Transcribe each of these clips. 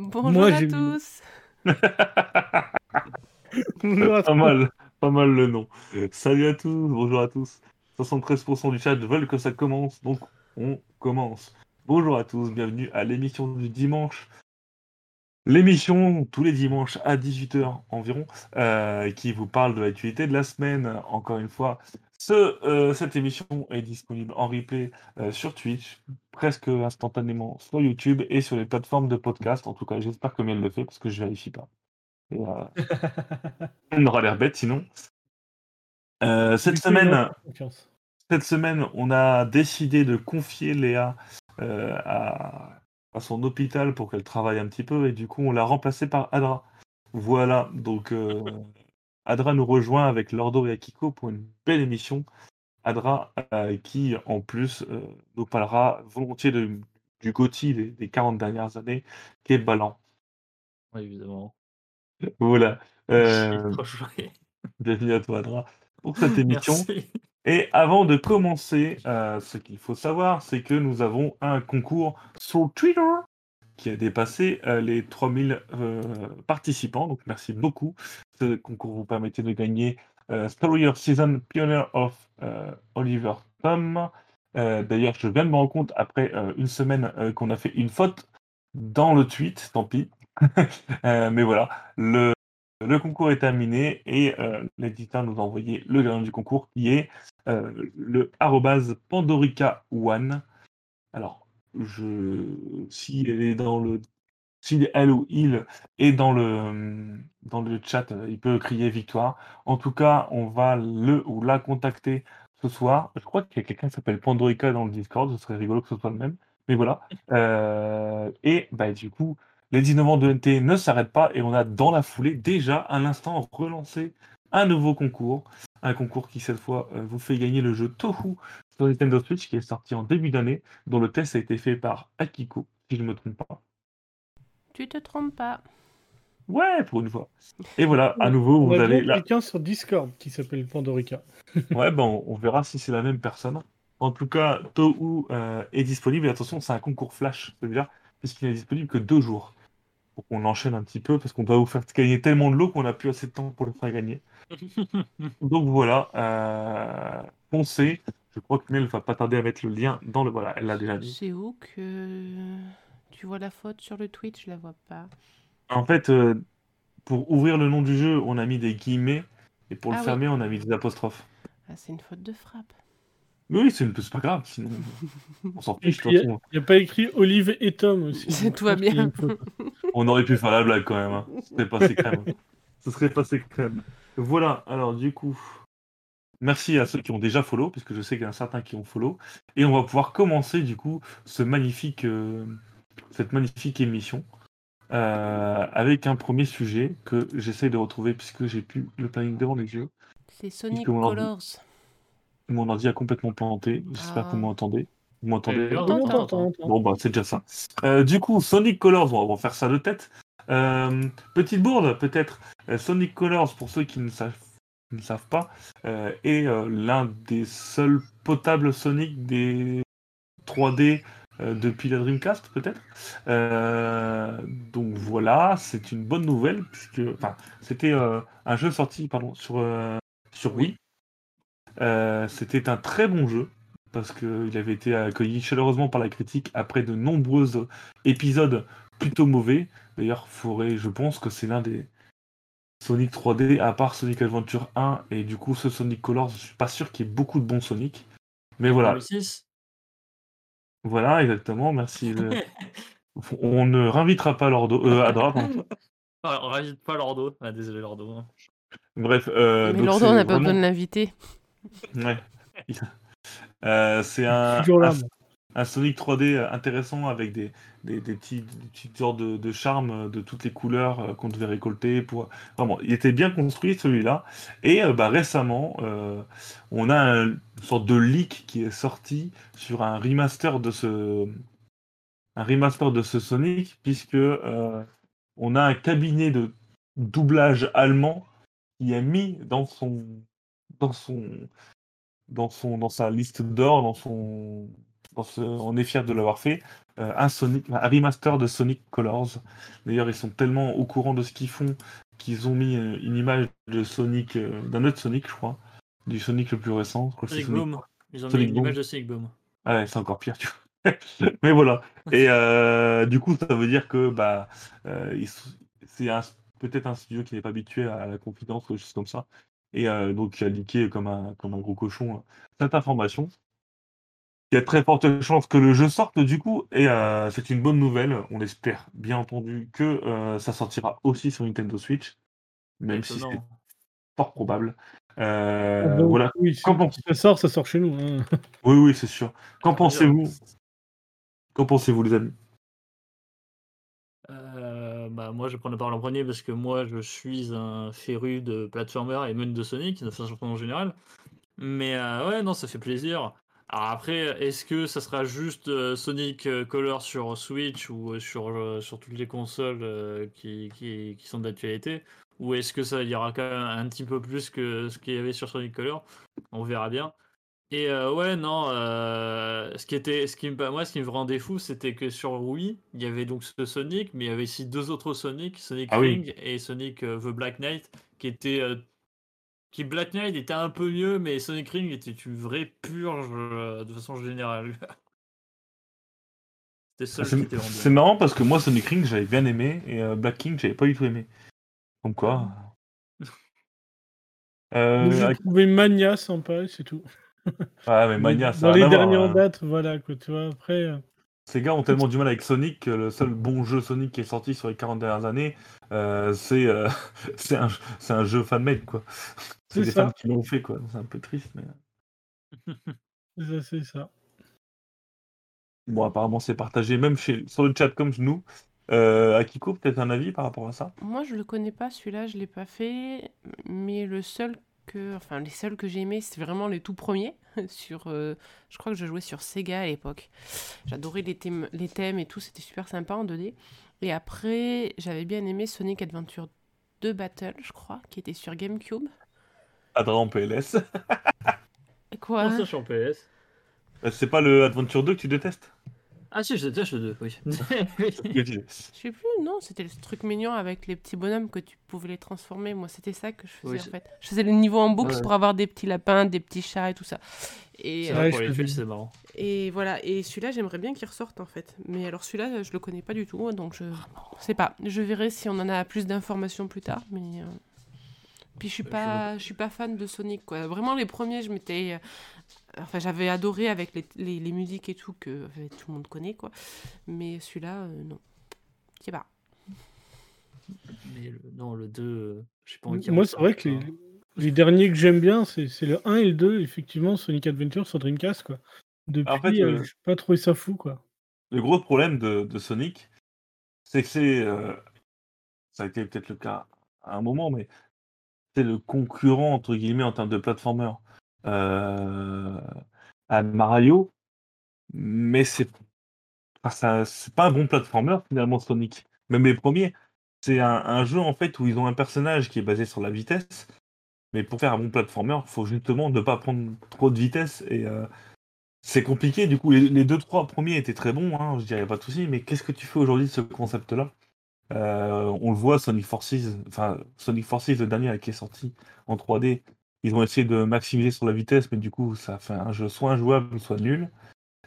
Bonjour Moi, à tous. Bonjour à Pas mal, pas mal le nom. Salut à tous, bonjour à tous. 73% du chat veulent que ça commence, donc on commence. Bonjour à tous, bienvenue à l'émission du dimanche. L'émission tous les dimanches à 18h environ, euh, qui vous parle de l'actualité de la semaine. Encore une fois, ce, euh, cette émission est disponible en replay euh, sur Twitch, presque instantanément sur YouTube et sur les plateformes de podcast. En tout cas, j'espère que Miel le fait parce que je vérifie pas. Et, on aura l'air bête sinon. Cette semaine, cette semaine, on a décidé de confier Léa à, à son hôpital pour qu'elle travaille un petit peu et du coup on l'a remplacée par Adra. Voilà, donc euh, Adra nous rejoint avec Lordo et Akiko pour une belle émission. Adra euh, qui en plus euh, nous parlera volontiers de- du GOTY des, des 40 dernières années, qui est Ballant. Oui, évidemment. Voilà. Bienvenue à toi Adra pour cette émission. Merci. Et avant de commencer, euh, ce qu'il faut savoir, c'est que nous avons un concours sur Twitter qui a dépassé euh, les 3000 euh, participants. Donc merci beaucoup. Ce concours vous permettait de gagner euh, Story of Season Pioneer of Oliver Tom. D'ailleurs, je viens de me rendre compte après une semaine qu'on a fait une faute dans le tweet, tant pis. Mais voilà, le, le concours est terminé et euh, l'éditeur nous a envoyé le gagnant du concours qui est euh, le arrobase Pandorica One. Alors, je, si elle dans le, ou il est dans le dans le chat, euh, il peut crier victoire. En tout cas, on va le ou la contacter ce soir. Je crois qu'il y a quelqu'un qui s'appelle Pandorica dans le Discord. Ce serait rigolo que ce soit le même. Mais voilà. Et bah, du coup, les 19 ans de NT ne s'arrêtent pas et on a dans la foulée déjà à l'instant relancé un nouveau concours. Un concours qui cette fois euh, vous fait gagner le jeu Tohu sur Nintendo Switch qui est sorti en début d'année, dont le test a été fait par Akiko, si je ne me trompe pas. Tu te trompes pas. Ouais, pour une fois. Et voilà, à nouveau, On vous a avez là. quelqu'un sur Discord qui s'appelle Pandorica. Ouais, ben on, on verra si c'est la même personne. En tout cas, Tohu euh, est disponible. Et attention, c'est un concours flash, celui-là, puisqu'il n'est disponible que deux jours. Pour qu'on enchaîne un petit peu, parce qu'on doit vous faire gagner tellement de l'eau qu'on n'a plus assez de temps pour le faire gagner. Donc voilà, euh, foncez. Je crois que Mel va pas tarder à mettre le lien dans le. Voilà, elle l'a déjà dit. C'est où que tu vois la faute sur le tweet Je la vois pas. En fait, euh, pour ouvrir le nom du jeu, on a mis des guillemets. Et pour le Ah oui. fermer, on a mis des apostrophes. Ah, c'est une faute de frappe. Mais oui, c'est une- pas grave, sinon on s'en fiche. de toute Il n'y a pas écrit Olive et Tom aussi. C'est- tout va bien. On aurait pu faire la blague quand même. Hein. Ce serait passé crème. Ce serait passé crème. Voilà, alors du coup, merci à ceux qui ont déjà follow, puisque je sais qu'il y en a certains qui ont follow. Et on va pouvoir commencer du coup ce magnifique, euh, cette magnifique émission euh, avec un premier sujet que j'essaye de retrouver puisque j'ai plus le planning devant les yeux. C'est Sonic Colors. Mon ordi a complètement planté. J'espère que vous Ah. m'entendez. Vous m'entendez t'entend. Bon, bah, c'est déjà ça. Euh, du coup, Sonic Colors, on va faire ça de tête. Euh, petite bourde, peut-être. Euh, Sonic Colors, pour ceux qui ne savent, qui ne savent pas, euh, est euh, l'un des seuls potables Sonic des 3D euh, depuis la Dreamcast, peut-être. Euh, donc voilà, c'est une bonne nouvelle, puisque enfin, c'était euh, un jeu sorti pardon, sur, euh, sur Wii. Euh, c'était un très bon jeu parce qu'il avait été accueilli chaleureusement par la critique après de nombreux épisodes plutôt mauvais. D'ailleurs, je pense que c'est l'un des Sonic 3D, à part Sonic Adventure 1 et du coup ce Sonic Colors, je suis pas sûr qu'il y ait beaucoup de bons Sonic. Mais voilà, Le 6. voilà exactement, merci. On ne réinvitera pas Lordo, euh, Adra, pardon. Ah, on rajoute pas Lordo. Ah, désolé, Lordo. hein. Bref, euh, Mais donc Lordo, on n'a pas besoin de l'inviter. Ouais. Euh, c'est un, Sonic 3D intéressant avec des, des, des petits, des petites sortes de, de charme euh, de toutes les couleurs euh, qu'on devait récolter. Pour... Vraiment, il était bien construit celui-là. Et euh, bah, récemment, euh, on a un- une sorte de leak qui est sorti sur un remaster de ce, un remaster de ce Sonic, puisque euh, on a un cabinet de doublage allemand qui a mis dans son, dans son, dans son, dans sa liste d'or, dans son, pense, euh, on est fiers de l'avoir fait. euh, un Sonic, un remaster de Sonic Colors. D'ailleurs, ils sont tellement au courant de ce qu'ils font qu'ils ont mis euh, une image de Sonic, euh, d'un autre Sonic, je crois, du Sonic le plus récent. Je Sonic. Ils ont Sonic mis une image de Sonic Boom. Ah ouais, c'est encore pire, tu vois. Mais voilà. Et euh, du coup, ça veut dire que bah, c'est un- peut-être un studio qui n'est pas habitué à la confidence ou des choses comme ça. Et euh, donc, il a leaké comme un, comme un gros cochon euh, cette information. Il y a très forte chance que le jeu sorte du coup, et euh, c'est une bonne nouvelle. On espère bien entendu que euh, ça sortira aussi sur Nintendo Switch, même si c'est fort probable. Euh, Ah, donc, voilà. Oui, ça sort, ça sort chez nous. hein. Oui, oui, c'est sûr. Qu'en Ah, pensez-vous? Qu'en pensez-vous, les amis? Euh, bah, moi, je vais prendre la parole en premier parce que moi, je suis un féru de platformer et même de Sonic, de façon en général. Mais euh, ouais, non, ça fait plaisir. Alors après, est-ce que ça sera juste euh, Sonic euh, Color sur Switch ou sur, sur toutes les consoles qui, qui, qui sont d'actualité? Ou est-ce que ça aura quand même un petit peu plus que ce qu'il y avait sur Sonic Color? On verra bien. Et euh, ouais, non, euh, ce qui était, ce qui me, moi, ce qui me rendait fou, c'était que sur Wii, il y avait donc ce Sonic, mais il y avait aussi deux autres Sonic, Sonic Ah oui. Ring et Sonic euh, The Black Knight, qui étaient, euh, qui Black Knight était un peu mieux, mais Sonic Ring était une vraie purge euh, de façon générale. C'était le seul qui C'est était marrant parce que moi, Sonic Ring, j'avais bien aimé, et euh, Black King, j'avais pas du tout aimé. Comme quoi. Euh, J'ai trouvé Mania sympa, et c'est tout. Ah, mais Mania, ça Dans les dernières hein. dates, voilà, quoi, tu vois. Après, euh, Ces gars ont tellement du mal avec Sonic que le seul bon jeu Sonic qui est sorti sur les 40 dernières années, euh, c'est euh, c'est un, c'est un jeu fan-made, quoi. C'est des ça. fans qui l'ont fait, quoi. C'est un peu triste, mais. c'est ça, c'est ça. Bon, apparemment, c'est partagé même chez... sur le chat comme nous. Euh, Akiko, peut-être un avis par rapport à ça? Moi, je le connais pas, celui-là, je l'ai pas fait. Mais le seul que. Enfin, les seuls que j'ai aimés, c'est vraiment les tout premiers. sur, euh, je crois que je jouais sur Sega à l'époque. J'adorais les thèmes, les thèmes et tout, c'était super sympa en 2D. Et après, j'avais bien aimé Sonic Adventure 2 Battle, je crois, qui était sur GameCube. Adran PLS. Et quoi? Ça, je suis en. Euh, C'est pas le Adventure 2 que tu détestes? Ah si, je déteste le 2, oui. Je sais plus, non, c'était le truc mignon avec les petits bonhommes que tu pouvais les transformer. Moi, c'était ça que je faisais Oui, en fait. Je faisais le niveau en boucle Ouais. pour avoir des petits lapins, des petits chats et tout ça. Et, C'est euh, vrai, Ouais, pour je les c'est marrant. et voilà, et celui-là, j'aimerais bien qu'il ressorte en fait. Mais alors celui-là, je le connais pas du tout, donc je sais pas. Je verrai si on en a plus d'informations plus tard, mais. euh, Puis je suis Je pas, je suis pas fan de Sonic quoi. Vraiment les premiers, je m'étais, euh, enfin j'avais adoré avec les, les, les musiques et tout que tout le monde connaît quoi. Mais celui-là, euh, non. Je sais pas. Mais le- non, le 2, euh, je sais pas envie qu'il Moi, c'est vrai que les, les derniers que j'aime bien, c'est c'est le 1 et le 2, effectivement, Sonic Adventure sur Dreamcast, quoi. Depuis, En fait, euh, euh, j'ai pas trouvé ça fou, quoi. Le gros problème de, de Sonic, c'est que c'est. euh, ça a été peut-être le cas à un moment, mais c'est le concurrent, entre guillemets, en termes de platformer à Mario, mais c'est enfin, c'est pas un bon platformer finalement, Sonic. Même les premiers, c'est un, jeu en fait où ils ont un personnage qui est basé sur la vitesse, mais pour faire un bon platformer, faut justement ne pas prendre trop de vitesse et. euh, c'est compliqué, du coup, les, les deux, trois premiers étaient très bons, hein, je dirais pas de souci, mais qu'est-ce que tu fais aujourd'hui de ce concept-là? Euh, On le voit, Sonic Forces, enfin, Sonic Forces, le dernier qui est sorti en 3D, ils ont essayé de maximiser sur la vitesse, mais du coup, ça fait un jeu soit injouable, soit nul.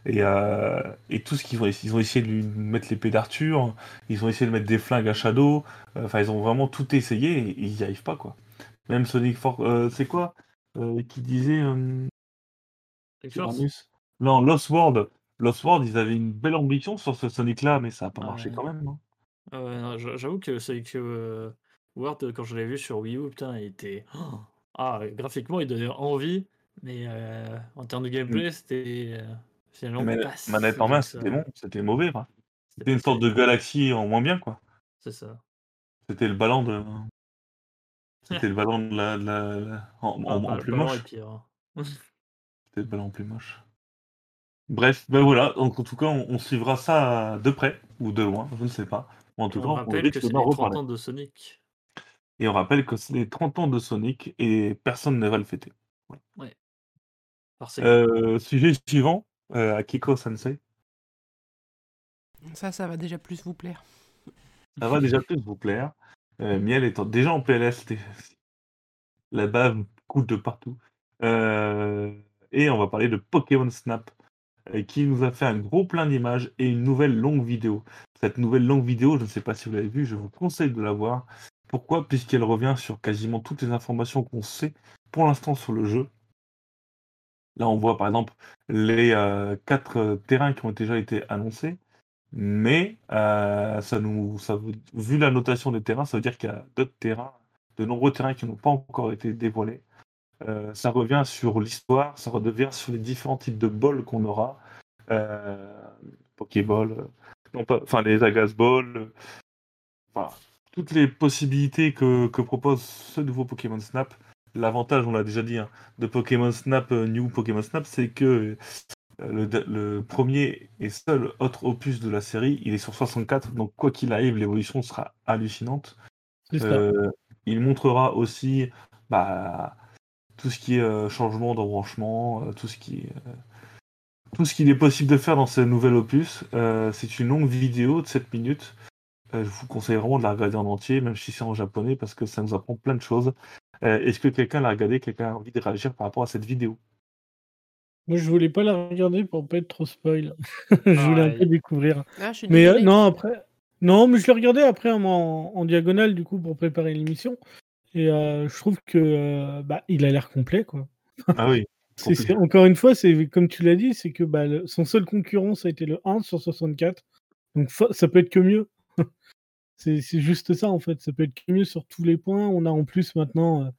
Et, euh, et tout ce qu'ils ont, ils ont essayé de lui mettre l'épée d'Arthur, ils ont essayé de mettre des flingues à Shadow, euh, enfin, ils ont vraiment tout essayé et, ils n'y arrivent pas, quoi. Même Sonic Forces, euh, c'est quoi Qui disait. Non, Lost World. Lost World, ils avaient une belle ambition sur ce Sonic-là, mais ça n'a pas Ah marché ouais. quand même. hein. Ah j'avoue que Sonic World, quand je l'ai vu sur Wii U, putain, il était. Oh ah, graphiquement, il donnait envie, mais euh, en termes de gameplay, c'était. euh, finalement Mais pas si manette en main, c'était bon, c'était mauvais. quoi. C'était une sorte de galaxie en moins bien, quoi. C'est ça. C'était le ballon de. C'était le ballon de la. de la- la- En, Ah, en- en plus moche. hein. C'était le ballon plus moche. Bref, ben voilà. Donc en tout cas, on, on suivra ça de près ou de loin, je ne sais pas. Ou en tout On cas, on rappelle que c'est les d'en 30 reparler. ans de Sonic. Et on rappelle que c'est les 30 ans de Sonic et personne ne va le fêter. Sega. Euh, sujet suivant, euh, Akiko Sensei. Ça, ça va déjà plus vous plaire. Ça va déjà plus vous plaire. Euh, Miel étant déjà en PLS, la bave coule de partout. Euh, et on va parler de Pokémon Snap, euh, qui nous a fait un gros plein d'images et une nouvelle longue vidéo. Cette nouvelle longue vidéo, je ne sais pas si vous l'avez vue, je vous conseille de la voir. Pourquoi? Puisqu'elle revient sur quasiment toutes les informations qu'on sait pour l'instant sur le jeu. Là, on voit par exemple les euh, quatre euh, terrains qui ont déjà été annoncés. Mais euh, ça nous, vu la notation des terrains, ça veut dire qu'il y a d'autres terrains, de nombreux terrains qui n'ont pas encore été dévoilés. Ça revient sur l'histoire, ça redevient sur les différents types de balls qu'on aura. Pokéball, enfin les Agas Balls, enfin, toutes les possibilités que, que propose ce nouveau Pokémon Snap. L'avantage, on l'a déjà dit, hein, de Pokémon Snap, euh, New Pokémon Snap, c'est que euh, le, le premier et seul autre opus de la série, il est sur 64, donc quoi qu'il arrive, l'évolution sera hallucinante. Euh, il montrera aussi bah, tout ce qui est euh, changement d'embranchement, euh, tout ce qui est, tout ce qu'il est possible de faire dans ce nouvel opus. C'est une longue vidéo de 7 minutes. Euh, je vous conseille vraiment de la regarder en entier, même si c'est en japonais, parce que ça nous apprend plein de choses. Euh, Est-ce que quelqu'un l'a regardé, quelqu'un a envie de réagir par rapport à cette vidéo? Moi, je voulais pas la regarder pour pas être trop spoil. je voulais un peu découvrir. Ah, Mais euh, non, après. Non, mais je l'ai regardé après en, en diagonale, du coup, pour préparer l'émission. Et euh, je trouve que euh, bah, il a l'air complet, quoi. Ah oui, encore une fois, c'est comme tu l'as dit, c'est que bah, le- son seul concurrent, ça a été le 1 sur 64. Donc ça peut être que mieux. C'est, c'est juste ça, en fait. Ça peut être que mieux sur tous les points. On a en plus maintenant, euh,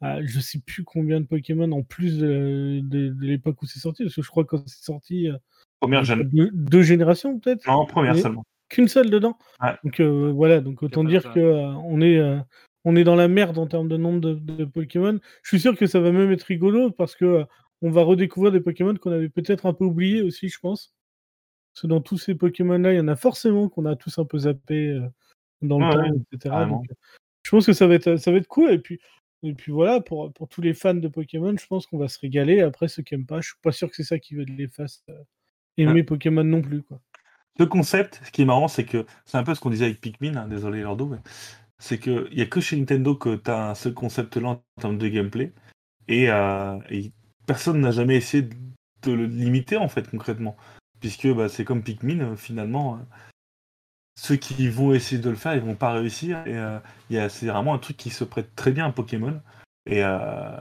ah, je sais plus combien de Pokémon en plus de, de- de l'époque où c'est sorti. Parce que je crois que c'est sorti, euh, première jeune. deux, deux générations peut-être. Non, première Mais- seulement. Qu'une seule dedans. Ouais. Donc euh, voilà, donc autant dire longtemps. que euh, on est euh, on est dans la merde en termes de nombre de, de Pokémon. Je suis sûr que ça va même être rigolo parce que euh, on va redécouvrir des Pokémon qu'on avait peut-être un peu oubliés aussi, je pense. Parce que dans tous ces Pokémon-là, il y en a forcément qu'on a tous un peu zappé euh, dans le temps, ouais, etc. Donc, euh, je pense que ça va être ça va être cool. Et puis et puis voilà, pour, pour tous les fans de Pokémon, je pense qu'on va se régaler. Après, ceux qui aiment pas, je suis pas sûr que c'est ça qui les fasse euh, aimer Pokémon non plus. Quoi. Ce concept, ce qui est marrant, c'est que c'est un peu ce qu'on disait avec Pikmin, hein, désolé Lordo, mais c'est qu'il n'y a que chez Nintendo que tu as ce concept-là en termes de gameplay, et, euh, et personne n'a jamais essayé de, le limiter en fait concrètement, puisque bah, c'est comme Pikmin, euh, finalement, euh, ceux qui vont essayer de le faire, ils vont pas réussir, et euh, c'est vraiment un truc qui se prête très bien à Pokémon, et euh,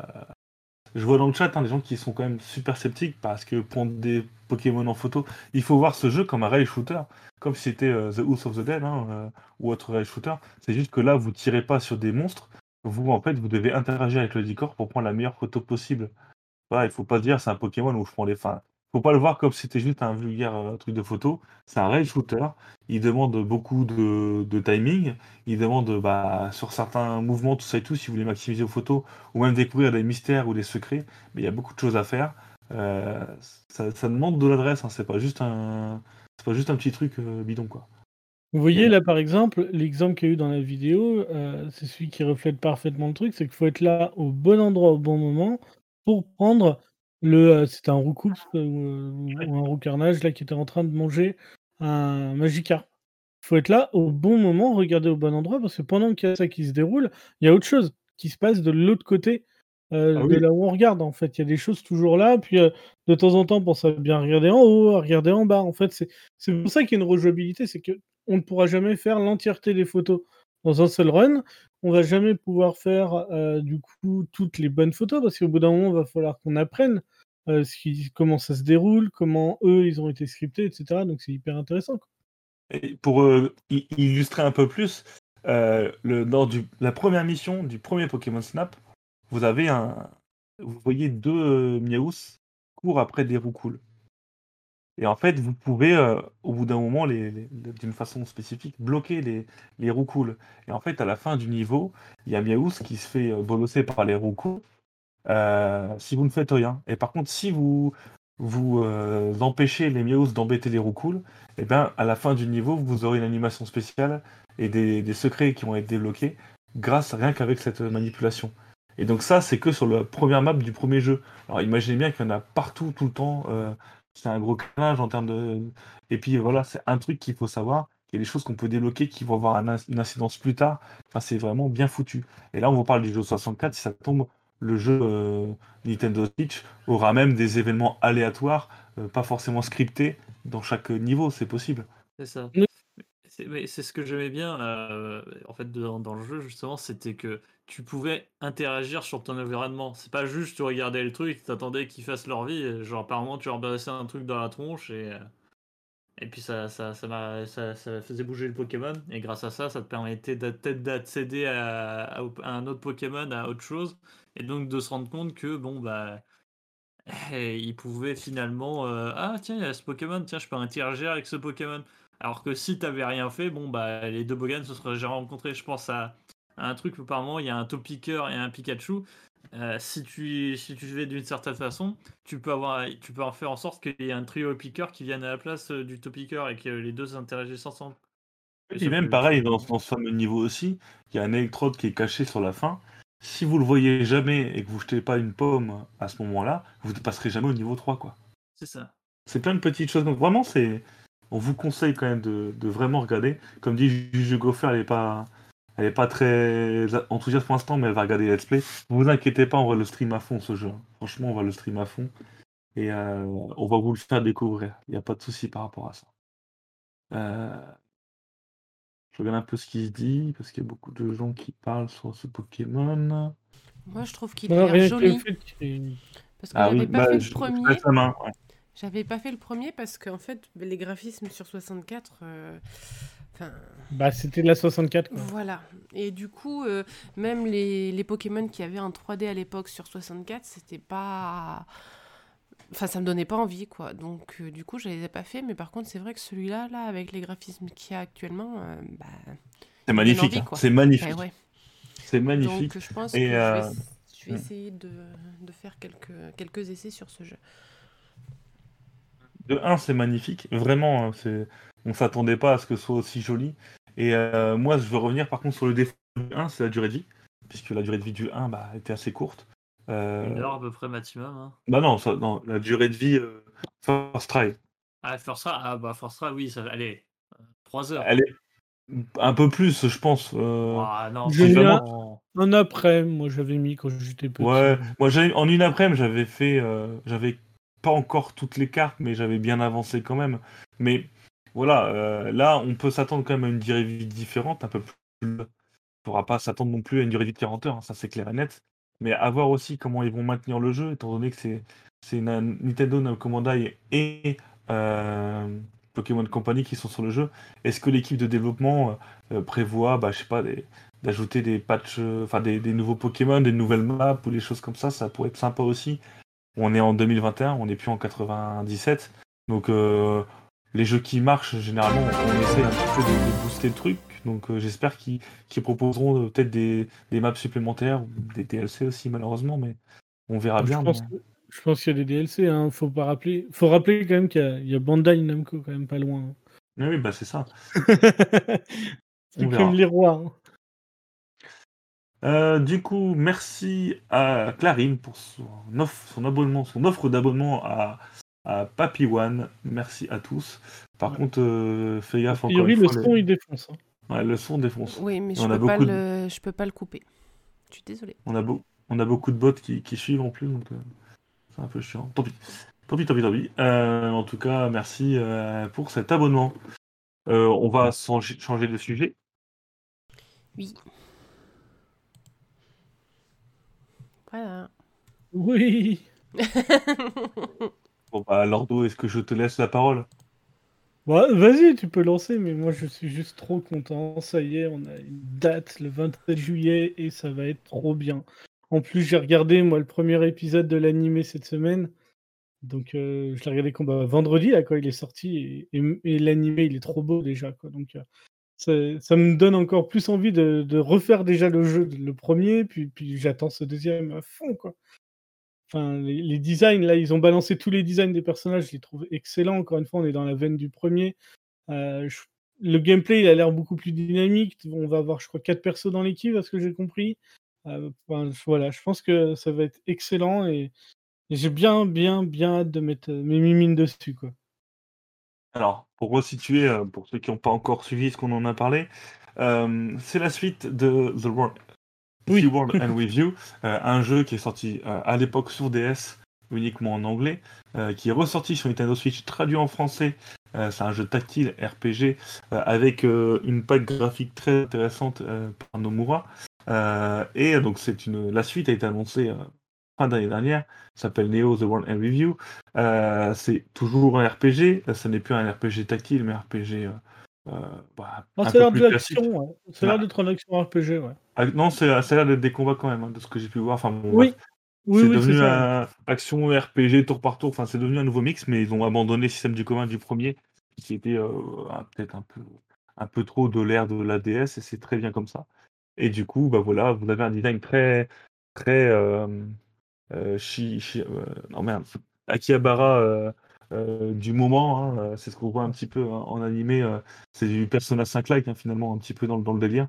je vois dans le chat hein, des gens qui sont quand même super sceptiques parce que prendre des Pokémon en photo, il faut voir ce jeu comme un rail shooter, comme si c'était euh, The House of the Dead hein, euh, ou autre rail shooter. C'est juste que là, vous tirez pas sur des monstres, vous en fait, vous devez interagir avec le décor pour prendre la meilleure photo possible. Voilà, il faut pas se dire c'est un Pokémon où je prends les fins. Faut pas le voir comme si c'était juste un vulgaire euh, truc de photo. C'est un rail shooter. Il demande beaucoup de, timing. Il demande bah, sur certains mouvements, tout ça et tout, si vous voulez maximiser vos photos ou même découvrir des mystères ou des secrets, mais il y a beaucoup de choses à faire. Euh, ça, demande de l'adresse, hein, c'est pas juste un c'est pas juste un petit truc euh, bidon quoi. Vous voyez là par exemple, l'exemple qu'il y a eu dans la vidéo, c'est celui qui reflète parfaitement le truc, c'est qu'il faut être là au bon endroit au bon moment pour prendre le. euh, C'était un roucoups euh, ou ou un roucarnage là qui était en train de manger un Magikarp. Il faut être là au bon moment, regarder au bon endroit parce que pendant qu'il y a ça qui se déroule, il y a autre chose qui se passe de l'autre côté euh, Ah de là où on regarde. En fait, il y a des choses toujours là, puis euh, de temps en temps, pense à bien regarder en haut, à regarder en bas. En fait, c'est c'est pour ça qu'il y a une rejouabilité, c'est que on ne pourra jamais faire l'entièreté des photos dans un seul run. On va jamais pouvoir faire euh, du coup toutes les bonnes photos parce qu'au bout d'un moment, il va falloir qu'on apprenne euh, ce qui, comment ça se déroule, comment eux ils ont été scriptés, etc. Donc c'est hyper intéressant. Et pour euh, illustrer un peu plus, le, lors la première mission du premier Pokémon Snap, vous avez un. Vous voyez deux Miaous courent après des roucoules. Et en fait, vous pouvez, euh, au bout d'un moment, d'une façon spécifique, bloquer les, les roucoules. Et en fait, à la fin du niveau, il y a Miaous qui se fait euh, bolosser par les roucoules euh, si vous ne faites rien. Et par contre, si vous, vous euh, empêchez les Miaous d'embêter les roucoules, et bien à la fin du niveau, vous aurez une animation spéciale et des, des secrets qui vont être débloqués grâce rien qu'avec cette manipulation. Et donc ça, c'est que sur la première map du premier jeu. Alors imaginez bien qu'il y en a partout, tout le temps, c'est un gros carnage en termes de. Et puis voilà, c'est un truc qu'il faut savoir. Il y a des choses qu'on peut débloquer qui vont avoir un une incidence plus tard. Enfin, c'est vraiment bien foutu. Et là, on vous parle du jeu 64. Si ça tombe, le jeu euh, Nintendo Switch aura même des événements aléatoires, euh, pas forcément scriptés, dans chaque niveau. C'est possible. C'est ça. C'est ce que j'aimais bien, heu, en fait, dans le jeu, justement, c'était que tu pouvais interagir sur ton environnement. C'est pas juste tu regardais le truc, tu attendais qu'ils fassent leur vie, et genre, par moment, tu leur balançais un truc dans la tronche et heu, et puis ça ça ça ça ça faisait bouger le Pokémon et grâce à ça, ça te permettait peut-être d'accéder à un autre Pokémon, à autre chose et donc de se rendre compte que, bon, bah, eh, ils pouvaient finalement, heu: «Ah tiens, il y a ce Pokémon, tiens, je peux interagir avec ce Pokémon». Alors que si tu avais rien fait, bon, bah, les 2 Bogan se seraient jamais rencontrés. Je pense à à un truc où par moment, il y a un Topiqueur et un Pikachu. Heu, si tu si tu fais d'une certaine façon, tu peux avoir tu peux en faire en sorte qu'il y ait un trio Piqueur qui vienne à la place, heu, du Topiqueur et que les 2 interagissent ensemble. Et même pareil, dans dans ce fameux niveau aussi, il y a un électrode qui est caché sur la fin. Si vous le voyez jamais et que vous jetez pas une pomme à ce moment-là, vous ne passerez jamais au niveau 3, quoi. C'est ça. C'est plein de petites choses. Donc vraiment, c'est on vous conseille quand même de de vraiment regarder. Comme dit Juju Goffer, elle est pas elle est pas très enthousiaste pour l'instant, mais elle va regarder Let's Play. Vous inquiétez pas, on va le stream à fond ce jeu. Franchement, on va le stream à fond et heu, on va vous le faire découvrir. Il y a pas de souci par rapport à ça. Heu je regarde un peu ce qui se dit, parce qu'il y a beaucoup de gens qui parlent sur ce Pokémon. Moi, je trouve qu'il que le joli. Parce Ah j'avais oui, pas bah, fait le je je premier. main, ouais. J'avais pas fait le premier parce qu'en fait, les graphismes sur 64, euh, enfin, bah, c'était de la 64, quoi. voilà. Et du coup, euh, même les, les Pokémon qui avaient un 3D à l'époque sur 64, c'était pas. Enfin, ça me donnait pas envie, quoi. Donc, euh, du coup, je les ai pas fait. Mais par contre, c'est vrai que celui-là, là, avec les graphismes qu'il y a actuellement, euh, bah, C'est magnifique, hein. c'est magnifique. bah ouais. C'est magnifique. Donc, je pense Et, que je vais, je vais essayer de, de faire quelques, quelques essais sur ce jeu. De 1, c'est magnifique. Vraiment, hein, c'est... on s'attendait pas à ce que ce soit aussi joli. Et euh, moi, je veux revenir par contre sur le défaut du 1, c'est la durée de vie. Puisque la durée de vie du 1 bah, était assez courte. Euh, Une heure à peu près maximum, hein. Bah non, ça, non, la durée de vie euh, First Try, Ah, Forza, ah bah Forza, oui, ça allez, 3 heures. elle est un peu plus, je pense. euh, Ah non, J'ai Un après, moi j'avais mis quand j'étais petit. Ouais, moi j'avais en une après-midi, j'avais fait, euh, j'avais pas encore toutes les cartes, mais j'avais bien avancé quand même. Mais voilà, euh, là on peut s'attendre quand même à une durée de vie différente, un peu plus. On pourra pas s'attendre non plus à une durée de vie de 40 heures, hein, ça c'est clair et net. Mais à voir aussi comment ils vont maintenir le jeu, étant donné que c'est Nintendo, Namco et euh, Pokémon Company qui sont sur le jeu. Est-ce que l'équipe de développement euh, prévoit, bah, je sais pas, d'ajouter des patchs, enfin des nouveaux Pokémon, des nouvelles maps ou des choses comme ça, ça pourrait être sympa aussi. On est en 2021, on n'est plus en 97, donc euh, les jeux qui marchent, généralement, on essaie un petit peu de, de booster le truc. Donc euh, j'espère qu'ils proposeront euh, peut-être des, des maps supplémentaires, ou des DLC aussi malheureusement, mais on verra je bien. pense, mais- que- je pense qu'il y a des DLC, hein. Faut pas rappeler. Faut rappeler quand même qu'il y a, il y a Bandai Namco quand même pas loin. hein. Oui, bah c'est ça. C'est comme les rois. hein. Euh, du coup, merci à Clarine pour son offre, son abonnement, son offre d'abonnement à, à Papy One. Merci à tous. Par Ouais. contre, euh, fais gaffe encore priori, une le fois. son les- il défonce. hein. Ouais, le son défonce. Oui, mais On je a peux, pas de- le, je peux pas le couper. Je suis désolée. On a, beau- on a beaucoup de bots qui, qui suivent en plus, donc euh, c'est un peu chiant. Tant pis. Tant pis, tant pis, tant pis. Euh, en tout cas, merci euh, pour cet abonnement. Euh, on va changer de sujet. Oui. Voilà. Oui. Bon, bah, Lordo, est-ce que je te laisse la parole? Ouais, Vas-y, tu peux lancer, mais moi je suis juste trop content. Ça y est, on a une date le 27 juillet et ça va être trop bien. En plus, j'ai regardé moi le premier épisode de l'animé cette semaine. Donc euh, je l'ai regardé quand, bah, vendredi là, quand il est sorti et, et- et l'animé il est trop beau déjà. Quoi. Donc euh, ça, me donne encore plus envie de, refaire déjà le jeu, le premier, puis, j'attends ce deuxième à fond. Quoi. Les, designs, là, ils ont balancé tous les designs des personnages, je les trouve excellents. Encore une fois, on est dans la veine du premier. Euh, le gameplay, il a l'air beaucoup plus dynamique. On va avoir, je crois, quatre persos dans l'équipe, à ce que j'ai compris. Euh, voilà, je pense que ça va être excellent et, Et j'ai bien, bien, bien hâte de mettre euh, mes mimines dessus, quoi. Alors, pour resituer, euh, pour ceux qui n'ont pas encore suivi ce qu'on en a parlé, euh, c'est la suite de The World, Oui. The World and With You, euh, un jeu qui est sorti euh, à l'époque sur DS, uniquement en anglais, qui est ressorti sur Nintendo Switch, traduit en français. C'est un jeu tactile RPG avec une patte graphique très intéressante par Nomura. Et donc, c'est une, la suite a été annoncée fin d'année dernière. Ça s'appelle Neo The World and Review. Euh, c'est toujours un RPG. Ce n'est plus un RPG tactile, mais un RPG. euh, euh, bah, l'air plus de l'action, ouais. L'air Ouais. d'être un action RPG, ouais. Ah, non, c'est- ça a l'air d'être des combats quand même, hein, de ce que j'ai pu voir. Enfin, bon, Oui, bref. oui, c'est oui, devenu c'est un action RPG tour par tour. Enfin, c'est devenu un nouveau mix, mais ils ont abandonné le système du commun du premier, qui était euh, peut-être un peu, un peu trop de l'ère de la DS, et c'est très bien comme ça. Et du coup, bah voilà, vous avez un design très, très euh, euh, chi- euh, non merde, Akihabara euh, du moment. hein, c'est ce qu'on voit un petit peu hein, en animé. c'est du Persona 5-like hein, finalement, un petit peu dans, le- dans le délire.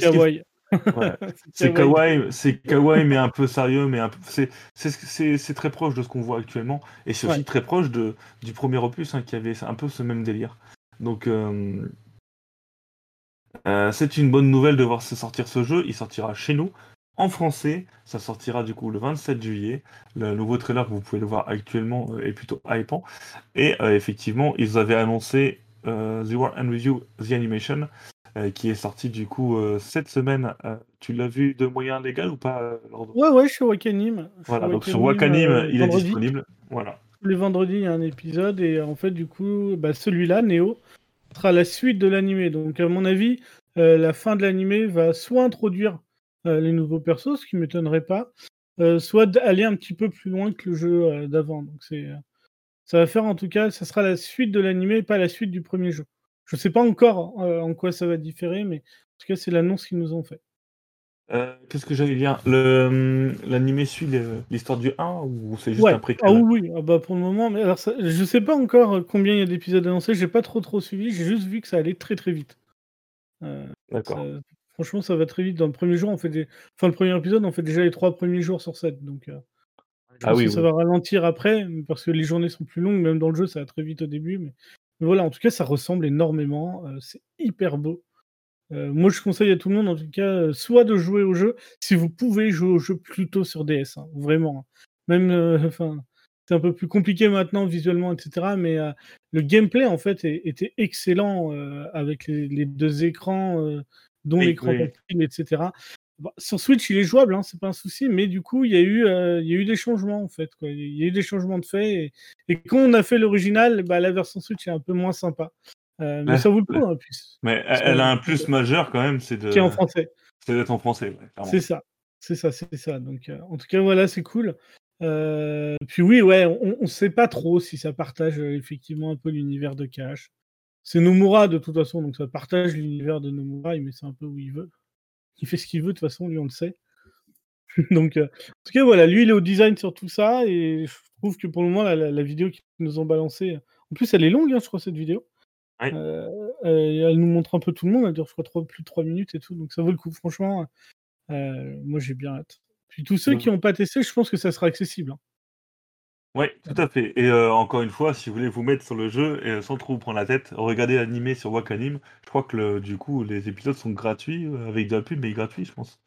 Kawaii. ouais, c'est kawaii, c'est kawaii, mais un peu sérieux, mais peu, c'est, très proche de ce qu'on voit actuellement, et c'est aussi Ouais. très proche de, du premier opus, hein, qui avait un peu ce même délire. Donc, euh, euh, c'est une bonne nouvelle de voir se sortir ce jeu. Il sortira chez nous en français. Ça sortira du coup le 27 juillet. Le nouveau trailer que vous pouvez le voir actuellement euh, est plutôt hypant. Et euh, effectivement, ils avaient annoncé euh, The War and Review The Animation, euh, qui est sorti du coup euh, cette semaine. Euh, tu l'as vu de moyen légal ou pas euh, Lord Ouais, ouais, chez Wakanim. Voilà, donc sur Wakanim, euh, il est vendredi. disponible. Voilà. Tous les vendredis, il y a un épisode, et en fait, du coup, bah, celui-là, Neo, sera la suite de l'animé. Donc, à mon avis, euh, la fin de l'animé va soit introduire euh, les nouveaux persos, ce qui m'étonnerait pas, euh, soit d- aller un petit peu plus loin que le jeu euh, d'avant. Donc, c'est, euh, ça va faire en tout cas, ça sera la suite de l'animé, pas la suite du premier jeu. Je sais pas encore euh, en quoi ça va différer, mais en tout cas, c'est l'annonce qu'ils nous ont fait. Euh, Qu'est-ce que j'allais dire? Hum, L'animé suit l'histoire du 1 ou c'est juste Ouais. un préquel Ah oui. Ah bah pour le moment, mais alors ça- je sais pas encore combien il y a d'épisodes annoncés. J'ai pas trop trop suivi. J'ai juste vu que ça allait très très vite. Euh, D'accord. Franchement, ça va très vite. Dans le premier jour, on fait des, enfin le premier épisode, on fait déjà les trois premiers jours sur 7 Donc, euh, je Ah pense oui, que ça va ralentir après parce que les journées sont plus longues. Même dans le jeu, ça va très vite au début. Mais, mais voilà, en tout cas, ça ressemble énormément. euh, c'est hyper beau. Euh, moi, je conseille à tout le monde, en tout cas, soit de jouer au jeu, si vous pouvez jouer au jeu plutôt sur DS, hein, vraiment. hein. Même, enfin, c'est un peu plus compliqué maintenant visuellement, etc. Mais le gameplay, en fait, est- était excellent avec les, les deux écrans, dont Oui, l'écran oui. tactile, etc. Bon, sur Switch, il est jouable, hein, c'est pas un souci, mais du coup, il y a eu, euh, il y a eu des changements, en fait. Quoi. Il y a eu des changements de fait. Et, et quand on a fait l'original, bah, la version Switch est un peu moins sympa. Euh, mais Ouais, ça vaut le ouais. coup, hein, puis Mais elle, elle a un plus majeur quand même, c'est de, qui est en français. c'est d'être en français. ouais. C'est ça, c'est ça, c'est ça. Donc, euh, en tout cas, voilà, c'est cool. Puis oui, ouais, on ne sait pas trop si ça partage effectivement un peu l'univers de Cash. C'est Nomura de toute façon, donc ça partage l'univers de Nomura, il met ça un peu où il veut. Il fait ce qu'il veut, de toute façon, lui on le sait. donc, euh, en tout cas, voilà, lui il est au design sur tout ça, et je trouve que pour le moment, la, la- la vidéo qu'ils nous ont balancée, en plus elle est longue, hein, je crois, cette vidéo. Euh, euh, elle nous montre un peu tout le monde, elle dure, je crois, trois- plus de 3 minutes et tout, donc ça vaut le coup, franchement. euh, moi j'ai bien hâte. Puis tous ceux qui n'ont pas testé, je pense que ça sera accessible. hein. Oui, tout à fait. Et euh, encore une fois, si vous voulez vous mettre sur le jeu et euh, sans trop vous prendre la tête, regardez l'animé sur Wakanim. Je crois que le- du coup, les épisodes sont gratuits, euh, avec de la pub, mais gratuits, je pense.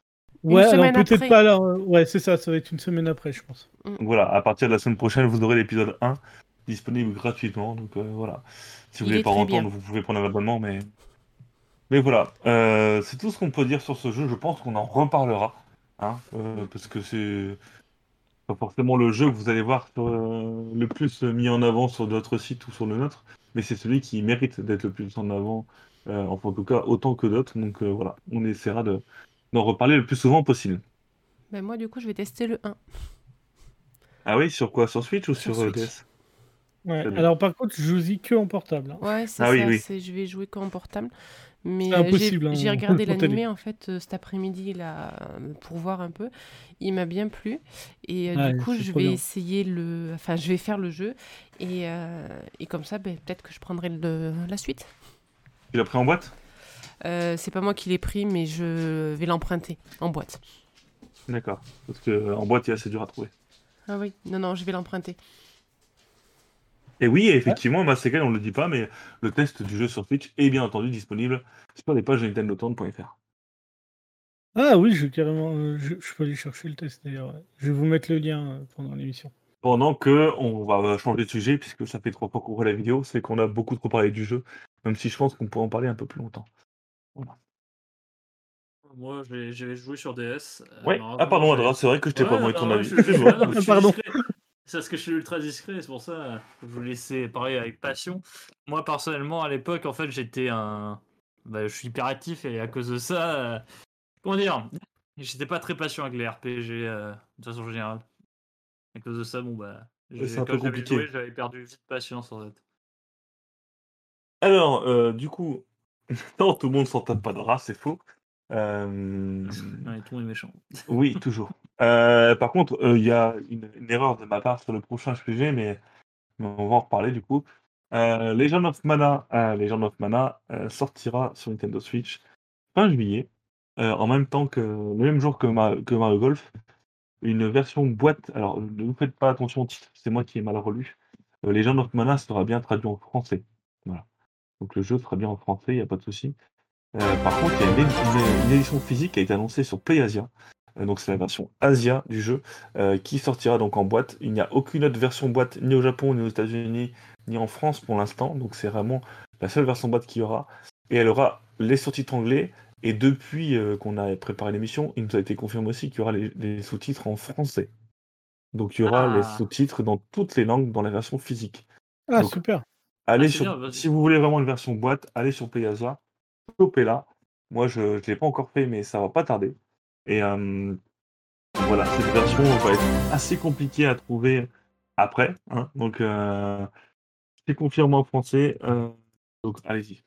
Une Ouais, alors peut-être pas là. Ouais, c'est ça, ça va être une semaine après, je pense. Donc voilà, à partir de la semaine prochaine, vous aurez l'épisode 1 disponible gratuitement. Donc euh, voilà. Si vous voulez pas entendre, bien. vous pouvez prendre un abonnement, mais. Mais voilà, Euh, c'est tout ce qu'on peut dire sur ce jeu. Je pense qu'on en reparlera. Hein, euh, parce que c'est pas forcément le jeu que vous allez voir sur, euh, le plus mis en avant sur d'autres sites ou sur le nôtre, mais c'est celui qui mérite d'être le plus en avant, euh, enfin en tout cas autant que d'autres. Donc euh, voilà, on essaiera de d'en reparler le plus souvent possible. Ben, moi, du coup, je vais tester le 1. Ah oui, sur quoi? Sur Switch ou Sur sur, euh, Switch. DS Ouais. Alors par contre, je joue que en portable. hein. Ouais, c'est Ah oui, ça. oui. c'est- Je vais jouer qu'en portable. Mais euh, j'ai- hein, regardé l'animé en fait euh, cet après-midi là euh, pour voir un peu. Il m'a bien plu et euh, Ouais, du coup je vais bien. essayer le, enfin je vais faire le jeu et, euh, et comme ça ben, peut-être que je prendrai le- la suite. Tu l'as pris en boîte? Euh, c'est pas moi qui l'ai pris mais je vais l'emprunter en boîte. D'accord. Parce que euh, en boîte, il est assez dur à trouver. Ah oui, non, non, je vais l'emprunter. Et oui, effectivement, Mass Effect, on ne le dit pas, mais le test du jeu sur Twitch est bien entendu disponible sur les pages nintendotown.fr. Ah oui, je vais carrément. euh, Je, je peux aller chercher le test d'ailleurs. Je vais vous mettre le lien euh, pendant l'émission. Pendant que on va changer de sujet, puisque ça fait trois fois qu'on voit la vidéo, c'est qu'on a beaucoup trop parlé du jeu, même si je pense qu'on pourrait en parler un peu plus longtemps. Moi, j'ai joué sur DS. euh, Ouais. Ah pardon, Adra, c'est vrai que je t'ai Ouais, pas non, ton avis. Pardon. C'est parce que je suis ultra discret, c'est pour ça que je vous laissais parler avec passion. Moi, personnellement, à l'époque, en fait, j'étais un. Bah, je suis hyperactif et à cause de ça. euh, Comment dire J'étais pas très patient avec les RPG euh, de façon générale. À cause de ça, bon, bah. c'est un peu compliqué. J'avais perdu vite patience en fait. Alors, euh, du coup, non, tout le monde s'en tape pas de rat, c'est faux. Euh, Non, et tout le monde est méchant. Oui, toujours. Euh, par contre, euh, il y a une, une erreur de ma part sur le prochain sujet, mais, mais on va en reparler du coup. Legend of Mana, Legend of Mana sortira sur Nintendo Switch fin juillet, en même temps que le même jour que, Ma- que Mario Golf, une version boîte. Alors, ne vous faites pas attention au titre, c'est moi qui ai mal relu. Legend of Mana sera bien traduit en français. Voilà. Donc le jeu sera bien en français, il n'y a pas de souci. Euh, par contre, il y a une, une- une édition physique qui a été annoncée sur PlayAsia. Euh, donc c'est la version Asia du jeu euh, qui sortira donc en boîte. Il n'y a aucune autre version boîte ni au Japon, ni aux États-Unis, ni en France pour l'instant. Donc c'est vraiment la seule version boîte qu'il y aura. Et elle aura les sous-titres anglais. Et depuis euh, qu'on a préparé l'émission, il nous a été confirmé aussi qu'il y aura les, les sous-titres en français. Donc il y aura les Ah. sous-titres dans toutes les langues dans la version physique. Ah, Donc, super. Allez Ah, sur, bien, si vous voulez vraiment une version boîte, allez sur PlayAsia, chopez-la. Moi, je ne l'ai pas encore fait, mais ça va pas tarder. Et euh, voilà, cette version va être assez compliquée à trouver après. hein. Donc, euh, c'est confirmé en français. euh, donc, allez-y.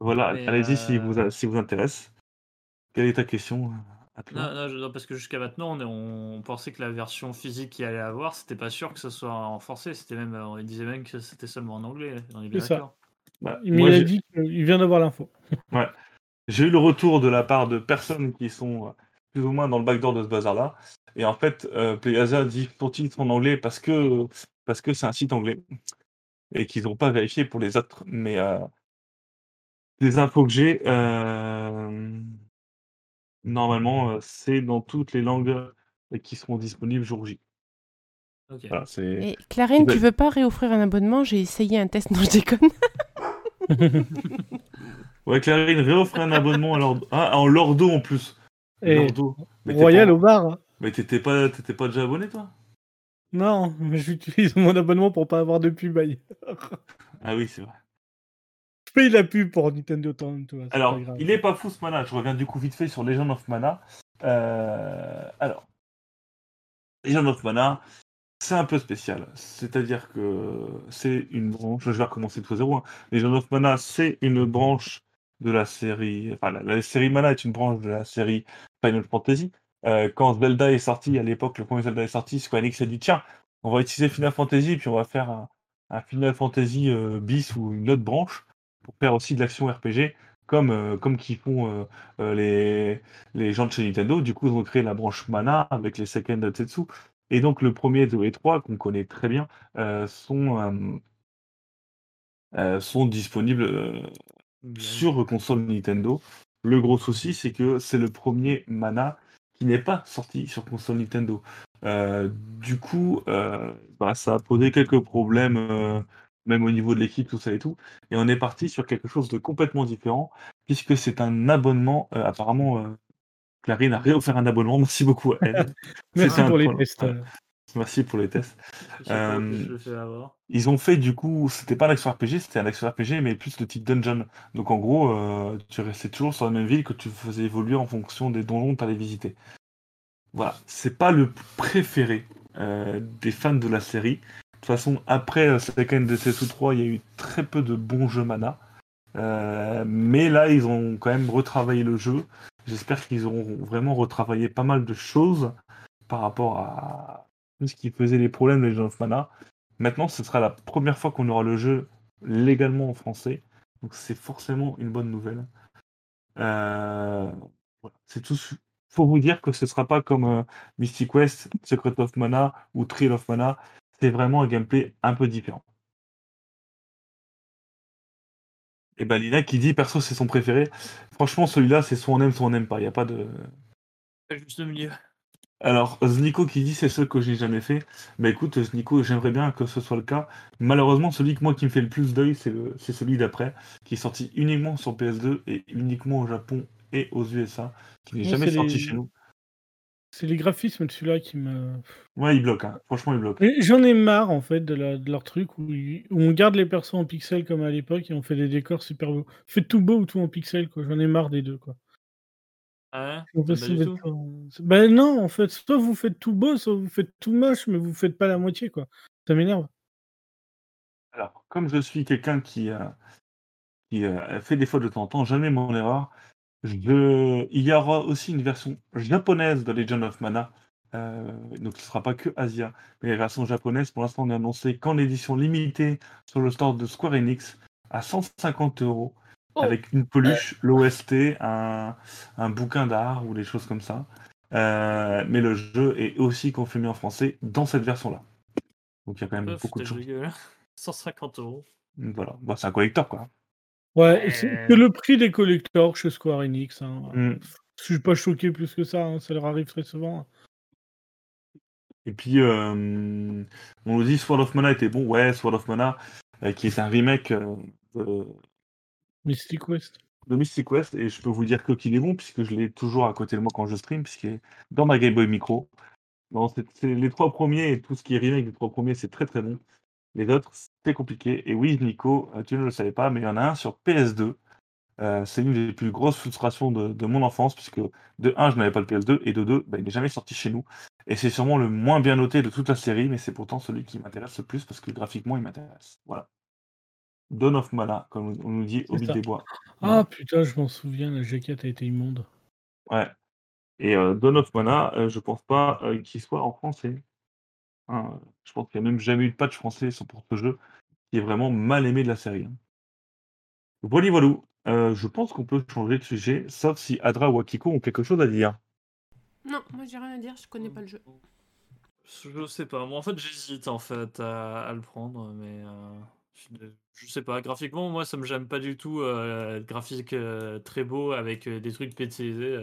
Voilà, Mais, allez-y si euh, vous, si vous intéresse. Quelle est ta question Non, non, je- non, parce que jusqu'à maintenant, on, est- on pensait que la version physique qu'il allait avoir, c'était pas sûr que ce soit en français. C'était même, euh, on disait même que c'était seulement en anglais. On est bien C'est ça. d'accord. Bah, moi, il a dit qu'il vient d'avoir l'info. J'ai eu le retour de la part de personnes qui sont euh, plus ou moins dans le backdoor de ce bazar-là. Et en fait, euh, PlayAsia dit son titre en anglais parce que parce que c'est un site anglais et qu'ils n'ont pas vérifié pour les autres. Mais euh, les infos que j'ai, euh, normalement, c'est dans toutes les langues qui seront disponibles jour J. Voilà. Et Clarine, tu veux pas réoffrir un abonnement? J'ai essayé un test, non, je déconne. Ouais, Clarine, réoffre un abonnement à Lordo. Ah, en Lordo en plus. Et Lordo. Royal pas- au bar. hein. Mais t'étais pas, t'étais pas déjà abonné, toi? Non, mais j'utilise mon abonnement pour pas avoir de pub ailleurs. Ah oui, c'est vrai. Je paye la pub pour Nintendo Town, toi. Alors, il est pas fou ce mana. Je reviens du coup vite fait sur Legend of Mana. Euh, alors, Legend of Mana, c'est un peu spécial. C'est-à-dire que c'est une branche. Je vais recommencer tout à zéro. hein. Legend of Mana, c'est une branche de la série. Enfin, la, série Mana est une branche de la série Final Fantasy. Euh, quand Zelda est sorti, à l'époque, le premier Zelda est sorti, Square Enix a dit tiens, on va utiliser Final Fantasy, puis on va faire un, Final Fantasy euh, bis ou une autre branche pour faire aussi de l'action RPG comme, euh, comme qu'ils font les, les gens de chez Nintendo. Du coup, ils ont créé la branche Mana avec les Seiken Tetsu. Et donc, le premier, et trois, qu'on connaît très bien, euh, sont, euh, euh, sont disponibles sur console Nintendo. Le gros souci, c'est que c'est le premier Mana qui n'est pas sorti sur console Nintendo. Euh, du coup, euh, bah, ça a posé quelques problèmes, euh, même au niveau de l'équipe, tout ça et tout. Et on est parti sur quelque chose de complètement différent, puisque c'est un abonnement. apparemment, Clarine a réoffert un abonnement. Merci beaucoup à elle. Merci C'était un pour les tests. Merci pour les tests. Euh. Ils ont fait du coup, c'était pas un action RPG, c'était un action RPG, mais plus le type dungeon. Donc en gros, euh, tu restais toujours sur la même ville que tu faisais évoluer en fonction des donjons que tu allais visiter. Voilà, c'est pas le préféré euh, des fans de la série. De toute façon, après euh, Seiken Densetsu 3, il y a eu très peu de bons jeux mana. Euh, mais là, ils ont quand même retravaillé le jeu. J'espère qu'ils auront vraiment retravaillé pas mal de choses par rapport à ce qui faisait les problèmes de Legend of Mana. Maintenant, ce sera la première fois qu'on aura le jeu légalement en français. Donc c'est forcément une bonne nouvelle. Euh, voilà. C'est tout, faut vous dire que ce sera pas comme euh, Mystic West, Secret of Mana ou Trail of Mana. C'est vraiment un gameplay un peu différent. Et ben Lina qui dit perso c'est son préféré. Franchement celui-là c'est soit on aime soit on n'aime pas. Il y a pas de. Juste au milieu. Alors Znico qui dit c'est ce que j'ai jamais fait. Bah écoute Znico j'aimerais bien que ce soit le cas. Malheureusement celui que moi qui me fait le plus d'œil c'est le... c'est celui d'après qui est sorti uniquement sur PS2 et uniquement au Japon et aux USA qui n'est jamais sorti les- chez nous. C'est les graphismes de celui-là qui me. Ouais il bloque hein. franchement il bloque. Mais J'en ai marre en fait de, la- de leur truc où, ils- où on garde les persos en pixels comme à l'époque et on fait des décors super beaux. Faites tout beau ou tout en pixels quoi. J'en ai marre des deux quoi. Ah ouais? Pas tout? en- Ben non en fait, soit vous faites tout beau, soit vous faites tout moche, mais vous faites pas la moitié quoi. Ça m'énerve. Alors comme je suis quelqu'un qui, euh, qui euh, fait des fautes de temps en temps, jamais mon erreur. Je... Il y aura aussi une version japonaise de Legend of Mana. euh, donc ce ne sera pas que Asia. Mais la version japonaise, pour l'instant, on est annoncé qu'en édition limitée sur le store de Square Enix à 150 euros. Oh. Avec une peluche, l'OST, un, un bouquin d'art ou des choses comme ça. Euh, mais le jeu est aussi confirmé en français dans cette version-là. Donc il y a quand même Meuf, beaucoup de choses. de gueule. 150 euros. Voilà, Bah, c'est un collector quoi. Ouais, Ouais. c'est le prix des collectors chez Square Enix. Hein. Mm. Je suis pas choqué plus que ça, hein, ça leur arrive très souvent. Et puis, euh, on nous dit Sword of Mana était bon. Ouais, Sword of Mana, euh, qui est un remake euh, de, Mystic West. de Mystic West. Et je peux vous dire que qu'il est bon, puisque je l'ai toujours à côté de moi quand je stream, puisqu'il est dans ma Game Boy Micro. Bon, c'est c'est les trois premiers et tout ce qui est remake des trois premiers, c'est très très bon. Les autres, c'est compliqué. Et oui, Nico, euh, tu ne le savais pas, mais il y en a un sur PS2. Euh, c'est l'une des plus grosses frustrations de, de mon enfance, puisque de 1, je n'avais pas le PS2, et de 2, bah, il n'est jamais sorti chez nous. Et c'est sûrement le moins bien noté de toute la série, mais c'est pourtant celui qui m'intéresse le plus, parce que graphiquement, il m'intéresse. Voilà. Dawn of Mana, comme on nous dit, au des Bois. Ah putain, je m'en souviens, la jaquette a été immonde. Ouais. Et euh, Dawn of Mana, euh, je pense pas qu'il soit en français. Hein, je pense qu'il n'y a même jamais eu de patch français sur- pour ce jeu, qui est vraiment mal aimé de la série. hein. Voilà, voilà. Euh, je pense qu'on peut changer de sujet, sauf si Adra ou Akiko ont quelque chose à dire. Non, moi j'ai rien à dire, je connais pas le jeu. Je sais pas. Moi, en fait, j'hésite en fait à, à le prendre, mais euh, je, je sais pas. Graphiquement, moi, ça me gêne pas du tout. Euh, graphique euh, très beau avec euh, des trucs pixelisés.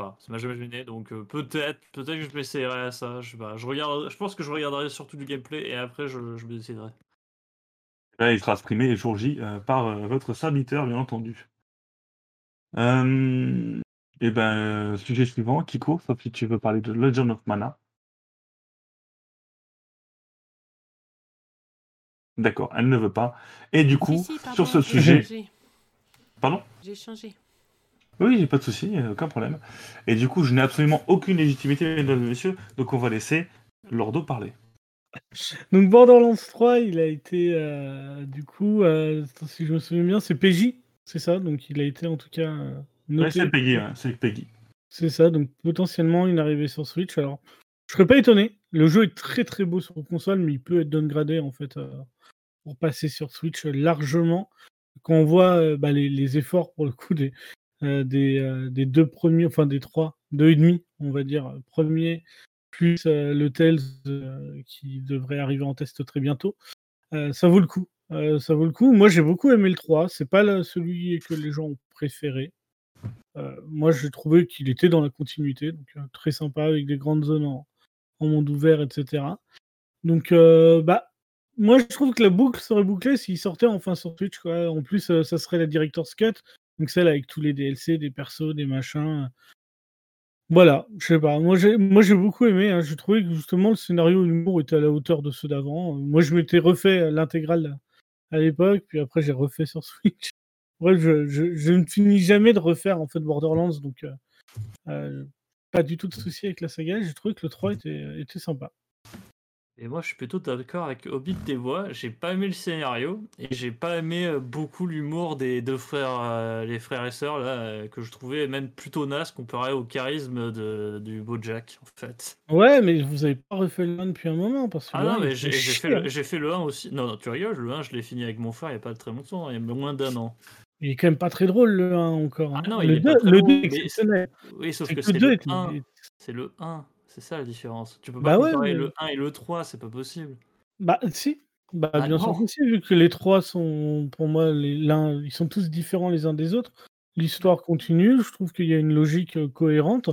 Pas, ça m'a jamais gêné. Donc euh, peut-être, peut-être que je m'essayerai à ça. Je sais pas. Je regarde. Je pense que je regarderai surtout du gameplay et après je, je me déciderai. Là, il sera streamé le jour J euh, par euh, votre serviteur, bien entendu. Euh, et ben, euh, sujet suivant, Kiko, sauf si tu veux parler de Legend of Mana. D'accord, elle ne veut pas. Et du coup, Si, si, pardon, sur ce sujet. changé. Pardon? J'ai changé. Oui, j'ai pas de souci, euh, aucun problème. Et du coup, je n'ai absolument aucune légitimité, mesdames et messieurs, donc on va laisser Lordo parler. Donc Borderlands 3, il a été euh, du coup, euh, si je me souviens bien, c'est PJ, c'est ça? Donc il a été en tout cas euh, Ouais, noté. c'est Peggy, ouais, c'est Peggy. C'est ça, donc potentiellement une arrivée sur Switch. Alors, je serais pas étonné. Le jeu est très très beau sur console, mais il peut être downgradé en fait euh, pour passer sur Switch largement. Quand on voit bah, les, les efforts pour le coup des, euh, des, euh, des deux premiers, enfin des trois, deux et demi, on va dire, premiers, plus euh, le Tales qui devrait arriver en test très bientôt, ça vaut le coup. Ça vaut le coup. Moi, j'ai beaucoup aimé le 3. C'est pas celui que les gens ont préféré. Moi, j'ai trouvé qu'il était dans la continuité, donc très sympa avec des grandes zones en, monde ouvert, etc. Donc, bah, moi, je trouve que la boucle serait bouclée s'il sortait enfin sur Twitch. En plus, euh, ça serait la Director's Cut, donc celle avec tous les DLC, des persos, des machins. Voilà, je sais pas. Moi, j'ai, beaucoup aimé. hein. J'ai trouvé que justement le scénario et l'humour étaient à la hauteur de ceux d'avant. Euh, Moi, je m'étais refait euh, l'intégrale à l'époque, puis après, j'ai refait sur Switch. Bref, je, ne finis jamais de refaire en fait Borderlands, donc euh, euh, pas du tout de souci avec la saga. J'ai trouvé que le 3 était, était sympa. Et moi, je suis plutôt d'accord avec Hobbit des voix. J'ai pas aimé le scénario et j'ai pas aimé euh, beaucoup l'humour des deux frères, euh, les frères et sœurs là, euh, que je trouvais même plutôt naze comparé au charisme de, du beau Jack en fait. Ouais, mais vous avez pas refait le 1 depuis un moment parce que Ah non, 1, il mais j'ai fait, hein. le, j'ai fait le 1 aussi. Non, non, tu rigoles, le 1, je l'ai fini avec mon frère il y a pas très longtemps, il y a moins d'un an. Il est quand même pas très drôle le 1 encore. Ah hein. non, il le est 2, pas très le drôle, 2 est mais. Oui, sauf que que c'est le 2 le est 1. est- C'est le 1. C'est ça la différence. Tu peux pas Bah ouais, comparer mais- le 1 et le 3, c'est pas possible. Bah si. Bah Ah bien sûr non. que si, vu que les trois sont pour moi les l'un ils sont tous différents les uns des autres. L'histoire continue, je trouve qu'il y a une logique, heu, cohérente.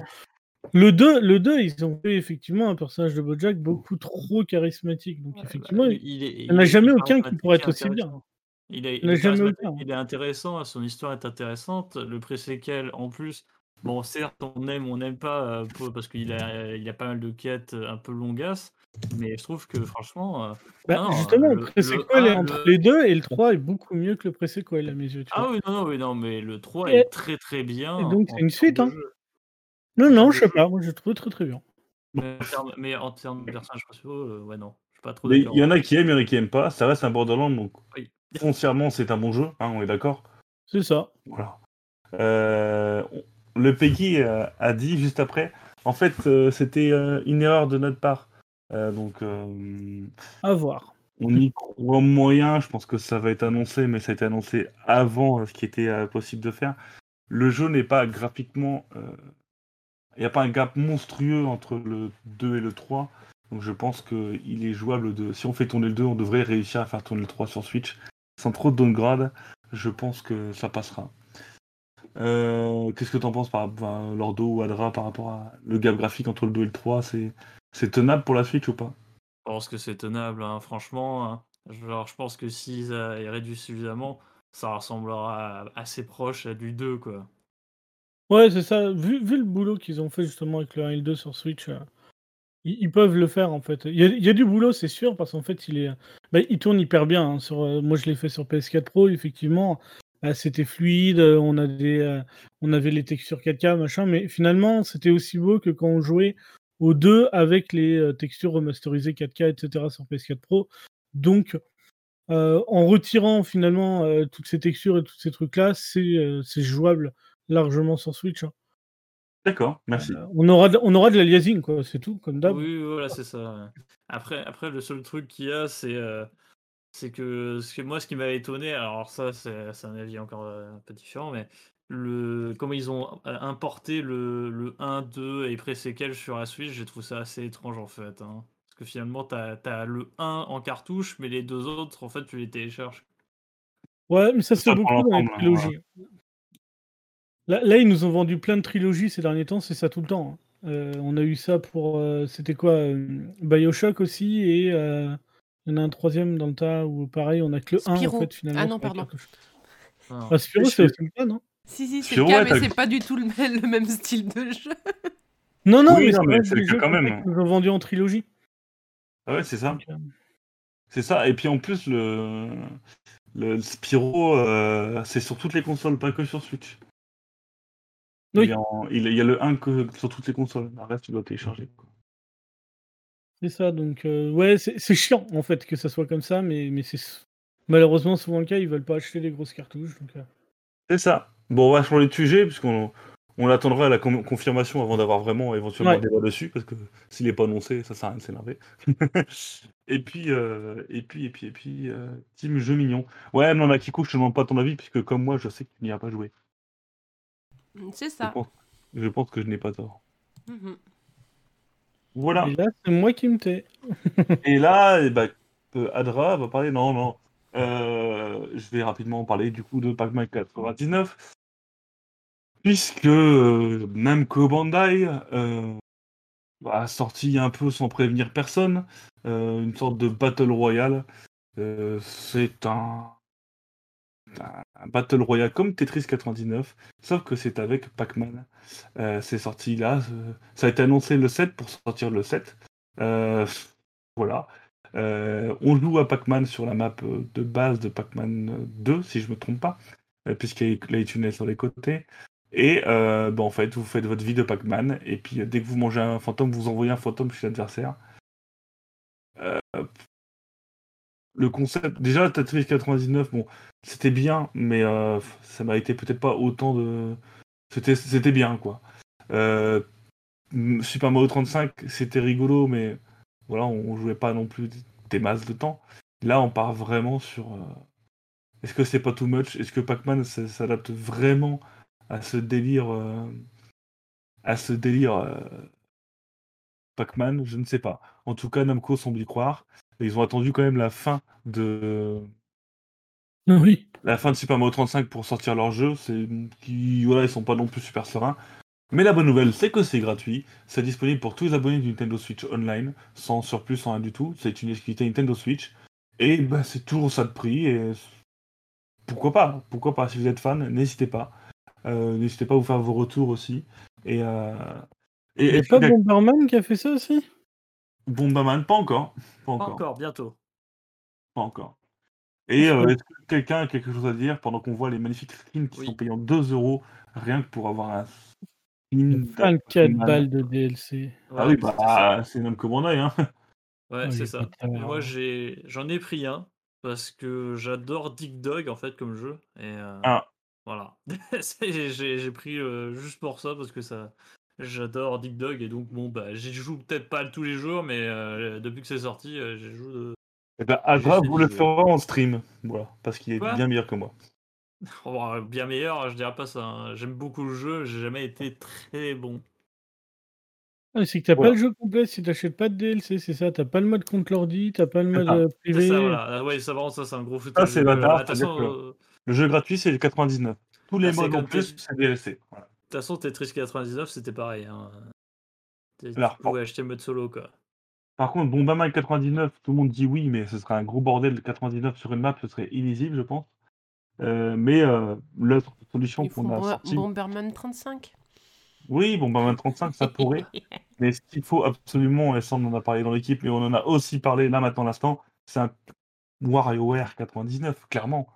Le 2 le 2, ils ont fait effectivement un personnage de BoJack beaucoup trop charismatique. Donc Ouais, effectivement, bah, il il est, il y en a jamais aucun qui pourrait être aussi bien. Il est, Il aucun. il est intéressant, son histoire est intéressante. Le pré-séquel, en plus, bon, certes, on aime ou on n'aime pas, euh, parce qu'il a, il a pas mal de quêtes un peu longasses, mais je trouve que franchement. euh, Bah, non, justement, le- pré-sequel est 1, entre le- les 2 et le 3 est beaucoup mieux que le pré-sequel à mes yeux, tu Ah vois? oui, non, non, oui, non, mais le 3 Et- est très très bien. et donc, c'est une suite, hein. jeu. Non, non, je sais pas, moi je trouve très, très bien. Mais en termes, mais en termes de personnages principaux, euh, ouais, non, je suis pas trop il y en a qui aiment, il y en a qui aiment pas. Ça reste un Borderlands, donc Oui. foncièrement, c'est un bon jeu, hein, on est d'accord C'est ça. Voilà. Euh, le Peggy euh, a dit juste après, en fait, euh, c'était euh, une erreur de notre part. Donc, À voir. on y croit moyen. Je pense que ça va être annoncé, mais ça a été annoncé avant ce qui était possible de faire. Le jeu n'est pas graphiquement. Il n'y a pas un gap monstrueux entre le 2 et le 3. Donc je pense qu'il est jouable de. Si on fait tourner le 2, on devrait réussir à faire tourner le 3 sur Switch. Sans trop de downgrade, je pense que ça passera. Euh, Qu'est-ce que tu en penses par enfin, Lordo ou Adra par rapport à le gap graphique entre le 2 et le 3 C'est c'est tenable pour la Switch ou pas? Je pense que c'est tenable, hein, franchement. hein. Genre, je pense que s'ils euh, ils réduisent suffisamment, ça ressemblera assez proche à du 2, quoi. Ouais, c'est ça. Vu, vu le boulot qu'ils ont fait justement avec le 1 et le 2 sur Switch, euh, ils, ils peuvent le faire en fait. Il y a, il y a du boulot, c'est sûr, parce qu'en fait, il est, bah, il tourne hyper bien. hein, sur, euh, moi, je l'ai fait sur PS4 Pro, effectivement, c'était fluide. euh, On a des, euh, on avait les textures 4K, machin, mais finalement, c'était aussi beau que quand on jouait aux deux avec les euh, textures remasterisées 4K, etc. sur PS4 Pro. Donc, euh, en retirant finalement euh, toutes ces textures et tous ces trucs-là, c'est euh, c'est jouable largement sur Switch. hein. D'accord, merci. Euh, on, aura de, on aura de l'aliasing, quoi, c'est tout, comme d'hab. Oui, voilà, c'est ça. Après, après, le seul truc qu'il y a, c'est euh, c'est que, ce que moi, ce qui m'avait étonné, alors ça, c'est c'est un avis encore euh, un peu différent, mais le comment ils ont euh, importé le, le 1, 2 et pré-séquel sur la Switch, j'ai trouvé ça assez étrange en fait. hein. Parce que finalement, tu as, le 1 en cartouche, mais les deux autres, en fait, tu les télécharges. Ouais, mais ça se Ça fait prend beaucoup dans les hein, trilogies. Là, là, ils nous ont vendu plein de trilogies ces derniers temps, c'est ça tout le temps. hein. Euh, on a eu ça pour. euh, C'était quoi euh, Bioshock aussi, et euh, il y en a un troisième dans le tas où pareil, on a que le 1 en fait finalement. Ah non, pardon. Ah, Spyro, Oui, c'est aussi le cas, non? Si, si, c'est le cas, ouais, mais c'est pas du tout le même, le même style de jeu. Non, non, Oui, mais c'est mais le cas jeux quand même. qu'ils nous ont vendus en trilogie. Ah ouais, c'est ça. Euh, C'est ça. Et puis en plus, le, le Spyro, euh, c'est sur toutes les consoles, pas que sur Switch. Oui. Il, en- y a le 1 que sur toutes les consoles. Le reste, tu dois télécharger. quoi. C'est ça, donc euh, ouais, c'est chiant en fait que ça soit comme ça, mais, mais c'est malheureusement souvent le cas, ils veulent pas acheter les grosses cartouches. Donc, euh, C'est ça. Bon, on va changer de sujet, puisqu'on on l'attendra à la confirmation avant d'avoir vraiment éventuellement Ouais. un débat dessus, parce que s'il n'est pas annoncé, ça sert à rien de s'énerver. et puis, euh, et puis, et puis, et puis, euh, Team Jeu Mignon. Ouais, non, Nakiko, je te demande pas ton avis, puisque comme moi, je sais que tu n'y as pas joué. C'est Je ça. pense, je pense que je n'ai pas tort. Mhm. Voilà. Et là, c'est moi qui me tais. Et là, euh, Adra va parler. Non, non. Euh, je vais rapidement parler du coup de Pac-Man 99. Puisque euh, Namco Bandai euh, a sorti un peu sans prévenir personne une sorte de Battle Royale. C'est un, Battle Royale comme Tetris 99, sauf que c'est avec Pac-Man. Euh, c'est sorti là. euh, ça a été annoncé le 7 pour sortir le 7. Euh, voilà. On joue à Pac-Man sur la map de base de Pac-Man 2, si je me trompe pas, puisqu'il y a les tunnels sur les côtés. Et bah, en fait, vous faites votre vie de Pac-Man, et puis dès que vous mangez un fantôme, vous envoyez un fantôme chez l'adversaire. Le concept, déjà, Tetris 99, bon, c'était bien, mais euh, ça été peut-être pas autant de. C'était, bien, quoi. Euh, Super Mario 35, c'était rigolo, mais voilà, on jouait pas non plus des masses de temps. Là, on part vraiment sur, euh, Est-ce que c'est pas too much? Est-ce que Pac-Man s'adapte vraiment à ce délire euh, à ce délire Pac-Man? Je ne sais pas. En tout cas, Namco semble y croire. Ils ont attendu quand même la fin de Oui. la fin de Super Mario 35 pour sortir leur jeu. C'est qui voilà, ils sont pas non plus super sereins. Mais la bonne nouvelle, c'est que c'est gratuit. C'est disponible pour tous les abonnés du Nintendo Switch Online, sans surplus, sans rien du tout. C'est une exclusivité Nintendo Switch. Et bah, c'est toujours ça de prix. Et pourquoi pas Pourquoi pas Si vous êtes fan, n'hésitez pas. Euh, n'hésitez pas à vous faire vos retours aussi. Et, euh... Et, pas Bomberman qui a fait ça aussi? Bomberman, pas encore. Pas Pas encore. bientôt. Pas encore. Et euh, est-ce que quelqu'un a quelque chose à dire pendant qu'on voit les magnifiques skins qui Oui. sont payants 2 euros rien que pour avoir un skin 24 d'Aquaman balles de DLC. Ah Ouais, oui, bah, c'est même commandé, hein. Ouais, Oh, c'est ça. pas moi, j'ai, j'en ai pris un parce que j'adore Dig Dog en fait comme jeu. Et euh, Ah. voilà. J'ai pris euh, juste pour ça parce que ça, j'adore Dig Dog et donc bon bah j'y joue peut-être pas tous les jours, mais euh, depuis que c'est sorti, euh, j'y joue de. Eh ben, essayé vous le ferez en stream. Voilà, parce qu'il est Quoi? bien meilleur que moi. Oh, bien meilleur, je dirais pas ça. hein. J'aime beaucoup le jeu, j'ai jamais été très bon. Ah, c'est que t'as Voilà. pas le jeu complet si t'achètes pas de DLC, c'est ça. T'as pas le mode contre l'ordi, t'as pas le C'est mode euh, C'est privé. ça, voilà. Ah Ouais, ça, vraiment, ça, c'est un gros foutage c'est Ah, façon, que- euh, Le jeu gratuit, c'est le 99. Tous les Ah, c'est modes en plus, c'est DLC. Voilà. De toute façon, Tetris 99, c'était pareil. Hein. Tu tu Alors, pouvais acheter le mode solo, quoi. Par contre, Bomberman 99, tout le monde dit oui, mais ce serait un gros bordel de 99 sur une map, ce serait illisible, je pense. Euh, mais euh, l'autre solution qu'on a sortie. Bomberman 35. Oui, Bomberman 35, ça pourrait. mais ce qu'il faut absolument, et ça on en a parlé dans l'équipe, mais on en a aussi parlé là maintenant l'instant, c'est un WarioWare 99, clairement.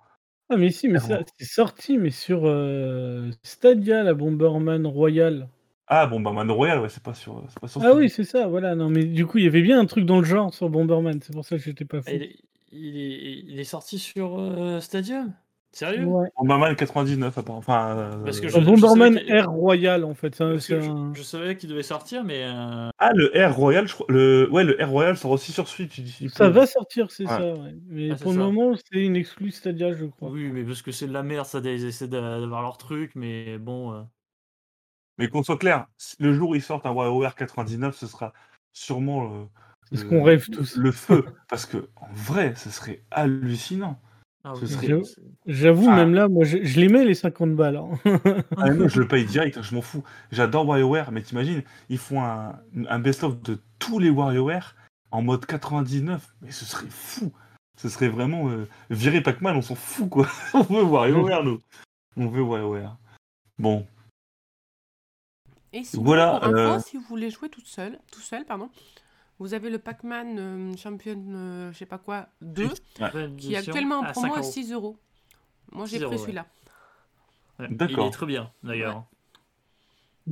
Ah, mais si, mais ça, c'est sorti, mais sur euh, Stadia, la Bomberman Royal. Ah, Bomberman Royal, ouais, c'est pas sur. C'est pas sur Ah Steam. oui, c'est ça, voilà. Non, mais du coup, il y avait bien un truc dans le genre sur Bomberman, c'est pour ça que j'étais pas fou. Ah, Il est, il est, il est sorti sur euh, Stadium Sérieux? Ouais. Bomberman 99, apparemment. Enfin, euh, Parce que Euh, je- Bomberman savais qu'il- Air Royal, en fait. un- je, savais qu'il devait sortir, mais. euh, Ah, le Air Royal, je crois. Le... Ouais, le Air Royal sort aussi sur Switch. d'ici Ça va sortir, c'est Ouais. ça, ouais. Mais Ah, pour le ça. moment, c'est une exclue Stadia, je crois. Oui, mais parce que c'est de la merde, ça, ils essaient d'a- d'avoir leur truc, mais bon. euh, Mais qu'on soit clair, si le jour où ils sortent un WarioWare 99, ce sera sûrement le, C'est ce qu'on rêve tous. le feu. Parce que, en vrai, ce serait hallucinant. Ah, Ce oui, serait- J'avoue. Ah. même là, moi, je, je les mets les 50 balles. hein. Ah, je le paye direct, je m'en fous. J'adore WarioWare, mais t'imagines, ils font un, un best-of de tous les WarioWare en mode 99. Mais ce serait fou. Ce serait vraiment euh, virer Pac-Man, on s'en fout quoi. on veut WarioWare, nous. On veut WarioWare. Bon, Et sinon, Voilà, pour info, euh, si vous voulez jouer toute seule, tout seul, pardon, vous avez le Pac-Man euh, Champion, euh, je sais pas quoi, 2, Nouvelle qui est actuellement en promo 5 à euros. 6 euros. Moi, j'ai 6 pris euros, ouais. celui-là. Ouais, D'accord. Il est très bien, d'ailleurs.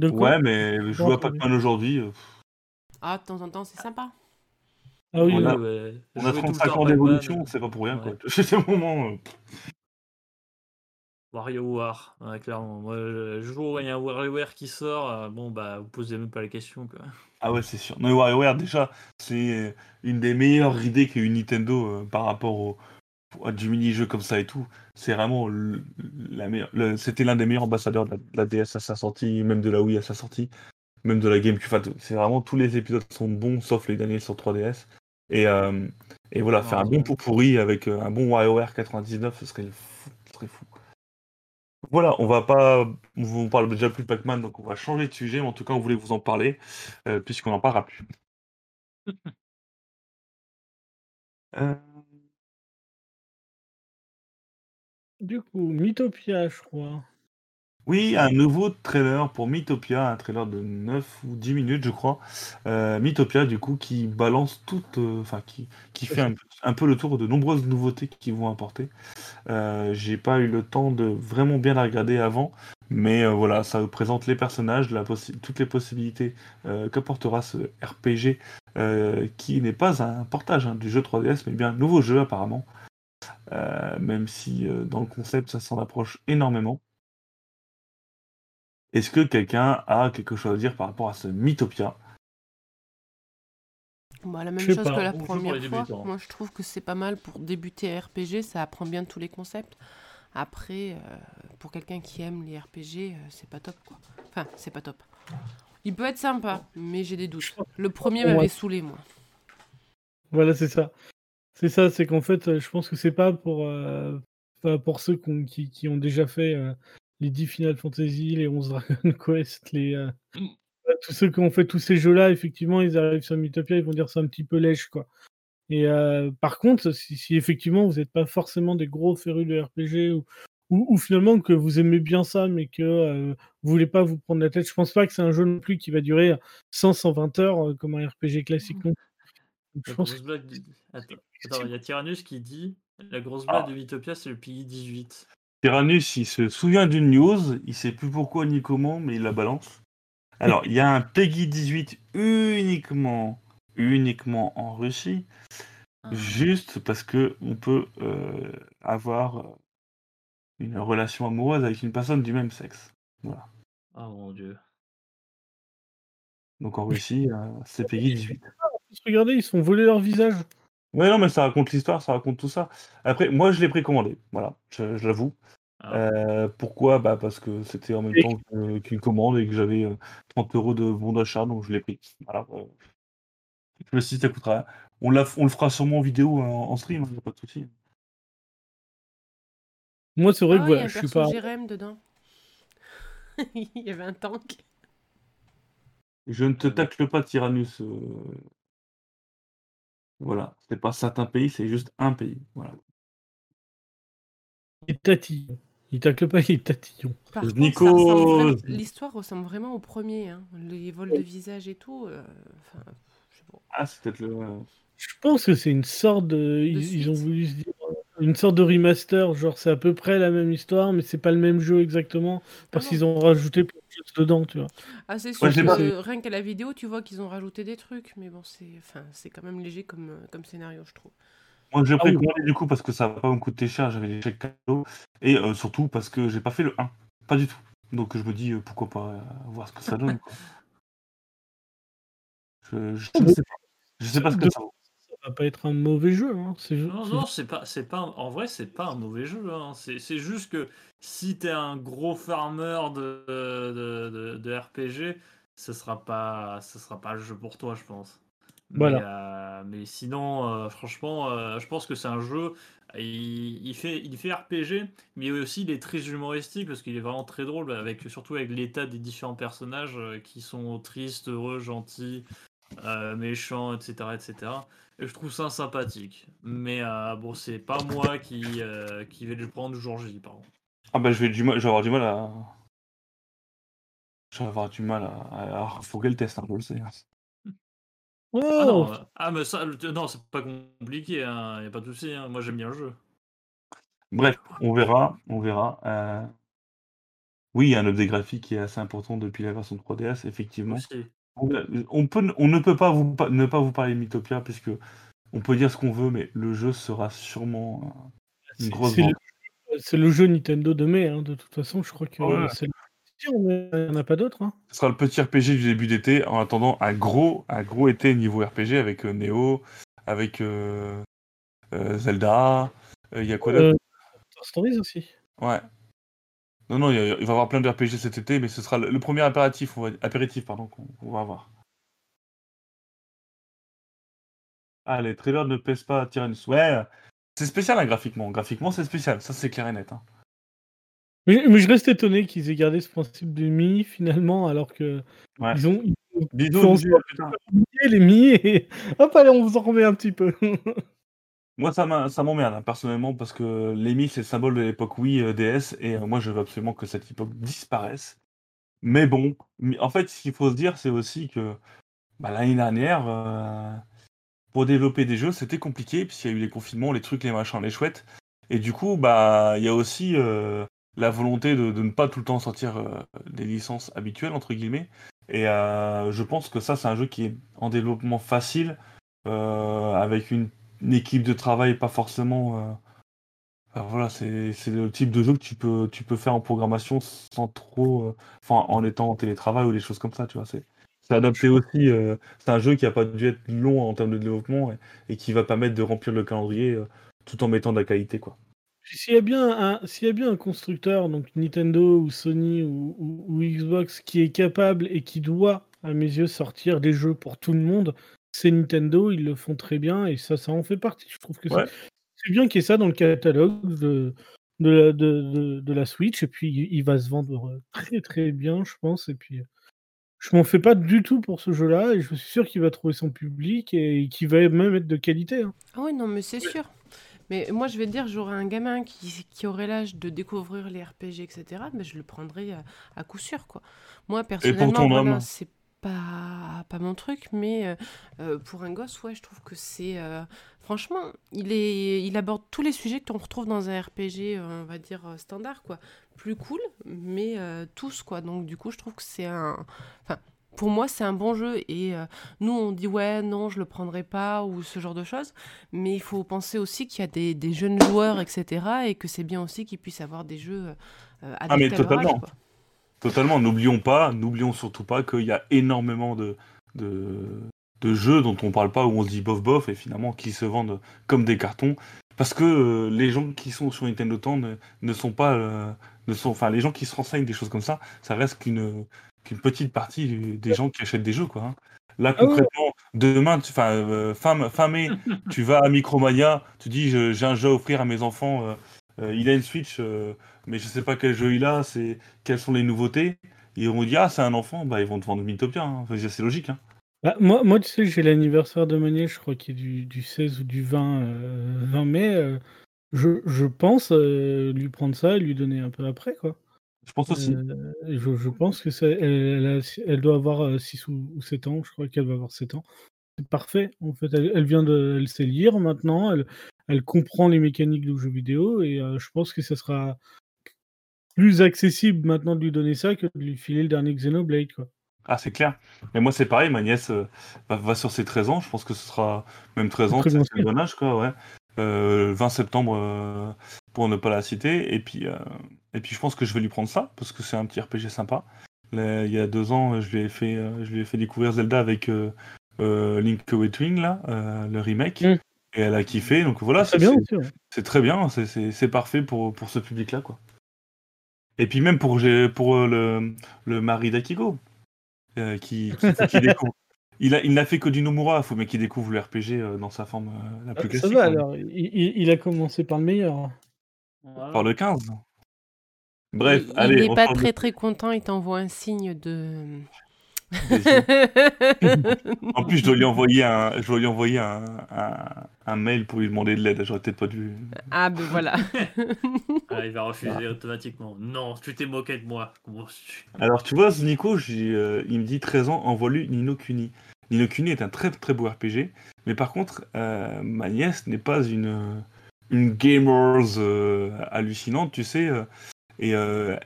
Quoi ouais, mais je vois Pac-Man aujourd'hui. euh, Ah, de temps en temps, c'est sympa. Ah oui, On a- ouais, On a tout le 35 temps ans d'évolution, c'est pas pour rien quoi. ouais. C'est un moment. WarioWare, ouais, clairement. Moi, le jour où il y a un WarioWare qui sort, euh, bon, bah, vous posez même pas la question, quoi. Ah ouais, c'est sûr. Non, mais WarioWare, déjà, c'est une des meilleures idées qu'a eu Nintendo euh, par rapport au, à du mini-jeu comme ça et tout. C'est vraiment le- la meilleure. le- C'était l'un des meilleurs ambassadeurs de la, de la DS à sa sortie, même de la Wii à sa sortie, même de la GameCube. Enfin, c'est vraiment tous les épisodes sont bons, sauf les derniers sur 3DS. Et, euh, et voilà, Non, faire un bon. pot pourri avec euh, un bon WarioWare 99, ce serait fou. Ce serait fou. Voilà, on va pas. On parle déjà plus de Pac-Man, donc on va changer de sujet, mais en tout cas, on voulait vous en parler, euh, puisqu'on n'en parlera plus. Euh, Du coup, Mythopia, je crois. Oui, un nouveau trailer pour Mythopia, un trailer de 9 ou 10 minutes, je crois. Euh, Mythopia, du coup, qui balance toute. euh, Enfin, qui, fait un, peu le tour de nombreuses nouveautés qu'ils vont apporter. Euh, J'ai pas eu le temps de vraiment bien la regarder avant, mais euh, voilà, ça présente les personnages, toutes les possibilités euh, qu'apportera ce RPG, qui n'est pas un portage hein, du jeu 3DS, mais bien un nouveau jeu apparemment. Même si dans le concept ça s'en approche énormément. Est-ce que quelqu'un a quelque chose à dire par rapport à ce Mythopia? Bah, la même chose pas. que la première fois. débutants. Moi, je trouve que c'est pas mal pour débuter à RPG. Ça apprend bien tous les concepts. Après, euh, pour quelqu'un qui aime les RPG, euh, c'est pas top, quoi. Enfin, c'est pas top. Il peut être sympa, mais j'ai des doutes. Le premier Ouais. m'avait saoulé, moi. Voilà, c'est ça. C'est ça, c'est qu'en fait, euh, je pense que c'est pas pour, euh, pas pour ceux qui, qui ont déjà fait euh, les 10 Final Fantasy, les 11 Dragon Quest, les, euh, Mm. tous ceux qui ont fait tous ces jeux-là, effectivement, ils arrivent sur Mythopia, ils vont dire c'est un petit peu lèche, quoi. Et euh, par contre, si, si effectivement vous n'êtes pas forcément des gros férus de RPG ou, ou, ou finalement que vous aimez bien ça, mais que euh, vous voulez pas vous prendre la tête, je pense pas que c'est un jeu non plus qui va durer 100-120 heures euh, comme un RPG classique non. Donc, je pense Attends, attends, il y a Tyrannus qui dit la grosse Ah. blague de Mythopia, c'est le PI 18. Tyrannus, il se souvient d'une news, il sait plus pourquoi ni comment, mais il la balance. Alors, il y a un Peggy 18 uniquement, uniquement en Russie, Ah. juste parce que on peut euh, avoir une relation amoureuse avec une personne du même sexe. Voilà. Oh mon dieu. Donc en Russie, euh, c'est Peggy 18. regardez, ils se font voler leur visage. Ouais, non, mais ça raconte l'histoire, ça raconte tout ça. Après, moi, je l'ai précommandé, voilà, je, je l'avoue. Ah. Euh, pourquoi? Bah Parce que c'était en même Et- temps qu'une commande et que j'avais euh, 30 euros de bon d'achat, donc je l'ai pris. Voilà. euh. Je me suis dit, ça coûtera rien. On, la- on le fera sûrement en vidéo, en, en stream, il n'y a pas de souci. Moi, c'est vrai Ah, que voilà, je suis pas. Jérém dedans. il y avait un tank. Je ne te tacle pas, Tyrannus. euh. Voilà, c'est pas certains pays, c'est juste un pays. Voilà. Il est tatillon. Il tacle pas, il est tatillon. Par contre, Nico- l'histoire ressemble vraiment au premier. hein. Les vols de visage et tout. euh, Enfin, je sais pas. Ah, c'est peut-être le. Je pense que c'est une sorte de. Ils, ils ont voulu se dire. euh, Une sorte de remaster, genre c'est à peu près la même histoire, mais c'est pas le même jeu exactement, parce Ah non. qu'ils ont rajouté choses dedans, tu vois. Ah, c'est sûr Ouais, que rien qu'à la vidéo, tu vois qu'ils ont rajouté des trucs, mais bon, c'est enfin, c'est quand même léger comme, euh, comme scénario, je trouve. Moi, j'ai Ah oui. précommandé du coup parce que ça va pas me coûter cher, j'avais les chèques cadeaux. Et euh, surtout parce que j'ai pas fait le 1. Pas du tout. Donc je me dis euh, pourquoi pas euh, voir ce que ça donne. quoi. Je, je, je sais pas. Je sais pas ce que ça vaut. Ça va pas être un mauvais jeu, hein. Non, non, c'est pas, c'est pas, en vrai, c'est pas un mauvais jeu. hein. C'est, c'est juste que si t'es un gros farmer de, de, de, de RPG, ce sera pas, ce sera pas le jeu pour toi, je pense. Voilà. Mais, euh, mais sinon, euh, franchement, euh, je pense que c'est un jeu. Il, il fait, il fait RPG, mais aussi il est très humoristique parce qu'il est vraiment très drôle, avec surtout avec l'état des différents personnages qui sont tristes, heureux, gentils, méchants, etc., etc. Je trouve ça sympathique. Mais euh, bon, c'est pas moi qui, euh, qui vais le prendre le jour J, par contre. Ah bah je vais, du mal, je vais avoir du mal à. Je vais avoir du mal à. à... refourguer le test, hein, je le sais. Oh Ah non, euh, ah, mais ça, le- non, c'est pas compliqué, hein, y a pas de souci. hein. Moi, j'aime bien le jeu. Bref, on verra. On verra. Euh, Oui, il y a un update graphique qui est assez important depuis la version 3DS, effectivement. Aussi. On, peut, on ne peut pas vous, ne pas vous parler de Mythopia, puisque on peut dire ce qu'on veut, mais le jeu sera sûrement une grosse c'est le, c'est le jeu Nintendo de mai, hein, de toute façon, je crois que Ouais. c'est le il n'y en a pas d'autres. Hein. Ce sera le petit RPG du début d'été, en attendant un gros, un gros été niveau RPG avec euh, Neo, avec euh, euh, Zelda. Il y a quoi d'autre? Stories aussi. Ouais. Non, non, il y a- il va y avoir plein de RPG cet été, mais ce sera le, le premier apéritif, on va, apéritif pardon, qu'on va avoir. Ah, les trailers ne pèsent pas à Tyrannus. Ouais, c'est spécial hein, graphiquement. Graphiquement, c'est spécial, ça c'est clair et net. hein. Mais, mais je reste étonné qu'ils aient gardé ce principe de mi finalement, alors que Ouais. ils ont, ils ont Bisous, fait en bisous, les mi et hop, allez, on vous en remet un petit peu. Moi, ça m'emmerde hein, personnellement parce que l'EMI, c'est le symbole de l'époque Wii euh, DS et euh, moi, je veux absolument que cette époque disparaisse. Mais bon, en fait, ce qu'il faut se dire, c'est aussi que bah, l'année dernière, euh, pour développer des jeux, c'était compliqué puisqu'il y a eu les confinements, les trucs, les machins, les chouettes. Et du coup, bah, il y a aussi la volonté de, de ne pas tout le temps sortir des licences habituelles, entre guillemets. Et je pense que ça, c'est un jeu qui est en développement facile, avec une, une équipe de travail pas forcément. euh, enfin, voilà, c'est le type de jeu que tu peux, tu peux faire en programmation sans trop. euh, Enfin, en étant en télétravail ou des choses comme ça, tu vois. C'est adapté aussi. euh, c'est un jeu qui a pas dû être long en termes de développement et, et qui va permettre de remplir le calendrier tout en mettant de la qualité, quoi. S'il y, a bien un- s'il y a bien un constructeur, donc Nintendo ou Sony ou, ou- ou Xbox, qui est capable et qui doit, à mes yeux, sortir des jeux pour tout le monde, c'est Nintendo. Ils le font très bien et ça, ça en fait partie. Je trouve que c'est- Ouais. c'est bien qu'il y ait ça dans le catalogue de, de, la, de, de- de la Switch. Et puis, il, va se vendre très très bien, je pense. Et puis, je m'en fais pas du tout pour ce jeu-là et je suis sûr qu'il va trouver son public et qu'il va même être de qualité. hein. Ah oui, non, mais c'est sûr. Mais moi, je vais te dire, j'aurais un gamin qui, qui aurait l'âge de découvrir les RPG, etc. Mais je le prendrais à, à coup sûr, quoi. Moi, personnellement, ton voilà, homme c'est pas, pas mon truc, mais euh, euh, pour un gosse, ouais, je trouve que c'est... euh, franchement, il, est, il aborde tous les sujets que l'on retrouve dans un RPG, on va dire, standard, quoi. Plus cool, mais euh, tous, quoi. Donc, du coup, je trouve que c'est un... Enfin, pour moi, c'est un bon jeu. Et nous, on dit, ouais, non, je le prendrai pas, ou ce genre de choses. Mais il faut penser aussi qu'il y a des, des jeunes joueurs, etc. Et que c'est bien aussi qu'ils puissent avoir des jeux euh, Ah, mais adaptés à leur âge, totalement. quoi. Totalement, n'oublions pas, n'oublions surtout pas qu'il y a énormément de, de, de jeux dont on parle pas, où on se dit bof bof, et finalement qui se vendent comme des cartons. Parce que euh, les gens qui sont sur Nintendo Temps ne, ne sont pas. euh, ne sont, enfin, les gens qui se renseignent des choses comme ça, ça reste qu'une qu'une petite partie des gens qui achètent des jeux, quoi. hein. Là, Ah concrètement, demain, tu- enfin, euh, fin, fin mai, tu vas à Micromania, tu dis j'ai un jeu à offrir à mes enfants, euh, il a une Switch, euh, mais je sais pas quel jeu il a, c'est quelles sont les nouveautés. Et on dit ah c'est un enfant, bah ils vont te vendre Mythopia, hein. Enfin, c'est logique. Hein. Bah, moi, moi, tu sais, j'ai l'anniversaire de Maniel, je crois qu'il est du, du 16 ou du 20, euh, 20 mai. euh, je, je pense lui prendre ça et lui donner un peu après, quoi. Je pense aussi. Je, je pense que ça, elle, elle a- elle doit avoir 6 ou, ou 7 ans, je crois qu'elle va avoir 7 ans. C'est parfait, en fait. Elle, elle vient de. Elle sait lire maintenant, elle, elle comprend les mécaniques du jeu vidéo et euh, je pense que ça sera plus accessible maintenant de lui donner ça que de lui filer le dernier Xenoblade, quoi. Ah c'est clair. Mais moi c'est pareil, ma nièce euh, va, va sur ses 13 ans, je pense que ce sera même 13 ans, c'est le bon âge quoi, ouais. Euh, 20 septembre euh, pour ne pas la citer, et puis, euh, et puis je pense que je vais lui prendre ça, parce que c'est un petit RPG sympa. Là, il y a deux ans, je lui ai fait, je lui ai fait découvrir Zelda avec Link Awakening, là, le remake, Mm. Et elle a kiffé, donc voilà, Très c'est bien c'est- très bien, c'est- parfait pour, pour ce public-là, quoi. Et puis même pour, pour euh, le, le mari d'Akigo, euh, qui, qui, découvre. Il a- il n'a fait que du Nomura, faut mais qu'il découvre le RPG euh, dans sa forme la plus Ah, Ça classique. va hein, alors, il, il- a commencé par le meilleur. Voilà. Par le 15. Bref, il, allez, il n'est pas très très content, il t'envoie un signe de. En plus, je dois lui envoyer un, je dois lui envoyer un, un, un mail pour lui demander de l'aide. J'aurais peut-être pas dû. ah ben voilà. Ah, il va refuser automatiquement. Non, tu t'es moqué de moi. Alors, tu vois, ce Nico, euh, il me dit 13 ans, envoie-lui Nino Kuni. Nino Kuni est un très très beau RPG, mais par contre, euh, ma nièce n'est pas une, une gamers euh, hallucinante, tu sais, euh, et euh,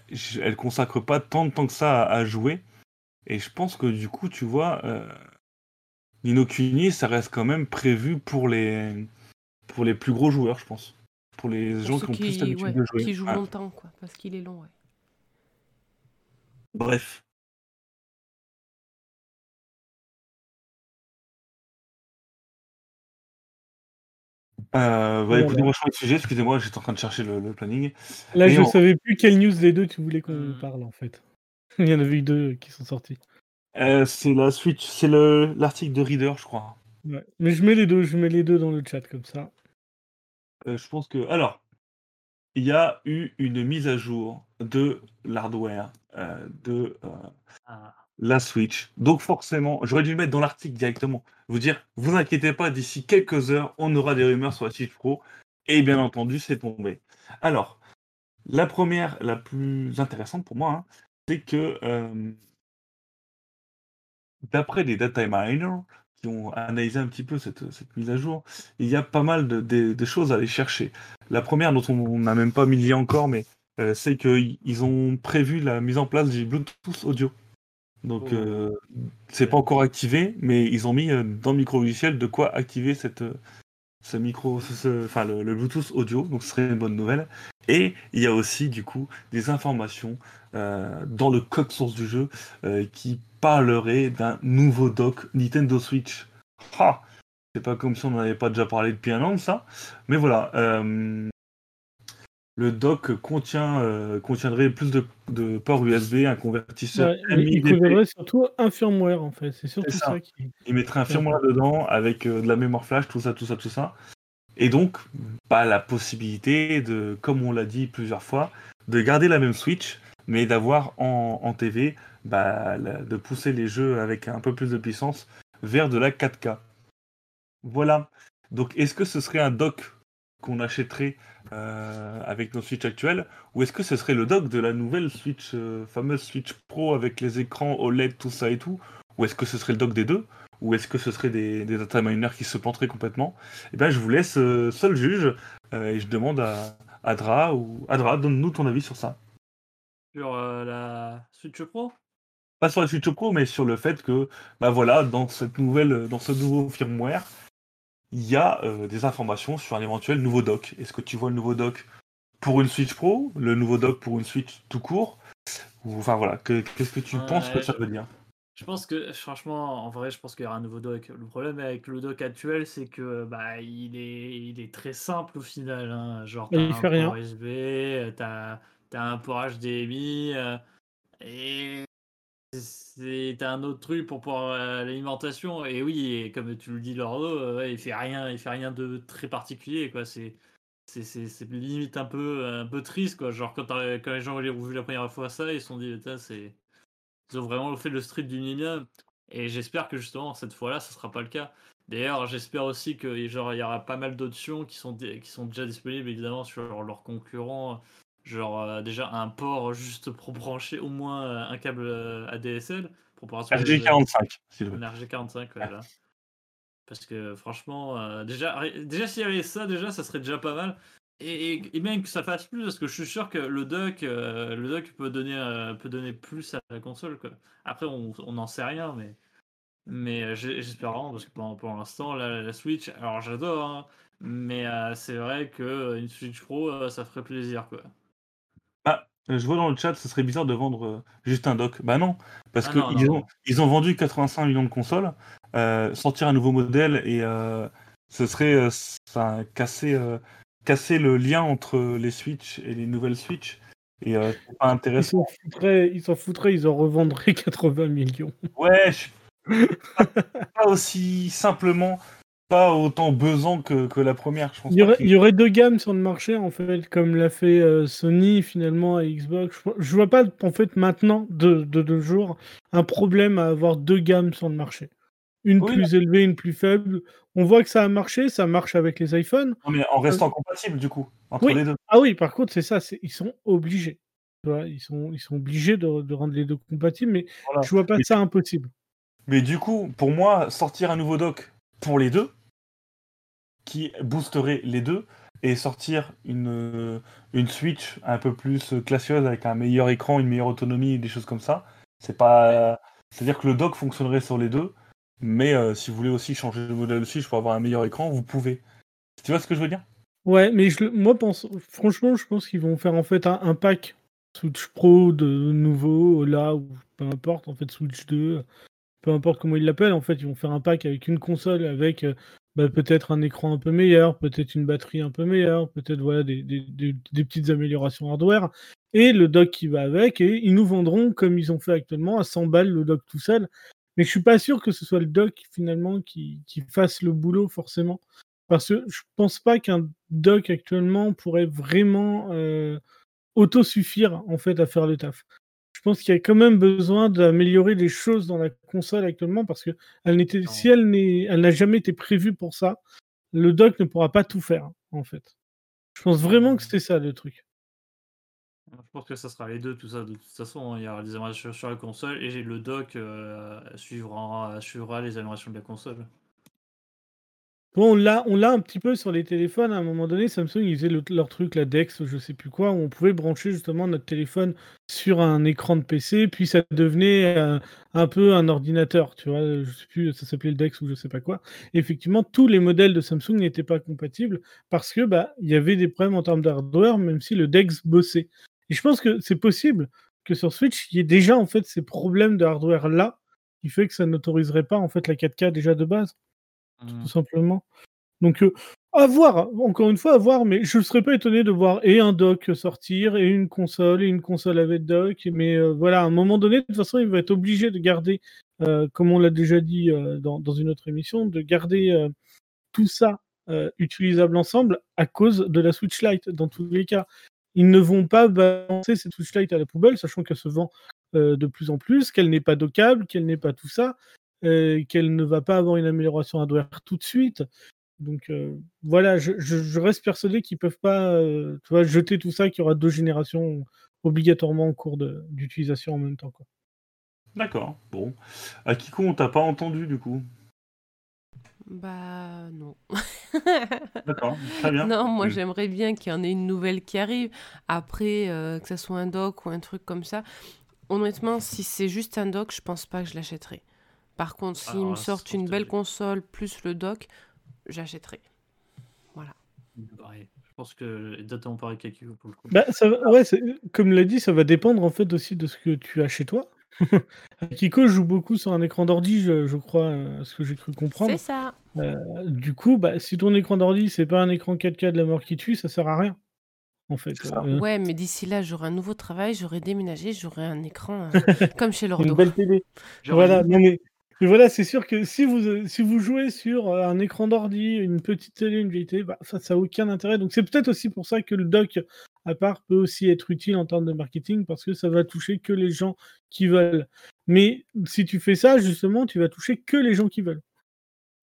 elle consacre pas tant de temps que ça à, à jouer. Et je pense que du coup, tu vois, euh, Nino Kuni, ça reste quand même prévu pour les, pour les plus gros joueurs, je pense. Pour les Pour gens qui ont plus qui, l'habitude ouais, de jouer. qui jouent Ouais. longtemps, quoi, parce qu'il est long, ouais. Bref. Euh, bah, écoutez, moi je change de sujet, excusez-moi, j'étais en train de chercher le, le planning. Là, Et je on- savais plus quelle news des deux tu voulais qu'on Hmm. parle en fait. Il y en avait eu deux qui sont sortis. Euh, c'est la Switch, c'est le l'article de Reader, je crois. Ouais. Mais je mets les deux, je mets les deux dans le chat comme ça. Euh, je pense que. Alors, il y a eu une mise à jour de l'hardware euh, de euh, Ah. la Switch. Donc forcément, j'aurais dû le mettre dans l'article directement. Vous dire, vous inquiétez pas, d'ici quelques heures, on aura des rumeurs sur la Switch Pro. Et bien entendu, c'est tombé. Alors, la première, la plus intéressante pour moi, hein, c'est que euh, d'après des data miners qui ont analysé un petit peu cette, cette mise à jour, il y a pas mal de, de- de choses à aller chercher. La première dont on n'a même pas mis le lien encore, mais euh, c'est qu'ils ont prévu la mise en place du Bluetooth audio. Donc, Oh. euh, c'est pas encore activé, mais ils ont mis dans le micro logiciel de quoi activer cette, ce micro, ce- ce- enfin le, le Bluetooth audio. Donc, ce serait une bonne nouvelle. Et il y a aussi du coup des informations euh, dans le code source du jeu euh, qui parlerai d'un nouveau dock Nintendo Switch. Ah c'est pas comme si on n'en avait pas déjà parlé depuis un an de ça. Mais voilà. euh, le dock contient, contiendrait plus de, de ports USB, un convertisseur Ouais, il MIDP. conviendrait surtout un firmware en fait. C'est surtout ça. ça. qui. Il mettrait un firmware dedans avec de la mémoire flash, tout ça, tout ça, tout ça. Et donc, pas la possibilité de, comme on l'a dit plusieurs fois, de garder la même Switch, mais d'avoir en, TV, bah, de pousser les jeux avec un peu plus de puissance vers de la 4K. Voilà. Donc, est-ce que ce serait un dock qu'on achèterait euh, avec nos Switch actuelles, ou est-ce que ce serait le dock de la nouvelle Switch, euh, fameuse Switch Pro avec les écrans OLED, tout ça et tout, ou est-ce que ce serait le dock des deux? Ou est-ce que ce serait des, des data miners qui se planteraient complètement? Eh bien, je vous laisse euh, seul juge euh, et je demande à Adra ou Adra, donne-nous ton avis sur ça. Sur euh, la Switch Pro? Pas sur la Switch Pro, mais sur le fait que, bah voilà, dans cette nouvelle, dans ce nouveau firmware, il y a des informations sur un éventuel nouveau dock. Est-ce que tu vois le nouveau dock pour une Switch Pro, le nouveau dock pour une Switch tout court? Ou, Enfin voilà, que- qu'est-ce que tu Ouais, penses que ça veut dire? Je pense que, franchement, en vrai, je pense qu'il y aura un nouveau dock. Le problème avec le dock actuel, c'est que bah, il, est, il est très simple au final. hein. Genre, Et t'as il un fait rien. port USB, euh, t'as as un port HDMI, euh, et c'est t'as un autre truc pour pouvoir euh, l'alimentation. Et oui, et comme tu le dis, Lordo, euh, ouais, il fait rien, il fait rien de très particulier, quoi. C'est c'est- c'est c'est limite un peu, un peu triste, quoi. Genre, quand, t'as- quand les gens ont vu la première fois ça, ils se sont dit, Putain, c'est. Ils ont vraiment fait le street du Nibia. Et j'espère que justement, cette fois-là, ce sera pas le cas. D'ailleurs, j'espère aussi que genre il y aura pas mal d'options qui sont, qui sont déjà disponibles évidemment sur leurs concurrents. Genre euh, déjà un port juste pour brancher au moins euh, un câble euh, ADSL pour pouvoir sur les- RG45, s'il vous plaît. un RG45, voilà. Parce que franchement, déjà, déjà s'il y avait ça, déjà, ça serait déjà pas mal. Et, et- même que ça fasse plus, parce que je suis sûr que le dock, euh, le dock peut donner, euh, peut donner plus à la console. Quoi. Après, on n'en sait rien, mais, mais euh, j'espère vraiment, parce que pour, pour l'instant, la, la Switch, alors j'adore, hein, mais euh, c'est vrai qu'une Switch Pro, ça ferait plaisir. Quoi. Ah, euh, je vois dans le chat, ce serait bizarre de vendre juste un dock. Bah non, parce Ah que non, ils, non, ont, ils ont vendu 85 millions de consoles. sortir un nouveau modèle et ce serait ça, casser, casser le lien entre les Switch et les nouvelles Switch. Et euh, c'est pas Ils intéressant. s'en foutraient, ils s'en foutraient, ils en revendraient 80 millions. Ouais, je pas, pas aussi simplement, pas autant besoin que, que la première. Je pense Il y, aurait, que- il y aurait deux gammes sur le marché, en fait, comme l'a fait euh, Sony finalement à Xbox. Je, je vois pas, en fait, maintenant, de, de deux jours, un problème à avoir deux gammes sur le marché. Une Oui, plus élevée, une plus faible. On voit que ça a marché, ça marche avec les iPhones. Non, mais en restant compatible du coup entre Oui. les deux. Ah oui, par contre, c'est ça, ils sont obligés. Ils, sont, ils sont obligés de, de rendre les deux compatibles, mais Voilà. je vois pas Mais- ça impossible. Mais du coup, pour moi, sortir un nouveau dock pour les deux, qui boosterait les deux, et sortir une, euh, une Switch un peu plus classieuse avec un meilleur écran, une meilleure autonomie, des choses comme ça, c'est pas. C'est-à-dire que le dock fonctionnerait sur les deux, mais euh, si vous voulez aussi changer de modèle de Switch pour avoir un meilleur écran, vous pouvez. Tu vois ce que je veux dire? Ouais, mais je, moi, pense, franchement, je pense qu'ils vont faire en fait un, pack Switch Pro de nouveau, là, ou peu importe, en fait, Switch 2, peu importe comment ils l'appellent, en fait, ils vont faire un pack avec une console, avec euh, bah, peut-être un écran un peu meilleur, peut-être une batterie un peu meilleure, peut-être voilà, des, des- des- des petites améliorations hardware, et le dock qui va avec, et ils nous vendront, comme ils ont fait actuellement, à 100 balles le dock tout seul. Mais je suis pas sûr que ce soit le dock, finalement, qui, qui fasse le boulot, forcément. Parce que je pense pas qu'un dock actuellement pourrait vraiment euh, auto-suffire en fait à faire le taf. Je pense qu'il y a quand même besoin d'améliorer les choses dans la console actuellement parce que elle n'était, Non. si elle n'est, elle n'a jamais été prévue pour ça, le dock ne pourra pas tout faire en fait. Je pense vraiment que c'est ça le truc. Je pense que ça sera les deux, tout ça. De toute façon, il y aura des améliorations sur la console et le dock euh, suivra, les améliorations de la console. Bon, on l'a, on l'a un petit peu sur les téléphones. À un moment donné, Samsung, ils faisaient le- leur truc, la Dex, je sais plus quoi, où on pouvait brancher justement notre téléphone sur un écran de PC, puis ça devenait euh, un peu un ordinateur, tu vois. Je sais plus, ça s'appelait le Dex ou je sais pas quoi. Effectivement, tous les modèles de Samsung n'étaient pas compatibles parce que bah il y avait des problèmes en termes d'hardware, même si le Dex bossait. Et je pense que c'est possible que sur Switch, il y ait déjà en fait ces problèmes de hardware là qui fait que ça n'autoriserait pas en fait la 4K déjà de base, Mmh. tout simplement. Donc euh, à voir, encore une fois à voir, mais je ne serais pas étonné de voir et un dock sortir et une console et une console avec dock, mais euh, voilà, à un moment donné, de toute façon, il va être obligé de garder, euh, comme on l'a déjà dit dans, dans une autre émission, de garder tout ça utilisable ensemble à cause de la Switch Lite dans tous les cas. Ils ne vont pas balancer cette Lite à la poubelle, sachant qu'elle se vend euh, de plus en plus, qu'elle n'est pas dockable, qu'elle n'est pas tout ça, euh, qu'elle ne va pas avoir une amélioration hardware tout de suite. Donc euh, voilà, je, reste persuadé qu'ils peuvent pas jeter tout ça, qu'il y aura deux générations obligatoirement en cours d'utilisation en même temps. D'accord, bon. Akiko, on t'a pas entendu du coup? Bah non. D'accord, très bien. Non, moi j'aimerais bien qu'il y en ait une nouvelle qui arrive. Après, euh, que ça soit un dock ou un truc comme ça. Honnêtement, si c'est juste un dock, je pense pas que je l'achèterai. Par contre, s'ils Alors me sortent une belle console plus le dock, j'achèterai. Pareil. Je pense que exactement pareil qu'Akiko pour le coup. Bah, ça, va- ouais, comme l'a dit, ça va dépendre en fait aussi de ce que tu as chez toi. Kiko joue beaucoup sur un écran d'ordi, je, je crois, euh, à ce que j'ai cru comprendre. C'est ça. Euh, du coup, bah, si ton écran d'ordi, c'est pas un écran 4K de la mort qui tue, ça sert à rien. En fait. Euh, Ouais, mais d'ici là, j'aurai un nouveau travail, j'aurai déménagé, j'aurai un écran euh, comme chez une Lordo. belle télé. Voilà, dit- non mais mais voilà, c'est sûr que si vous, euh, si vous jouez sur euh, un écran d'ordi, une petite télé, une vieille télé, bah, ça n'a aucun intérêt. Donc c'est peut-être aussi pour ça que le dock à part peut aussi être utile en termes de marketing parce que ça va toucher que les gens qui veulent. Mais si tu fais ça, justement, tu vas toucher que les gens qui veulent.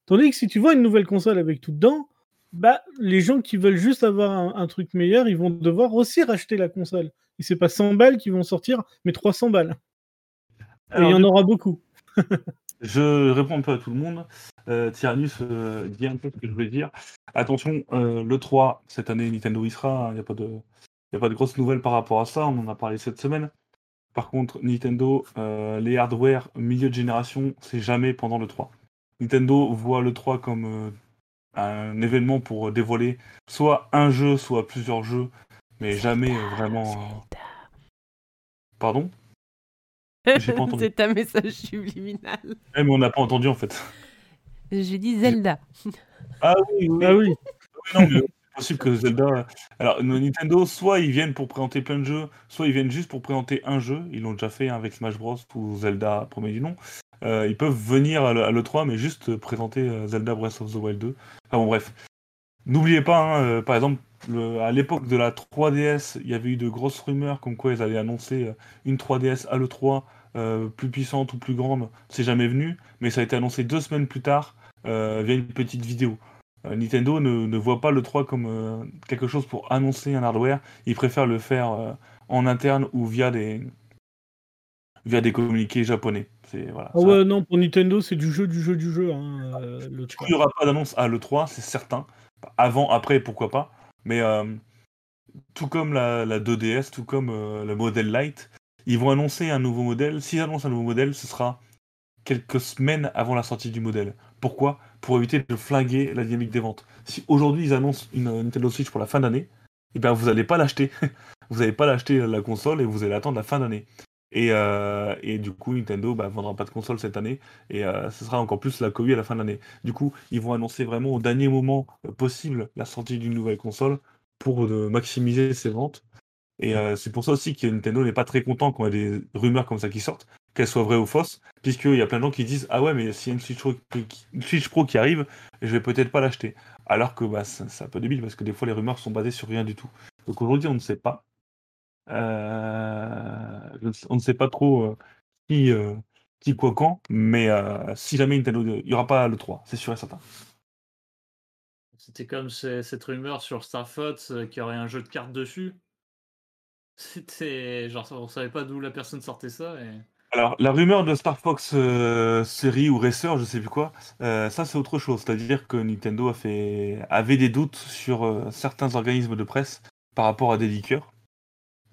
Tandis que si tu vois une nouvelle console avec tout dedans, bah, les gens qui veulent juste avoir un, un truc meilleur, ils vont devoir aussi racheter la console. Et c'est pas 100 balles qui vont sortir, mais 300 balles. Et il y en aura beaucoup. Je réponds un peu à tout le monde. Euh, Tyrannus euh, dit un peu ce que je voulais dire. Attention, euh, le 3, cette année, Nintendo y sera. Il n'y a, pas de... y a pas de grosses nouvelles par rapport à ça. On en a parlé cette semaine. Par contre, Nintendo, euh, les hardware milieu de génération, c'est jamais pendant le 3. Nintendo voit le 3 comme un événement pour dévoiler soit un jeu, soit plusieurs jeux, mais jamais vraiment. Pardon? C'est un message subliminal. Eh, mais on n'a pas entendu en fait. J'ai dit Zelda. Ah oui, oui. Ah oui. Oui, non, mais c'est possible que Zelda. Alors, Nintendo, soit ils viennent pour présenter plein de jeux, soit ils viennent juste pour présenter un jeu. Ils l'ont déjà fait hein, avec Smash Bros. ou Zelda, premier du nom. Euh, ils peuvent venir à l'E3, mais juste présenter euh, Zelda Breath of the Wild 2. Enfin bon, bref. N'oubliez pas, hein, euh, par exemple, le- à l'époque de la 3DS, il y avait eu de grosses rumeurs comme quoi ils allaient annoncer euh, une 3DS à l'E3 euh, plus puissante ou plus grande. C'est jamais venu, mais ça a été annoncé deux semaines plus tard euh, via une petite vidéo. Euh, Nintendo ne, ne voit pas le 3 comme quelque chose pour annoncer un hardware. Ils préfèrent le faire en interne ou via des via des communiqués japonais. Voilà. Ah ouais, non, pour Nintendo, c'est du jeu, du jeu, du jeu. Hein, le il n'y 3. aura pas d'annonce à l'E3, c'est certain. Avant, après, pourquoi pas. Mais euh, tout comme la, la 2DS, tout comme euh, le modèle Lite, ils vont annoncer un nouveau modèle. S'ils annoncent un nouveau modèle, ce sera quelques semaines avant la sortie du modèle. Pourquoi? Pour éviter de flinguer la dynamique des ventes. Si aujourd'hui ils annoncent une Nintendo Switch pour la fin d'année, eh bien vous n'allez pas l'acheter. vous n'allez pas l'acheter euh, la console et vous allez attendre la fin d'année. Et, euh, et du coup, Nintendo bah, vendra pas de console cette année et euh, ce sera encore plus la Covid à la fin de l'année. Du coup, ils vont annoncer vraiment au dernier moment euh, possible la sortie d'une nouvelle console pour maximiser ses ventes. Et c'est pour ça aussi que Nintendo n'est pas très content quand il y a des rumeurs comme ça qui sortent, qu'elles soient vraies ou fausses, puisqu'il y a plein de gens qui disent Ah ouais, mais s'il y a une Switch Pro, Switch Pro qui arrive, je vais peut-être pas l'acheter. Alors que bah, c'est un peu débile parce que des fois les rumeurs sont basées sur rien du tout. Donc aujourd'hui, on ne sait pas. Euh, je on ne sait pas trop euh, qui, euh, qui, quoi, quand, mais si jamais Nintendo. Il n'y aura pas le 3, c'est sûr et certain. C'était comme ce- cette rumeur sur Star Fox euh, y aurait un jeu de cartes dessus. C'était genre on savait pas d'où la personne sortait ça et Alors, la rumeur de Star Fox euh, série ou Racer, je sais plus quoi, euh, ça c'est autre chose. C'est-à-dire que Nintendo a fait... avait des doutes sur certains organismes de presse par rapport à des leakers.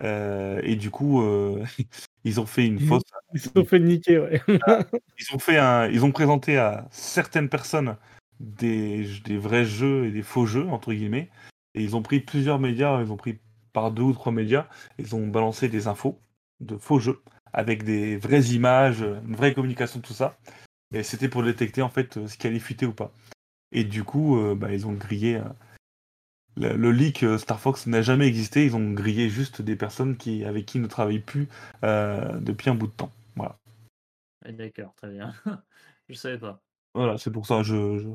Euh, et du coup, euh, ils ont fait une fausse. Ils se sont fait niquer, ouais. Ils ont, fait un... ils ont présenté à certaines personnes des... des vrais jeux et des faux jeux, entre guillemets. Et ils ont pris plusieurs médias, ils ont pris par deux ou trois médias, ils ont balancé des infos de faux jeux avec des vraies images, une vraie communication, tout ça. Et c'était pour détecter en fait ce qui allait fuiter ou pas. Et du coup, euh, bah, ils ont grillé. Le, le leak euh, Star Fox n'a jamais existé. Ils ont grillé juste des personnes qui, avec qui ils ne travaillent plus euh, depuis un bout de temps. Voilà. Ah, D'accord, très bien. je savais pas. Voilà, c'est pour ça. Je, je-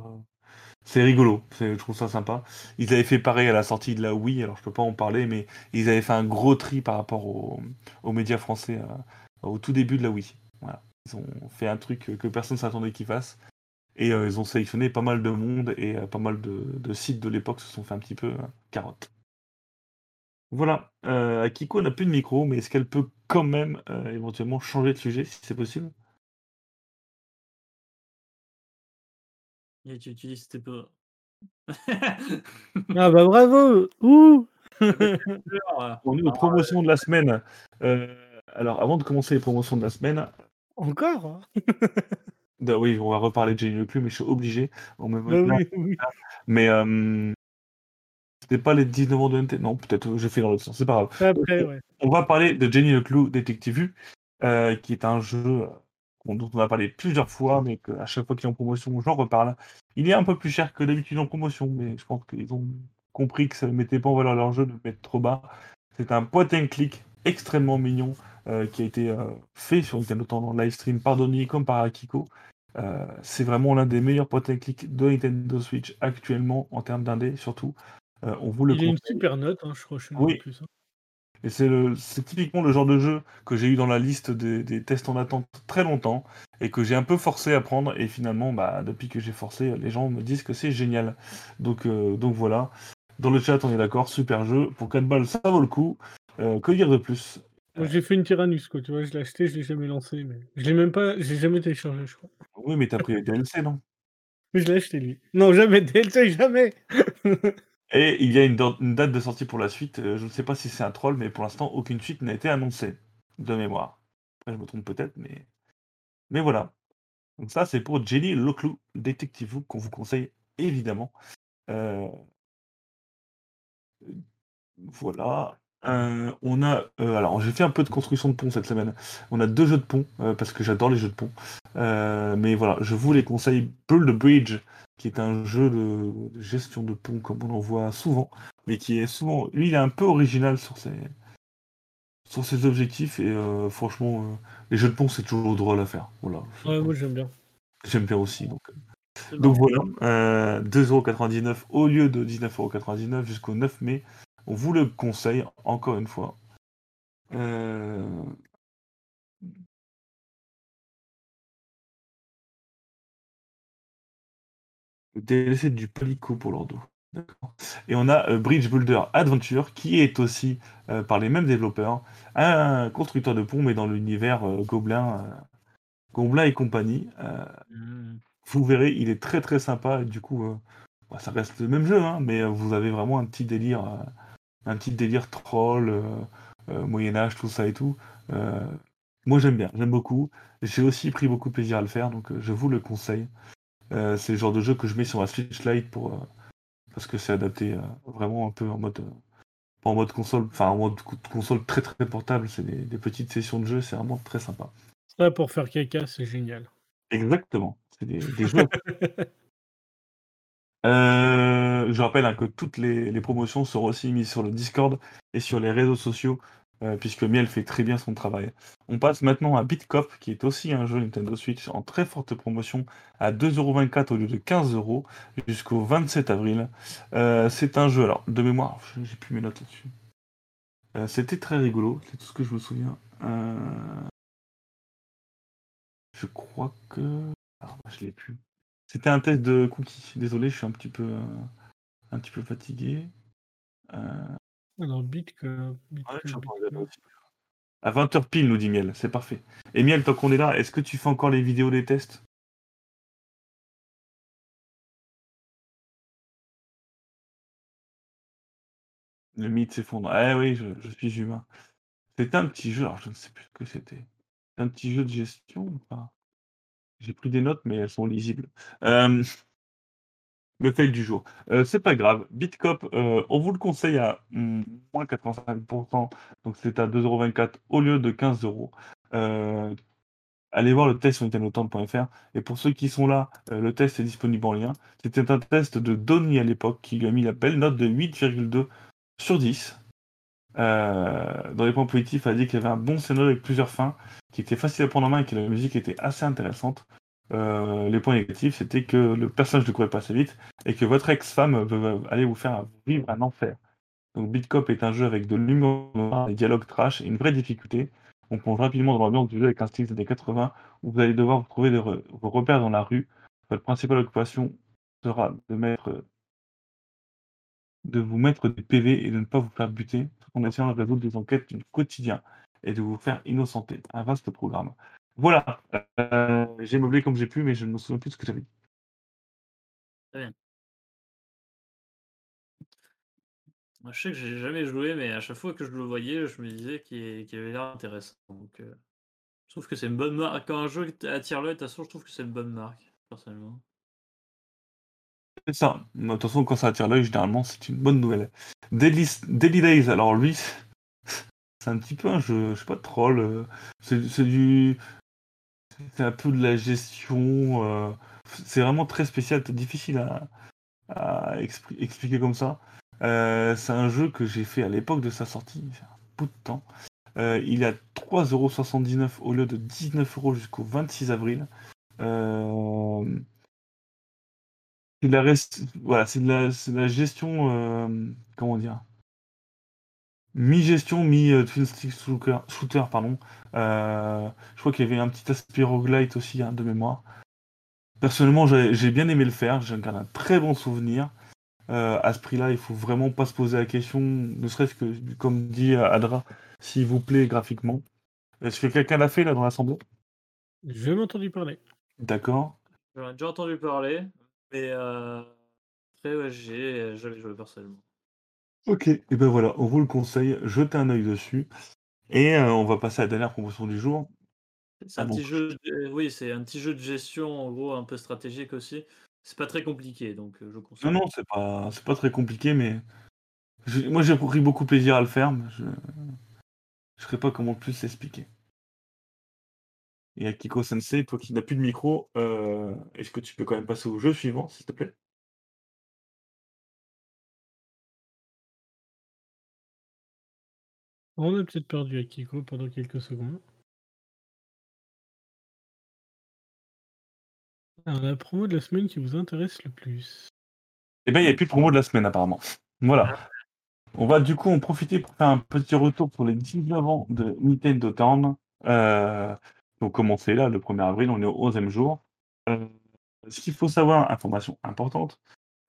C'est rigolo. C'est- Je trouve ça sympa. Ils avaient fait pareil à la sortie de la Wii. Alors je peux pas en parler, mais ils avaient fait un gros tri par rapport aux, aux médias français euh, au tout début de la Wii. Voilà. Ils ont fait un truc que personne s'attendait qu'ils fassent. Et euh, ils ont sélectionné pas mal de monde et euh, pas mal de, de sites de l'époque se sont fait un petit peu euh, carotte. Voilà. Euh, Akiko n'a plus de micro, mais est-ce qu'elle peut quand même euh, éventuellement changer de sujet si c'est possible? Et tu utilises tes peu. Ah bah bravo Ouh On est aux promotions de la semaine. Euh, alors, avant de commencer les promotions de la semaine, Encore? hein de- oui, on va reparler de Jenny Leclerc, mais je suis obligé. On me Bah maintenant- oui, oui. Mais euh, c'était pas les 19 ans de NT. Non, peut-être j'ai fait dans l'autre sens. C'est pas grave. Après, ouais. On va parler de Jenny Leclou Detective Vue, euh, qui est un jeu euh, dont on a parlé plusieurs fois, mais qu'à chaque fois qu'il est en promotion, j'en reparle. Il est un peu plus cher que d'habitude en promotion, mais je pense qu'ils ont compris que ça ne mettait pas en valeur leur jeu de le mettre trop bas. C'est un point and click extrêmement mignon euh, qui a été euh, fait sur Nintendo Temps dans le live stream par Donny comme par Akiko. Euh, c'est vraiment l'un des meilleurs point and click de Nintendo Switch actuellement en termes d'indé surtout. Euh, on vous le Il a une super note, hein, je crois, nous Oui. plus. hein. Et c'est le- c'est typiquement le genre de jeu que j'ai eu dans la liste des, des tests en attente très longtemps et que j'ai un peu forcé à prendre. Et finalement, bah, depuis que j'ai forcé, les gens me disent que c'est génial. Donc, euh, donc voilà. Dans le chat, on est d'accord, super jeu. Pour 4 balles, ça vaut le coup. Que dire de plus? Moi, j'ai fait une Tyrannus, quoi, tu vois, je l'ai acheté, je l'ai jamais lancé, mais je l'ai même pas, j'ai jamais téléchargé, je crois. Oui, mais t'as pris les DLC, non? Je l'ai acheté, lui. Non, jamais, DLC, jamais Et il y a une, da- une date de sortie pour la suite. Euh, je ne sais pas si c'est un troll, mais pour l'instant, aucune suite n'a été annoncée de mémoire. Après, je me trompe peut-être, mais... mais voilà. Donc ça, c'est pour Jenny Loclou, Detective Who, qu'on vous conseille évidemment. Euh, Voilà. Euh, on a, euh, alors j'ai fait un peu de construction de pont cette semaine. On a deux jeux de pont euh, parce que j'adore les jeux de pont. Mais voilà, je vous les conseille. Build a Bridge, qui est un jeu de, de gestion de pont comme on en voit souvent, mais qui est souvent, lui, il est un peu original sur ses sur ses objectifs et franchement, les jeux de pont c'est toujours drôle à faire. Voilà, Ouais, moi, j'aime bien. j'aime bien aussi. Donc, donc voilà, euh, 2,99€ au lieu de 19,99€ jusqu'au 9 mai. On vous le conseille encore une fois. Euh, du Palico pour. D'accord. Et on a euh, Bridge Builder Adventure qui est aussi euh, par les mêmes développeurs, un constructeur de pont mais dans l'univers euh, Gobelin, et compagnie. Vous verrez, il est très très sympa. Du coup, bah, ça reste le même jeu, hein, mais vous avez vraiment un petit délire, un petit délire troll, euh, euh, Moyen Âge, tout ça et tout. Euh, moi j'aime bien, j'aime beaucoup. J'ai aussi pris beaucoup de plaisir à le faire, donc je vous le conseille. C'est le genre de jeu que je mets sur ma Switch Lite pour parce que c'est adapté vraiment un peu en mode en mode console, enfin en mode co- console très très portable. C'est des, des petites sessions de jeu, c'est vraiment très sympa. Ça, pour faire caca, c'est génial. Exactement. C'est des, des jeux. Euh, je rappelle hein, que toutes les, promotions seront aussi mises sur le Discord et sur les réseaux sociaux, euh, puisque Miel fait très bien son travail. On passe maintenant à Bitcop, qui est aussi un jeu Nintendo Switch en très forte promotion à 2,24€ au lieu de 15€ jusqu'au 27 avril. Euh, c'est un jeu, alors de mémoire, j'ai plus mes notes là-dessus. C'était très rigolo, c'est tout ce que je me souviens. Je crois que. Ah, je l'ai plus. C'était un test de cookies. Désolé, je suis un petit peu, euh, un petit peu fatigué. Euh, Alors, Bit que. Ouais, que-. À 20h pile, nous dit Miel. C'est parfait. Et Miel, tant qu'on est là, est-ce que tu fais encore les vidéos des tests? Le mythe s'effondre. Eh oui, je, je suis humain. C'était un petit jeu, alors je ne sais plus ce que c'était. Un petit jeu de gestion ou pas? J'ai pris des notes, mais elles sont lisibles. Euh, Le fail du jour. Euh, c'est pas grave. Bitcop, euh, on vous le conseille à moins 85%. Donc c'est à 2,24€ au lieu de 15€. euh, allez voir le test sur nintendotown.fr. Et pour ceux qui sont là, le test est disponible en lien. C'était un test de Donny à l'époque qui lui a mis la belle note de 8,2 sur 10. Euh, dans les points positifs, a dit qu'il y avait un bon scénario avec plusieurs fins, qui était facile à prendre en main et que la musique était assez intéressante. Euh, les points négatifs, c'était que le personnage ne courait pas assez vite et que votre ex-femme veut aller vous faire vivre un enfer. Donc Beat Cop est un jeu avec de l'humour, des dialogues trash et une vraie difficulté. On plonge rapidement dans l'ambiance du jeu avec un style des années 80 où vous allez devoir vous trouver des re- vos repères dans la rue. Votre principale occupation sera de mettre de vous mettre des PV et de ne pas vous faire buter en essayant de résoudre des enquêtes du quotidien et de vous faire innocenter. Un vaste programme. Voilà. Euh, j'ai meublé comme j'ai pu, mais je ne me souviens plus de ce que j'avais dit. Moi, je sais que j'ai jamais joué, mais à chaque fois que je le voyais, je me disais qu'il avait l'air intéressant. Euh, je trouve que c'est une bonne marque. Quand un jeu attire l'œil, de toute façon, je trouve que c'est une bonne marque, personnellement. C'est ça. De toute quand ça attire l'œil, généralement, c'est une bonne nouvelle. Daily, Daily Days, alors lui, c'est un petit peu un jeu, je sais pas, troll. euh, C'est du. C'est un peu de la gestion. euh, C'est vraiment très spécial, difficile à, à expli- expliquer comme ça. Euh, c'est un jeu que j'ai fait à l'époque de sa sortie, il y a un bout de temps. Il est à 3,79€ au lieu de 19€ jusqu'au 26 avril. Euh, de la, rest- voilà, c'est de la, c'est de la gestion, euh, comment dire, mi-gestion, mi-twin stick shooter, shooter, pardon. Euh, je crois qu'il y avait un petit aspect roguelite aussi, hein, de mémoire. Personnellement, j'ai j'ai bien aimé le faire, j'en garde un très bon souvenir. Euh, à ce prix-là, il faut vraiment pas se poser la question, ne serait-ce que, comme dit Adra, s'il vous plaît, graphiquement. Est-ce que quelqu'un l'a fait là dans l'assemblée? J'ai jamais entendu parler. D'accord. J'en ai déjà entendu parler, mais euh, après, ouais, j'ai jamais joué personnellement. Ok, et ben voilà, on vous le conseille, jetez un œil dessus. Et euh, on va passer à la dernière promotion du jour. C'est un Ah bon. petit jeu, de- oui, c'est un petit jeu de gestion, en gros, un peu stratégique aussi. C'est pas très compliqué, donc euh, je conseille. Non, non, c'est pas, c'est pas très compliqué, mais moi j'ai pris beaucoup plaisir à le faire, mais je je sais pas comment plus l'expliquer. Et Akiko Sensei, toi qui n'as plus de micro, euh, est-ce que tu peux quand même passer au jeu suivant, s'il te plaît? On a peut-être perdu Akiko pendant quelques secondes. Alors, la promo de la semaine qui vous intéresse le plus. Eh bien, il n'y a plus de promo de la semaine, apparemment. Voilà. On va du coup en profiter pour faire un petit retour pour les 19 ans de Nintendo Town. Euh, commencé là, le 1er avril, on est au 11e jour. Euh, ce qu'il faut savoir, information importante,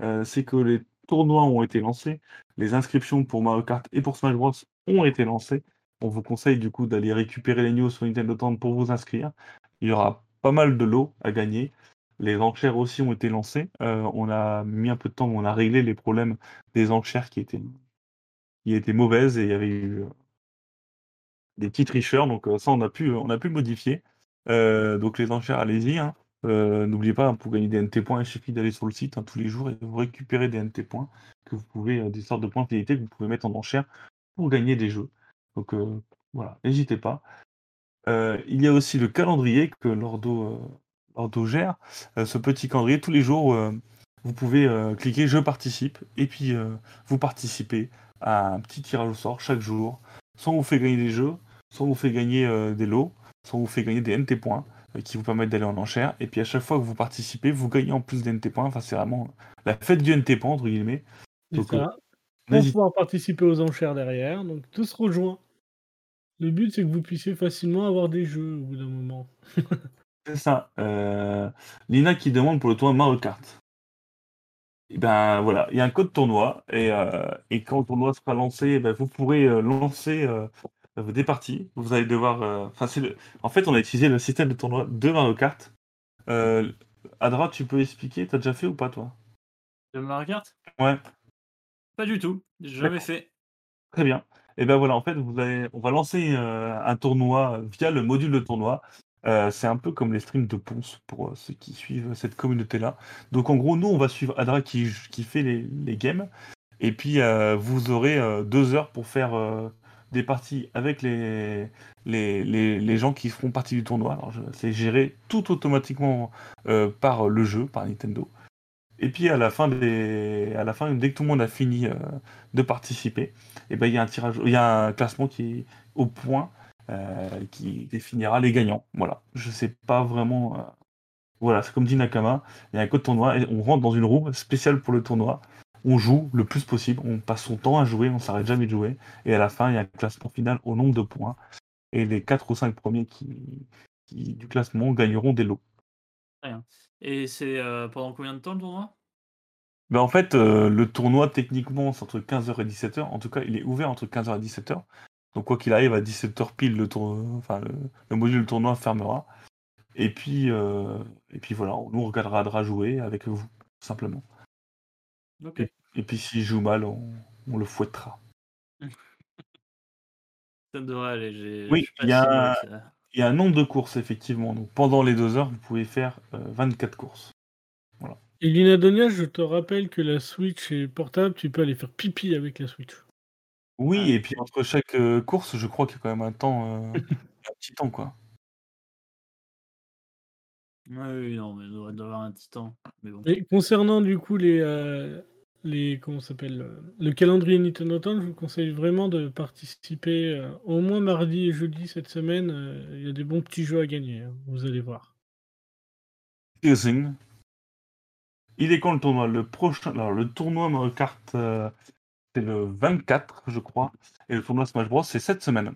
euh, c'est que les tournois ont été lancés, les inscriptions pour Mario Kart et pour Smash Bros ont été lancées. On vous conseille du coup d'aller récupérer les news sur Nintendo Town pour vous inscrire. Il y aura pas mal de lots à gagner. Les enchères aussi ont été lancées. Euh, on a mis un peu de temps, on a réglé les problèmes des enchères qui étaient, qui étaient mauvaises et il y avait eu des petits tricheurs. Donc euh, ça, on a pu, on a pu modifier. Euh, donc les enchères, allez-y. hein. Euh, N'oubliez pas, pour gagner des NT points, il suffit d'aller sur le site hein, tous les jours et vous récupérer des NT points que vous pouvez, des sortes de points de fidélité que vous pouvez mettre en enchère pour gagner des jeux. Donc voilà, n'hésitez pas. Il y a aussi le calendrier que Lordo, Lordo gère. Ce petit calendrier, tous les jours, vous pouvez cliquer Je participe et puis vous participez à un petit tirage au sort chaque jour. Soit on vous fait gagner des jeux, soit on vous fait gagner euh, des lots, soit on vous fait gagner des NT points euh, qui vous permettent d'aller en enchère. Et puis à chaque fois que vous participez, vous gagnez en plus des NT points. Enfin, c'est vraiment la fête du NT point, entre guillemets. C'est Donc, euh, ça. Pour N'hésitez pouvoir participer aux enchères derrière, donc tous rejoints. Le but, c'est que vous puissiez facilement avoir des jeux au bout d'un moment. C'est ça. Euh, Lina qui demande pour le tournoi Mario Kart. Et ben voilà, il y a un code tournoi et, euh, et quand le tournoi sera lancé, eh ben, vous pourrez euh, lancer euh, des parties. Vous allez devoir. euh, enfin, c'est le- En fait, on a utilisé le système de tournoi de Mario Kart. Euh, Adra, tu peux expliquer T'as déjà fait ou pas toi? De Mario Kart Ouais. Pas du tout, jamais fait. Très bien. Et ben voilà, en fait, vous allez, on va lancer euh, un tournoi via le module de tournoi. Euh, c'est un peu comme les streams de Ponce pour ceux qui suivent cette communauté-là. Donc en gros, nous, on va suivre Adra qui, qui fait les, les games. Et puis, vous aurez deux heures pour faire des parties avec les, les, les, gens qui feront partie du tournoi. Alors, c'est géré tout automatiquement euh, par le jeu, par Nintendo. Et puis à la fin des, à la fin, dès que tout le monde a fini euh, de participer, et ben il y a un tirage, il y a un classement qui est au point, euh, qui définira les gagnants. Voilà. Je sais pas vraiment. Voilà, c'est comme dit Nakama, il y a un code tournoi et on rentre dans une roue spéciale pour le tournoi. On joue le plus possible, on passe son temps à jouer, on s'arrête jamais de jouer. Et à la fin, il y a un classement final au nombre de points. Et les 4 ou 5 premiers qui, qui- du classement gagneront des lots. Et c'est euh, pendant combien de temps le tournoi? Ben en fait, euh, le tournoi, techniquement, c'est entre 15h et 17h. En tout cas, il est ouvert entre 15h et 17h. Donc, quoi qu'il arrive, à 17h pile, le, tour... enfin, le, le module tournoi fermera. Et puis, euh, et puis voilà, nous, on regardera jouer avec vous, tout simplement. Ok. Et puis, s'il joue mal, on, on le fouettera. Ça devrait aller. j'ai- Oui, il y a. Il y a un nombre de courses, effectivement. Donc, pendant les deux heures, vous pouvez faire euh, 24 courses. Et Linadonia, je te rappelle que la Switch est portable, tu peux aller faire pipi avec la Switch. Oui, Ah. et puis entre chaque euh, course, je crois qu'il y a quand même un temps, euh, un petit temps, quoi. Oui, non, mais il devrait y avoir un titan. Mais bon. Et concernant du coup les, euh, les comment s'appelle euh, le calendrier Nintendo Town, je vous conseille vraiment de participer euh, au moins mardi et jeudi cette semaine. euh, Il y a des bons petits jeux à gagner, hein, vous allez voir. Il est quand le tournoi? Le prochain. Alors, le tournoi Mario Kart, euh, c'est le 24, je crois. Et le tournoi Smash Bros, c'est cette semaine.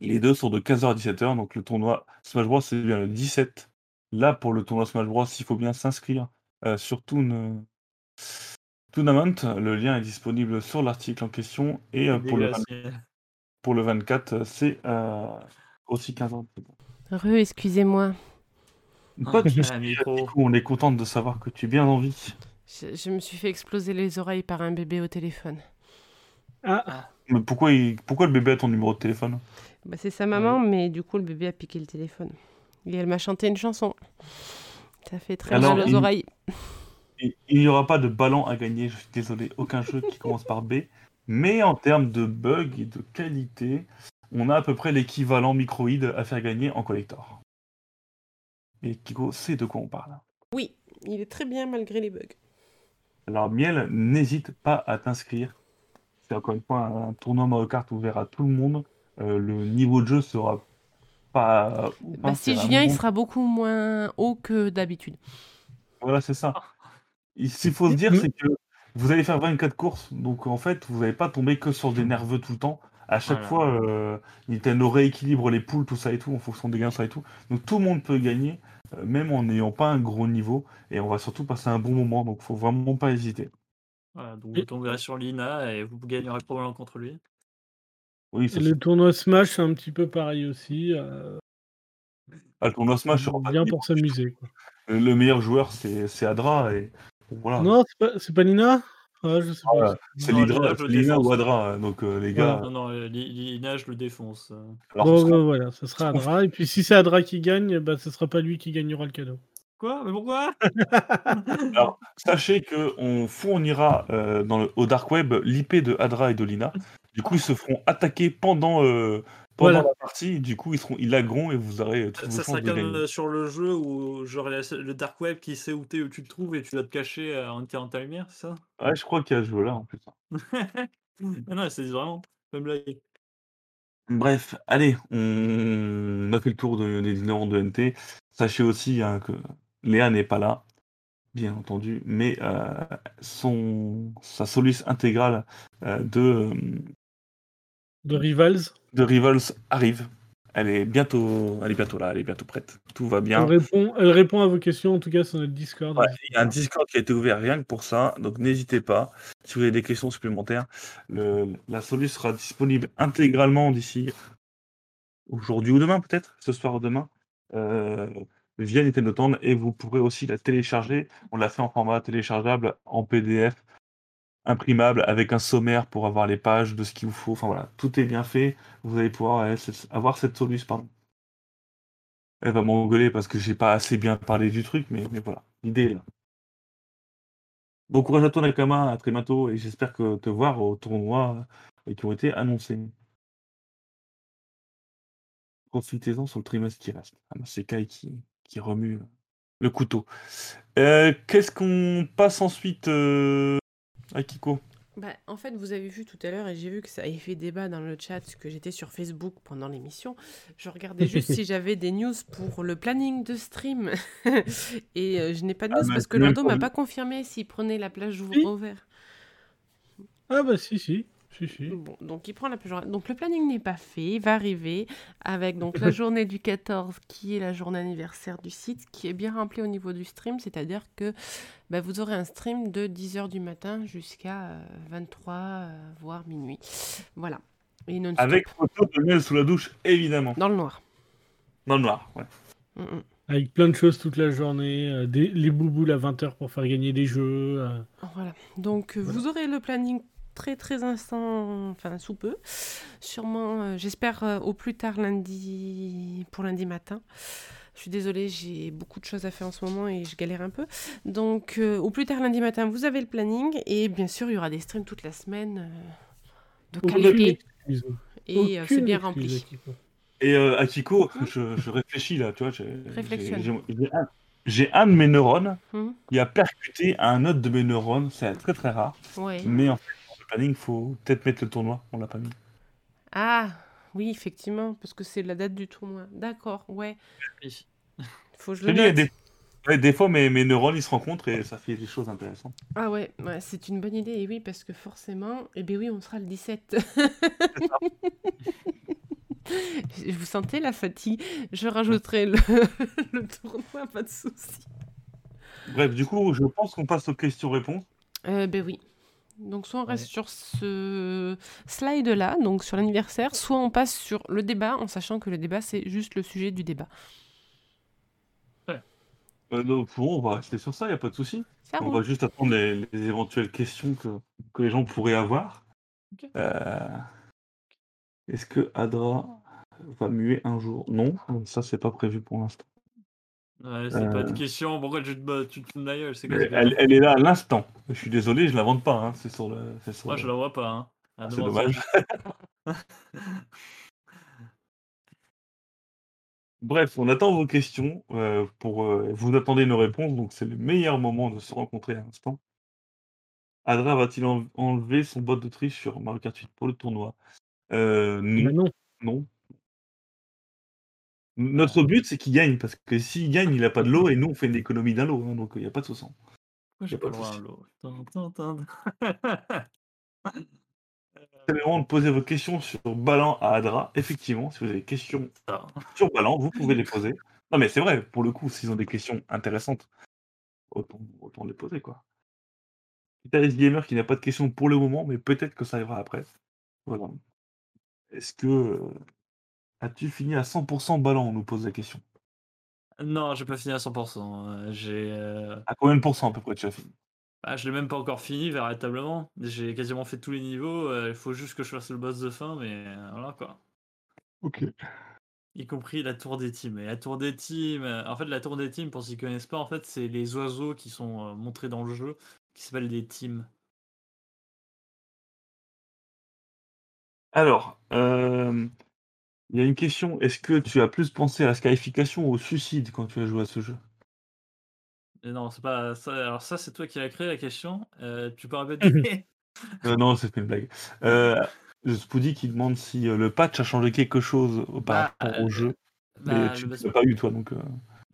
Les deux sont de 15h à 17h. Donc, le tournoi Smash Bros, c'est bien le 17. Là, pour le tournoi Smash Bros, il faut bien s'inscrire euh, sur Toon, Tournament. Le lien est disponible sur l'article en question. Et euh, pour, le, Dégueulasse. 20 pour le 24, euh, c'est euh, aussi 15h. Re, excusez-moi. Pas de Ah, on est content de savoir que tu es bien en vie. Je, je me suis fait exploser les oreilles par un bébé au téléphone. Ah, Mais pourquoi, il- pourquoi le bébé a ton numéro de téléphone? Bah, c'est sa maman, mais du coup, le bébé a piqué le téléphone. Et elle m'a chanté une chanson. Ça fait très Alors, mal aux il- oreilles. Il n'y aura pas de ballon à gagner, je suis désolé, aucun jeu qui commence par B. Mais en termes de bugs et de qualité, on a à peu près l'équivalent microïde à faire gagner en collector. Et Kiko sait de quoi on parle. Oui, il est très bien malgré les bugs. Alors Miel, n'hésite pas à t'inscrire. C'est encore une fois un tournoi Mario Kart ouvert à tout le monde. Euh, le niveau de jeu sera pas... Bah, si je viens, il sera beaucoup moins haut que d'habitude. Voilà, c'est ça. Ce qu'il faut se dire, c'est que vous allez faire 24 courses, donc en fait, vous n'allez pas tomber que sur des nerveux tout le temps. À chaque Voilà. fois, euh, Nintendo rééquilibre les poules, tout ça et tout, en fonction des gains, ça et tout. Donc tout le monde peut gagner, euh, même en n'ayant pas un gros niveau, et on va surtout passer un bon moment, donc faut vraiment pas hésiter. Voilà, donc vous tomberez sur Lina et vous gagnerez probablement contre lui. Oui, ça, le tournoi Smash, c'est un petit peu pareil aussi. euh, ah, le tournoi Smash, pas bien pour s'amuser. quoi. le, le meilleur joueur, c'est c'est Adra, et voilà. Non, c'est pas, c'est pas Nina? Ah, je sais pas. Ah, c'est Non, Lidra- Lina, je c'est le Lina défonce. ou Adra, donc euh, les gars. Non, non, euh, Li- Lina, je le défonce. euh. alors, Bon, ce sera- voilà, ce sera Adra. Et puis si c'est Adra qui gagne, bah, ce sera pas lui qui gagnera le cadeau. Quoi? Mais pourquoi? Alors, sachez qu'on fournira euh, dans le, au Dark Web l'IP de Adra et de Lina. Du coup, ils se feront attaquer pendant, euh, pendant Voilà. la partie. Du coup, ils seront, ils lagueront et vous aurez toutes vos Ça sera comme gagner. euh, sur le jeu où genre le dark web qui sait où, t'es, où tu te trouves et tu dois te cacher euh, en tirant ta lumière, c'est ça? Ouais, je crois qu'il y a ce jeu-là en plus. Ah Non, c'est vraiment pas une blague. Bref, allez, on a fait le tour de- des innovants de NT. Sachez aussi hein, que Léa n'est pas là, bien entendu, mais euh, son, sa soluce intégrale euh, de, De Rivals. de Rivals arrive. Elle est bientôt, elle est bientôt là, elle est bientôt prête. Tout va bien. Elle répond, elle répond à vos questions, en tout cas sur notre Discord. Ouais, il y a un Discord qui a été ouvert rien que pour ça, donc n'hésitez pas. Si vous avez des questions supplémentaires, le- la solution sera disponible intégralement d'ici aujourd'hui ou demain peut-être, ce soir ou demain, euh, via Nintendo Town et vous pourrez aussi la télécharger. On l'a fait en format téléchargeable en PDF, imprimable avec un sommaire pour avoir les pages de ce qu'il vous faut. Enfin voilà, tout est bien fait. Vous allez pouvoir euh, avoir cette solution, pardon. Elle va m'engueuler parce que j'ai pas assez bien parlé du truc, mais, mais voilà, l'idée est là. Bon courage à toi Nakama, à très bientôt et j'espère que te voir au tournoi euh, qui ont été annoncés. Profitez-en sur le trimestre qui reste. Ah, bah, c'est Kai qui, qui remue le couteau. Euh, Qu'est-ce qu'on passe ensuite, Akiko Bah, en fait, vous avez vu tout à l'heure, et j'ai vu que ça avait fait débat dans le chat, que j'étais sur Facebook pendant l'émission. Je regardais juste si j'avais des news pour le planning de stream. et euh, je n'ai pas de Ah, news bah, parce que Lando m'a pas confirmé s'il prenait la plage Si. ouvert. Ah bah si, si. Si, si. Bon, donc il prend la horaire. Donc le planning n'est pas fait, il va arriver avec donc la journée du 14 qui est la journée anniversaire du site qui est bien remplie au niveau du stream, c'est-à-dire que bah, vous aurez un stream de 10h du matin jusqu'à euh, 23 euh, voire minuit. Voilà. Et non Avec photo de Nel sous la douche, évidemment. dans le noir. Dans le noir, ouais. Mm, mm. Avec plein de choses toute la journée, euh, des, les bouboules à 20h pour faire gagner des jeux. euh. Voilà. Donc euh, Voilà. vous aurez le planning très très instant, enfin sous peu. Sûrement, euh, j'espère euh, au plus tard lundi pour lundi matin. Je suis désolée, j'ai beaucoup de choses à faire en ce moment et je galère un peu. Donc euh, au plus tard lundi matin, vous avez le planning et bien sûr il y aura des streams toute la semaine euh, de qualité et euh, c'est bien rempli. Akiko. Et euh, Akiko, je, je réfléchis là, tu vois. j'ai- Réflexionne. un, j'ai un de mes neurones Mhm. qui a percuté un autre de mes neurones. C'est très très rare. Ouais. Mais en fait, planning, il faut peut-être mettre le tournoi. On l'a pas mis. Ah oui, effectivement, parce que c'est la date du tournoi. D'accord, ouais. Oui. Faut que je Je le il note. des, ouais, des fois, mes, mes neurones ils se rencontrent et ça fait des choses intéressantes. Ah ouais, ouais, c'est une bonne idée, et oui, parce que forcément, eh bien oui, on sera le 17. Vous sentez la fatigue? Je rajouterai le, le tournoi, pas de souci. Bref, du coup, je pense qu'on passe aux questions-réponses. Euh, ben oui. Donc soit on reste sur ce slide-là, donc sur l'anniversaire, soit on passe sur le débat, en sachant que le débat, c'est juste le sujet du débat. Euh, donc, bon, on va rester sur ça, il n'y a pas de souci. On roule. va juste attendre les, les éventuelles questions que, que les gens pourraient avoir. Euh, Est-ce que Adra va muer un jour? Non, ça c'est pas prévu pour l'instant. Ouais, c'est pas Euh. de question. Pourquoi tu te, tu te fous de ma gueule Elle, est là à l'instant. Je suis désolé, je l'invente pas. hein, C'est sur le. sur Moi, le- je la vois pas. Hein. Ah, C'est dommage. Bref, on attend vos questions. euh, pour, euh, vous attendez nos réponses, donc c'est le meilleur moment de se rencontrer à l'instant. Adra va-t-il en- enlever son bot de triche sur Mario Kart 8 pour le tournoi? Euh, non. Bah non. Non. Notre but, c'est qu'il gagne, parce que s'il gagne, il a pas de lot, et nous, on fait une économie d'un lot, hein, donc il n'y a pas de souci. Pourquoi j'ai Y a pas pas le tin. C'est le moment de poser vos questions sur Balan à Adra. Effectivement, si vous avez des questions Ah. sur Balan, vous pouvez les poser. Non, mais c'est vrai, pour le coup, s'ils ont des questions intéressantes, autant, autant les poser, quoi. Guitarist Gamer qui n'a pas de questions pour le moment, mais peut-être que ça arrivera après. Voilà. Est-ce que. As-tu fini à 100% Balan On nous pose la question. Non, j'ai pas fini à 100%. euh, J'ai, euh, À combien de pourcents à peu près tu as fini? Ah, je l'ai même pas encore fini véritablement. J'ai quasiment fait tous les niveaux. euh, Il faut juste que je fasse le boss de fin, mais euh, voilà quoi. Ok. Y compris la tour des teams. Et la tour des teams, euh, en fait, la tour des teams, pour ceux qui connaissent pas, en fait, c'est les oiseaux qui sont euh, montrés dans le jeu, qui s'appellent des teams. Alors, euh, il y a une question. Est-ce que tu as plus pensé à la scarification ou au suicide quand tu as joué à ce jeu? Et non, c'est pas ça. Alors ça, c'est toi qui l'as créé la question. Euh, tu peux répéter? Euh, Non, c'est une blague. Euh, Spoody qui demande si euh, le patch a changé quelque chose par Bah, rapport au euh, jeu. bah, mais tu le- ne l'as pas eu, toi, donc. euh,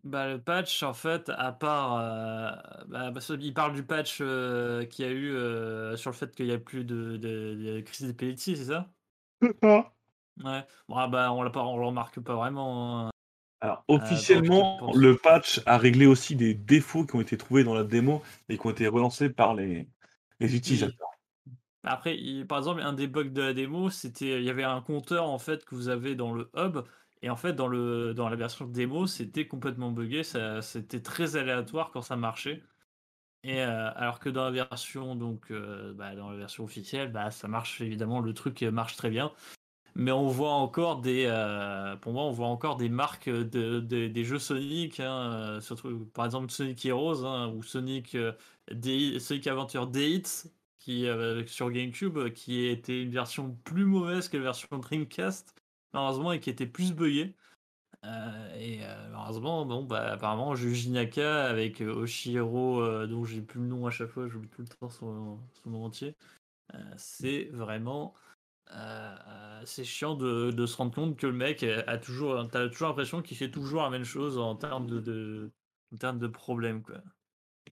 Bah, le patch, en fait, à part. euh, bah, parce qu'il parle du patch euh, qu'il y a eu euh, sur le fait qu'il n'y a plus de, de, de crise d'épilepsie, c'est ça Ouais. Bon, ah bah, on on le remarque pas vraiment. hein. Alors, Euh, officiellement, le patch a réglé aussi des défauts qui ont été trouvés dans la démo et qui ont été relancés par les, les utilisateurs. Après, il- par exemple, un des bugs de la démo, c'était il y avait un compteur en fait que vous avez dans le hub. Et en fait, dans, le, dans la version démo, c'était complètement buggé. C'était très aléatoire quand ça marchait. Et euh, alors que dans la version donc euh, bah, dans la version officielle, bah, ça marche évidemment, le truc marche très bien. Mais on voit encore des, euh, pour moi, on voit encore des marques de, de- des jeux Sonic, hein, euh, par exemple Sonic Heroes hein, ou Sonic euh, Sonic Adventure DX qui sur GameCube, qui était une version plus mauvaise que la version Dreamcast, malheureusement, et qui était plus buggée. Et malheureusement, bon, bah, apparemment, Yuji Naka avec Oshiro, dont j'ai plus le nom à chaque fois, j'oublie tout le temps son, nom entier. c'est vraiment. Euh, c'est chiant de, de se rendre compte que le mec a toujours. T'as toujours l'impression qu'il fait toujours la même chose en termes de, de, en termes de problèmes, quoi.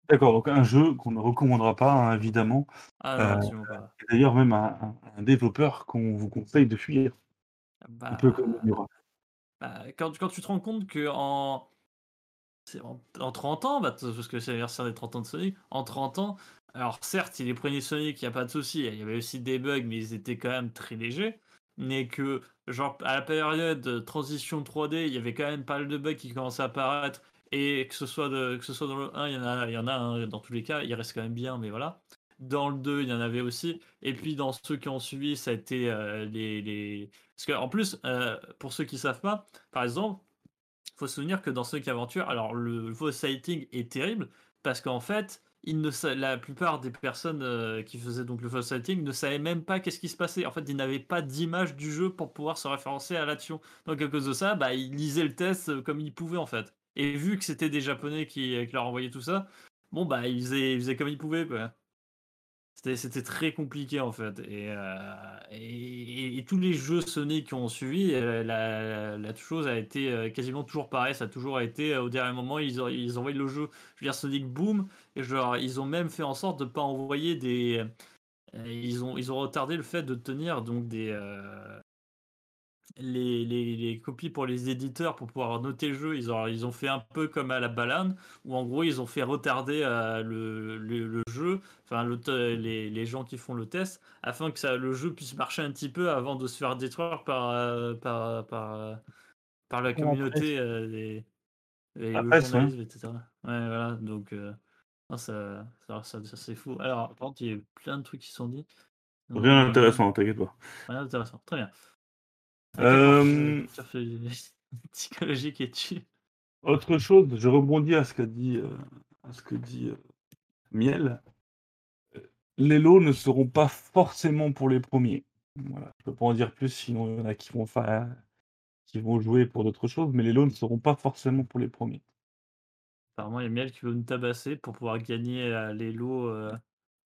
D'accord, donc un jeu qu'on ne recommandera pas, hein, évidemment. Ah non, Euh, D'ailleurs, même un, développeur qu'on vous conseille de fuir, un peu comme Bah, bah, quand, quand tu te rends compte que en, en, en 30 ans, bah, parce que c'est l'anniversaire des 30 ans de Sonic, en 30 ans, alors certes, il est premier Sonic, il n'y a pas de souci, il y avait aussi des bugs, mais ils étaient quand même très légers, mais que, genre, à la période de transition 3D, il y avait quand même pas mal de bugs qui commençaient à apparaître, et que ce soit, que ce soit dans le 1, il y en a, il y en a dans tous les cas, il reste quand même bien, mais voilà. Dans le 2, il y en avait aussi. Et puis dans ceux qui ont suivi, ça a été euh, les, les... Parce qu'en plus, euh, pour ceux qui savent pas, par exemple, faut se souvenir que dans Sonic Adventure, alors le voice sighting est terrible parce qu'en fait, il la plupart des personnes euh, qui faisaient donc le voice sighting ne savaient même pas qu'est-ce qui se passait. En fait, ils n'avaient pas d'image du jeu pour pouvoir se référencer à l'action. Donc à cause de ça, bah, ils lisaient le test euh, comme ils pouvaient en fait. Et vu que c'était des Japonais qui, qui leur envoyaient tout ça, bon bah ils faisaient, ils faisaient comme ils pouvaient. C'était très compliqué en fait. Et, euh, et, tous les jeux Sonic qui ont suivi, euh, la, la chose a été euh, quasiment toujours pareil. Ça a toujours été au dernier moment, ils, ont- ils le jeu, je veux dire Sonic Boom, et genre, ils ont même fait en sorte de ne pas envoyer des. Ils ont, ils ont retardé le fait de tenir donc des. Les, les- les copies pour les éditeurs pour pouvoir noter le jeu, ils ont, ils ont fait un peu comme à la balade, où en gros ils ont fait retarder euh, le, le- le jeu, enfin le les, les gens qui font le test, afin que ça, le jeu puisse marcher un petit peu avant de se faire détruire par, euh, par, par, euh, par la communauté, euh, les, et le journalisme, etc. Ouais, voilà, donc non, ça, ça, ça- ça, c'est fou. Alors, par contre, il y a plein de trucs qui sont dit. Donc, Rien d'intéressant, t'inquiète pas. Rien d'intéressant, très bien. Euh, fait psychologique et tu. Autre chose, je rebondis à ce qu'a dit, euh, à ce que dit euh, Miel. Euh, Les lots ne seront pas forcément pour les premiers. Voilà. Je peux pas en dire plus, sinon il y en a qui vont faire, qui vont jouer pour d'autres choses, mais les lots ne seront pas forcément pour les premiers. Apparemment, il y a Miel qui veut nous tabasser pour pouvoir gagner euh, les lots euh,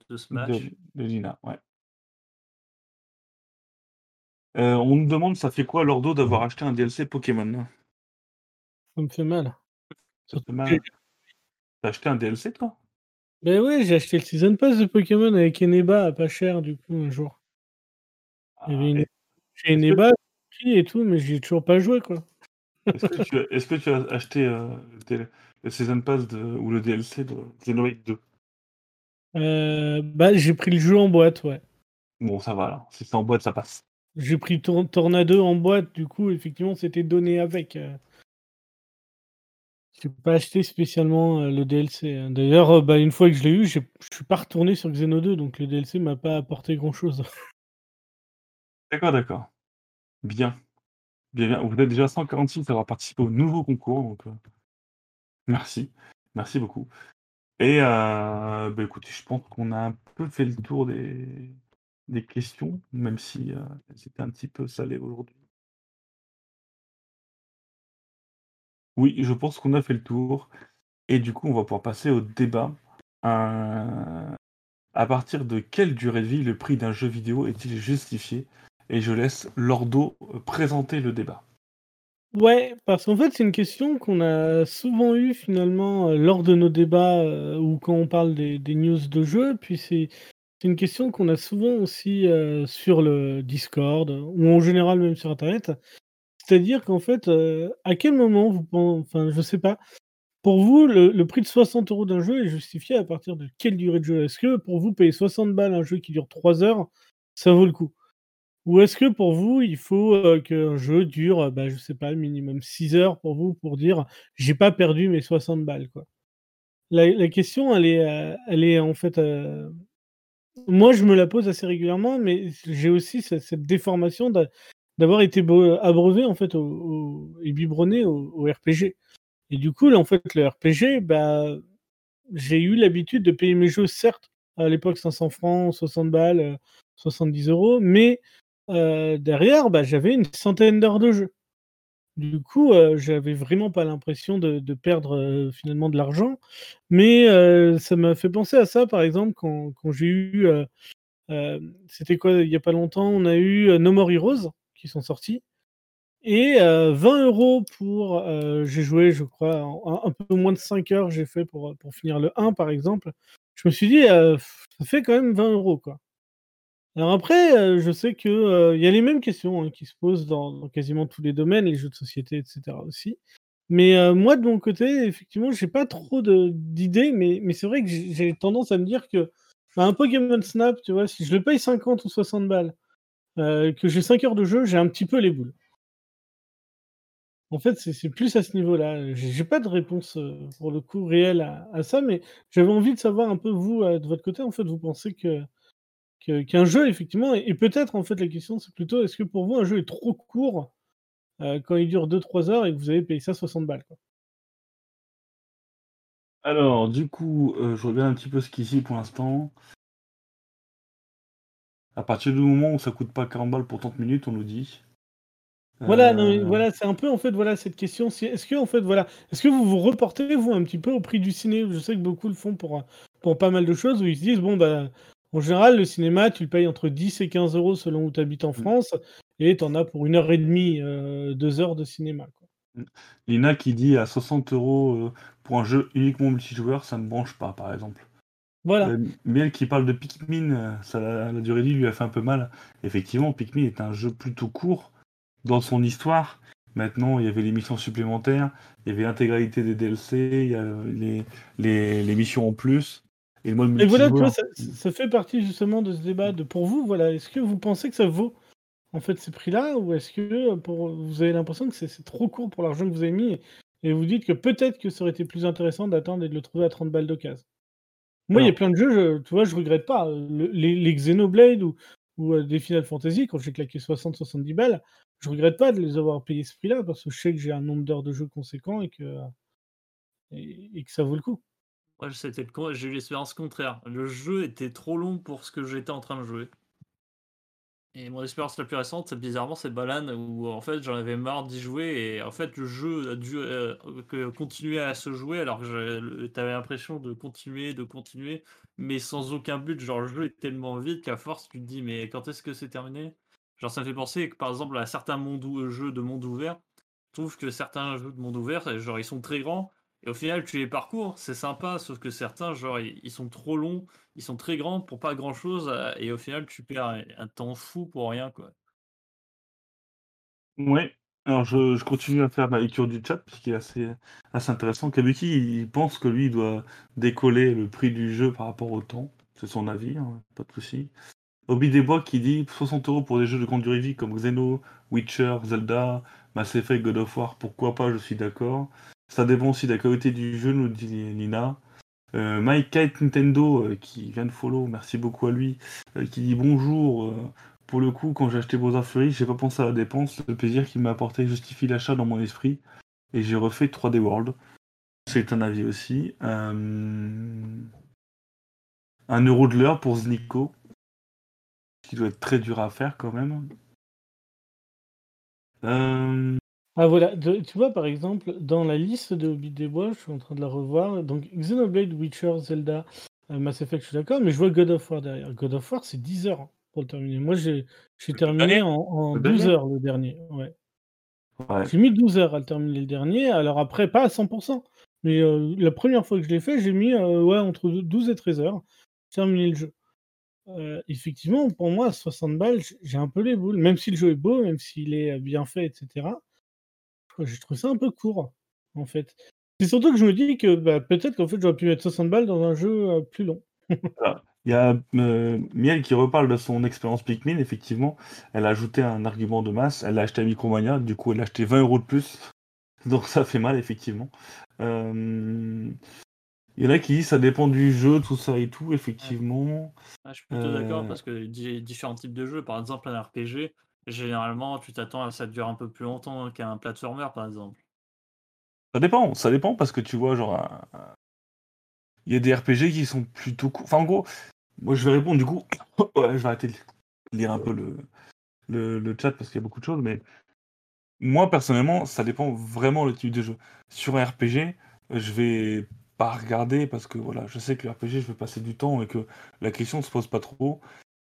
de ce match. De, de Gina, ouais. Euh, on nous demande ça fait quoi Lordo d'avoir acheté un DLC Pokémon? Ça me fait mal. Ça fait que mal. j'ai- T'as acheté un DLC toi? Ben ouais, j'ai acheté le Season Pass de Pokémon avec Eneba à pas cher du coup un jour. Il y avait Ah, une... Chez est-ce que- Eneba, prix et tout, mais j'y ai toujours pas joué quoi. Est-ce que, tu as, est-ce que tu as acheté euh, le, Season Pass de, ou le DLC de Xenoblade 2 Euh, bah j'ai pris le jeu en boîte, ouais. Bon, ça va alors. Si c'est en boîte, ça passe. J'ai pris Tor- Tornado en boîte, du coup effectivement c'était donné avec. euh. J'ai pas acheté spécialement euh, le DLC. hein. D'ailleurs, euh, bah, une fois que je l'ai eu, je suis pas retourné sur Xeno 2, donc le DLC m'a pas apporté grand chose. D'accord, d'accord. Bien. Bien, bien. Vous êtes déjà 146 à avoir participé au nouveau concours, donc merci. Merci beaucoup. Et bah, écoutez, je pense qu'on a un peu fait le tour des, des questions, même si euh, c'était un petit peu salé aujourd'hui. Oui, je pense qu'on a fait le tour. Et du coup, on va pouvoir passer au débat. Euh, à partir de quelle durée de vie le prix d'un jeu vidéo est-il justifié? Et je laisse Lordo euh, présenter le débat. Ouais, parce qu'en fait, c'est une question qu'on a souvent eue finalement euh, lors de nos débats ou quand on parle des, des news de jeux. Puis c'est c'est une question qu'on a souvent aussi sur le Discord ou en général même sur Internet. C'est-à-dire qu'en fait, à quel moment vous pensez, enfin, je sais pas, pour vous, le, prix de 60 euros d'un jeu est justifié à partir de quelle durée de jeu? Est-ce que pour vous, payer 60 balles un jeu qui dure 3 heures, ça vaut le coup? Ou est-ce que pour vous, il faut qu'un jeu dure, bah, je sais pas, minimum 6 heures pour vous pour dire j'ai pas perdu mes 60 balles quoi? La, question, elle est, elle est en fait. Moi, je me la pose assez régulièrement, mais j'ai aussi cette, déformation d'a- d'avoir été abreuvé en fait et biberonné au, RPG. Et du coup, en fait, le RPG, bah, j'ai eu l'habitude de payer mes jeux, certes, à l'époque 500 francs, 60 balles, euh, 70 euros, mais euh, derrière, bah, j'avais une centaine d'heures de jeu. Du coup, heu, j'avais vraiment pas l'impression de perdre, heu, finalement de l'argent. Mais, heu, ça m'a fait penser à ça, par exemple, quand j'ai eu, c'était quoi? Il y a pas longtemps, on a eu, No More Heroes qui sont sortis et heu, 20 € pour, heu, j'ai joué, je crois, un peu moins de 5 heures, j'ai fait pour, pour finir le 1 par exemple. Je me suis dit, ça fait quand même 20 € quoi. Alors après, heu, je sais que, heu, il y a les mêmes questions, hein, qui se posent dans quasiment tous les domaines, les jeux de société et cetera aussi. Mais, heu, moi de mon côté, effectivement, j'ai pas trop d'idées, mais c'est vrai que j'ai tendance à me dire que, bah, un Pokémon Snap, tu vois? Si je le paye 50 ou 60 balles, que j'ai 5 heures de jeu, j'ai un petit peu les boules. En fait, c'est plus à ce niveau-là. J'ai pas de réponse, pour le coup réelle à à ça, mais j'avais envie de savoir un peu vous, de votre côté, en fait, vous pensez que qu'un jeu effectivement et peut-être en fait la question c'est plutôt est-ce que pour vous un jeu est trop court, heu, quand il dure 2-3 heures et que vous avez payé ça 60 balles, quoi? Alors, du coup, heu, je regarde un petit peu ce qui dit pour l'instant. À partir du moment où ça coûte pas 40 balles pour 30 minutes, on nous dit. Voilà, non Heu, voilà, c'est un peu en fait, voilà, cette question, est-ce que en fait, voilà, est-ce que vous vous reportez vous un petit peu au prix du ciné? Je sais que beaucoup le font pour, pour pas mal de choses où ils se disent: «Bon bah, en général le cinéma tu le payes entre 10 et 15 € selon où tu habites en mmh, France et tu en as pour 1 heure et demie, heu, 2 heures de cinéma, quoi». mmh. Lina qui dit à 60 €, heu, pour un jeu uniquement multijoueur, ça me branche pas, par exemple. Voilà. Heu, Miel qui parle de Pikmin, ça la la durée de vie lui a fait un peu mal. Effectivement, Pikmin est un jeu plutôt court dans son histoire. Maintenant, il y avait les missions supplémentaires, il y avait l'intégralité des DLC, il y a les les les missions en plus et le mode Et voilà, tu vois, ça ça fait partie justement de ce débat de pour vous, voilà, est-ce que vous pensez que ça vaut, en fait, ces prix-là? Ou est-ce que, pour vous avez l'impression que c'est trop court pour l'argent que vous avez mis et vous dites que peut-être que ça aurait été plus intéressant d'attendre et de le trouver à 30 balles d'occasion? Moi, il y a plein de jeux, je tu vois, je regrette pas, le les les Xenoblade ou ou, heu, des Final Fantasy quand j'ai claqué 60-70 balles, je regrette pas de les avoir payés ce prix-là parce que je sais que j'ai un nombre d'heures de jeu conséquent et que et et que ça vaut le coup. Moi, j'ai eu l'expérience contraire. Le jeu était trop long pour ce que j'étais en train de jouer. Et mon expérience la plus récente, bizarrement, c'est Balan où en fait j'en avais marre d'y jouer et en fait le jeu a dû, que continuer à se jouer alors que tu l'impression de continuer, de continuer, mais sans aucun but. Genre le jeu est tellement vite qu'à force tu te dis: «Mais quand est-ce que c'est terminé?» genre ça me fait penser que par exemple à certains mondes ou jeux de monde ouvert, je trouve que certains jeux de monde ouvert, genre ils sont très grands et au final tu les parcours, c'est sympa, sauf que certains genre ils sont trop longs ils sont très grands pour pas grand chose, heu, et au final tu perds un temps fou pour rien, quoi. ouais, alors je continue à faire ma lecture du chat parce qu'il est assez assez intéressant. Kabuki, il pense que lui, il doit décoller le prix du jeu par rapport au temps. C'est son avis, hein, pas de souci. Hobby des Bois qui dit 60 € pour des jeux de grande durée vie comme Xeno, Witcher, Zelda, Mass Effect, God of War, pourquoi pas, je suis d'accord. Ça dépend aussi de la qualité du jeu, nous dit Nina. Euh, Mike Kite Nintendo euh, qui vient de follow, merci beaucoup à lui, euh, qui dit bonjour. pour le coup, quand j'ai acheté Bowser Fury, j'ai pas pensé à la dépense. Le plaisir qu'il m'a apporté justifie l'achat dans mon esprit. Et j'ai refait 3D World. C'est un avis aussi. Un euro de l'heure pour Znico. Qui doit être très dur à faire quand même. Euh, Ah voilà, de tu vois, par exemple, dans la liste de Hobbit des Bois, je suis en train de la revoir, donc Xenoblade, Witcher, Zelda, heu, Mass Effect, je suis d'accord, mais je vois God of War derrière. God of War, c'est 10 heures, hein, pour le terminer. Moi, j'ai j'ai Le terminé dernier en en Le 12 dernier heures le dernier, ouais. Ouais. J'ai mis 12 heures à le terminer le dernier, alors après pas à 100% mais heu, la première fois que je l'ai fait, j'ai mis, ouais, entre dou 12 et 13 heures, terminer le jeu. Effectivement, pour moi, 60 balles, j'ai j'ai un peu les boules, même si le jeu est beau, même s'il est, bien fait et j'ai trouvé ça un peu court, en fait. C'est surtout que je me dis que, bah, peut-être qu'en fait, j'aurais pu mettre 60 balles dans un jeu, heu, plus long. Voilà. Il y a euh, Miel qui reparle de son expérience Pikmin, effectivement. Elle a ajouté un argument de masse. Elle a acheté à Micromania, du coup, elle a acheté 20 euros de plus. Donc ça fait mal, effectivement. Euh, Il y en a qui disent ça dépend du jeu, tout ça et tout, effectivement. Ah, je suis plutôt d'accord Euh, parce que di différents types de jeux, par exemple un RPG, généralement tu t'attends à ça dure un peu plus longtemps qu'un platformer, par exemple. Ça dépend, ça dépend parce que tu vois, genre, un- il y a des RPG qui sont plutôt courts. Enfin, en gros, moi je vais répondre du coup. Ouais, je vais arrêter de lire un peu le, le, le chat parce qu'il y a beaucoup de choses, mais Moi, personnellement, ça dépend vraiment le type de jeu. Sur un RPG, je vais pas regarder parce que voilà, je sais que le RPG, je vais passer du temps et que la question se pose pas trop.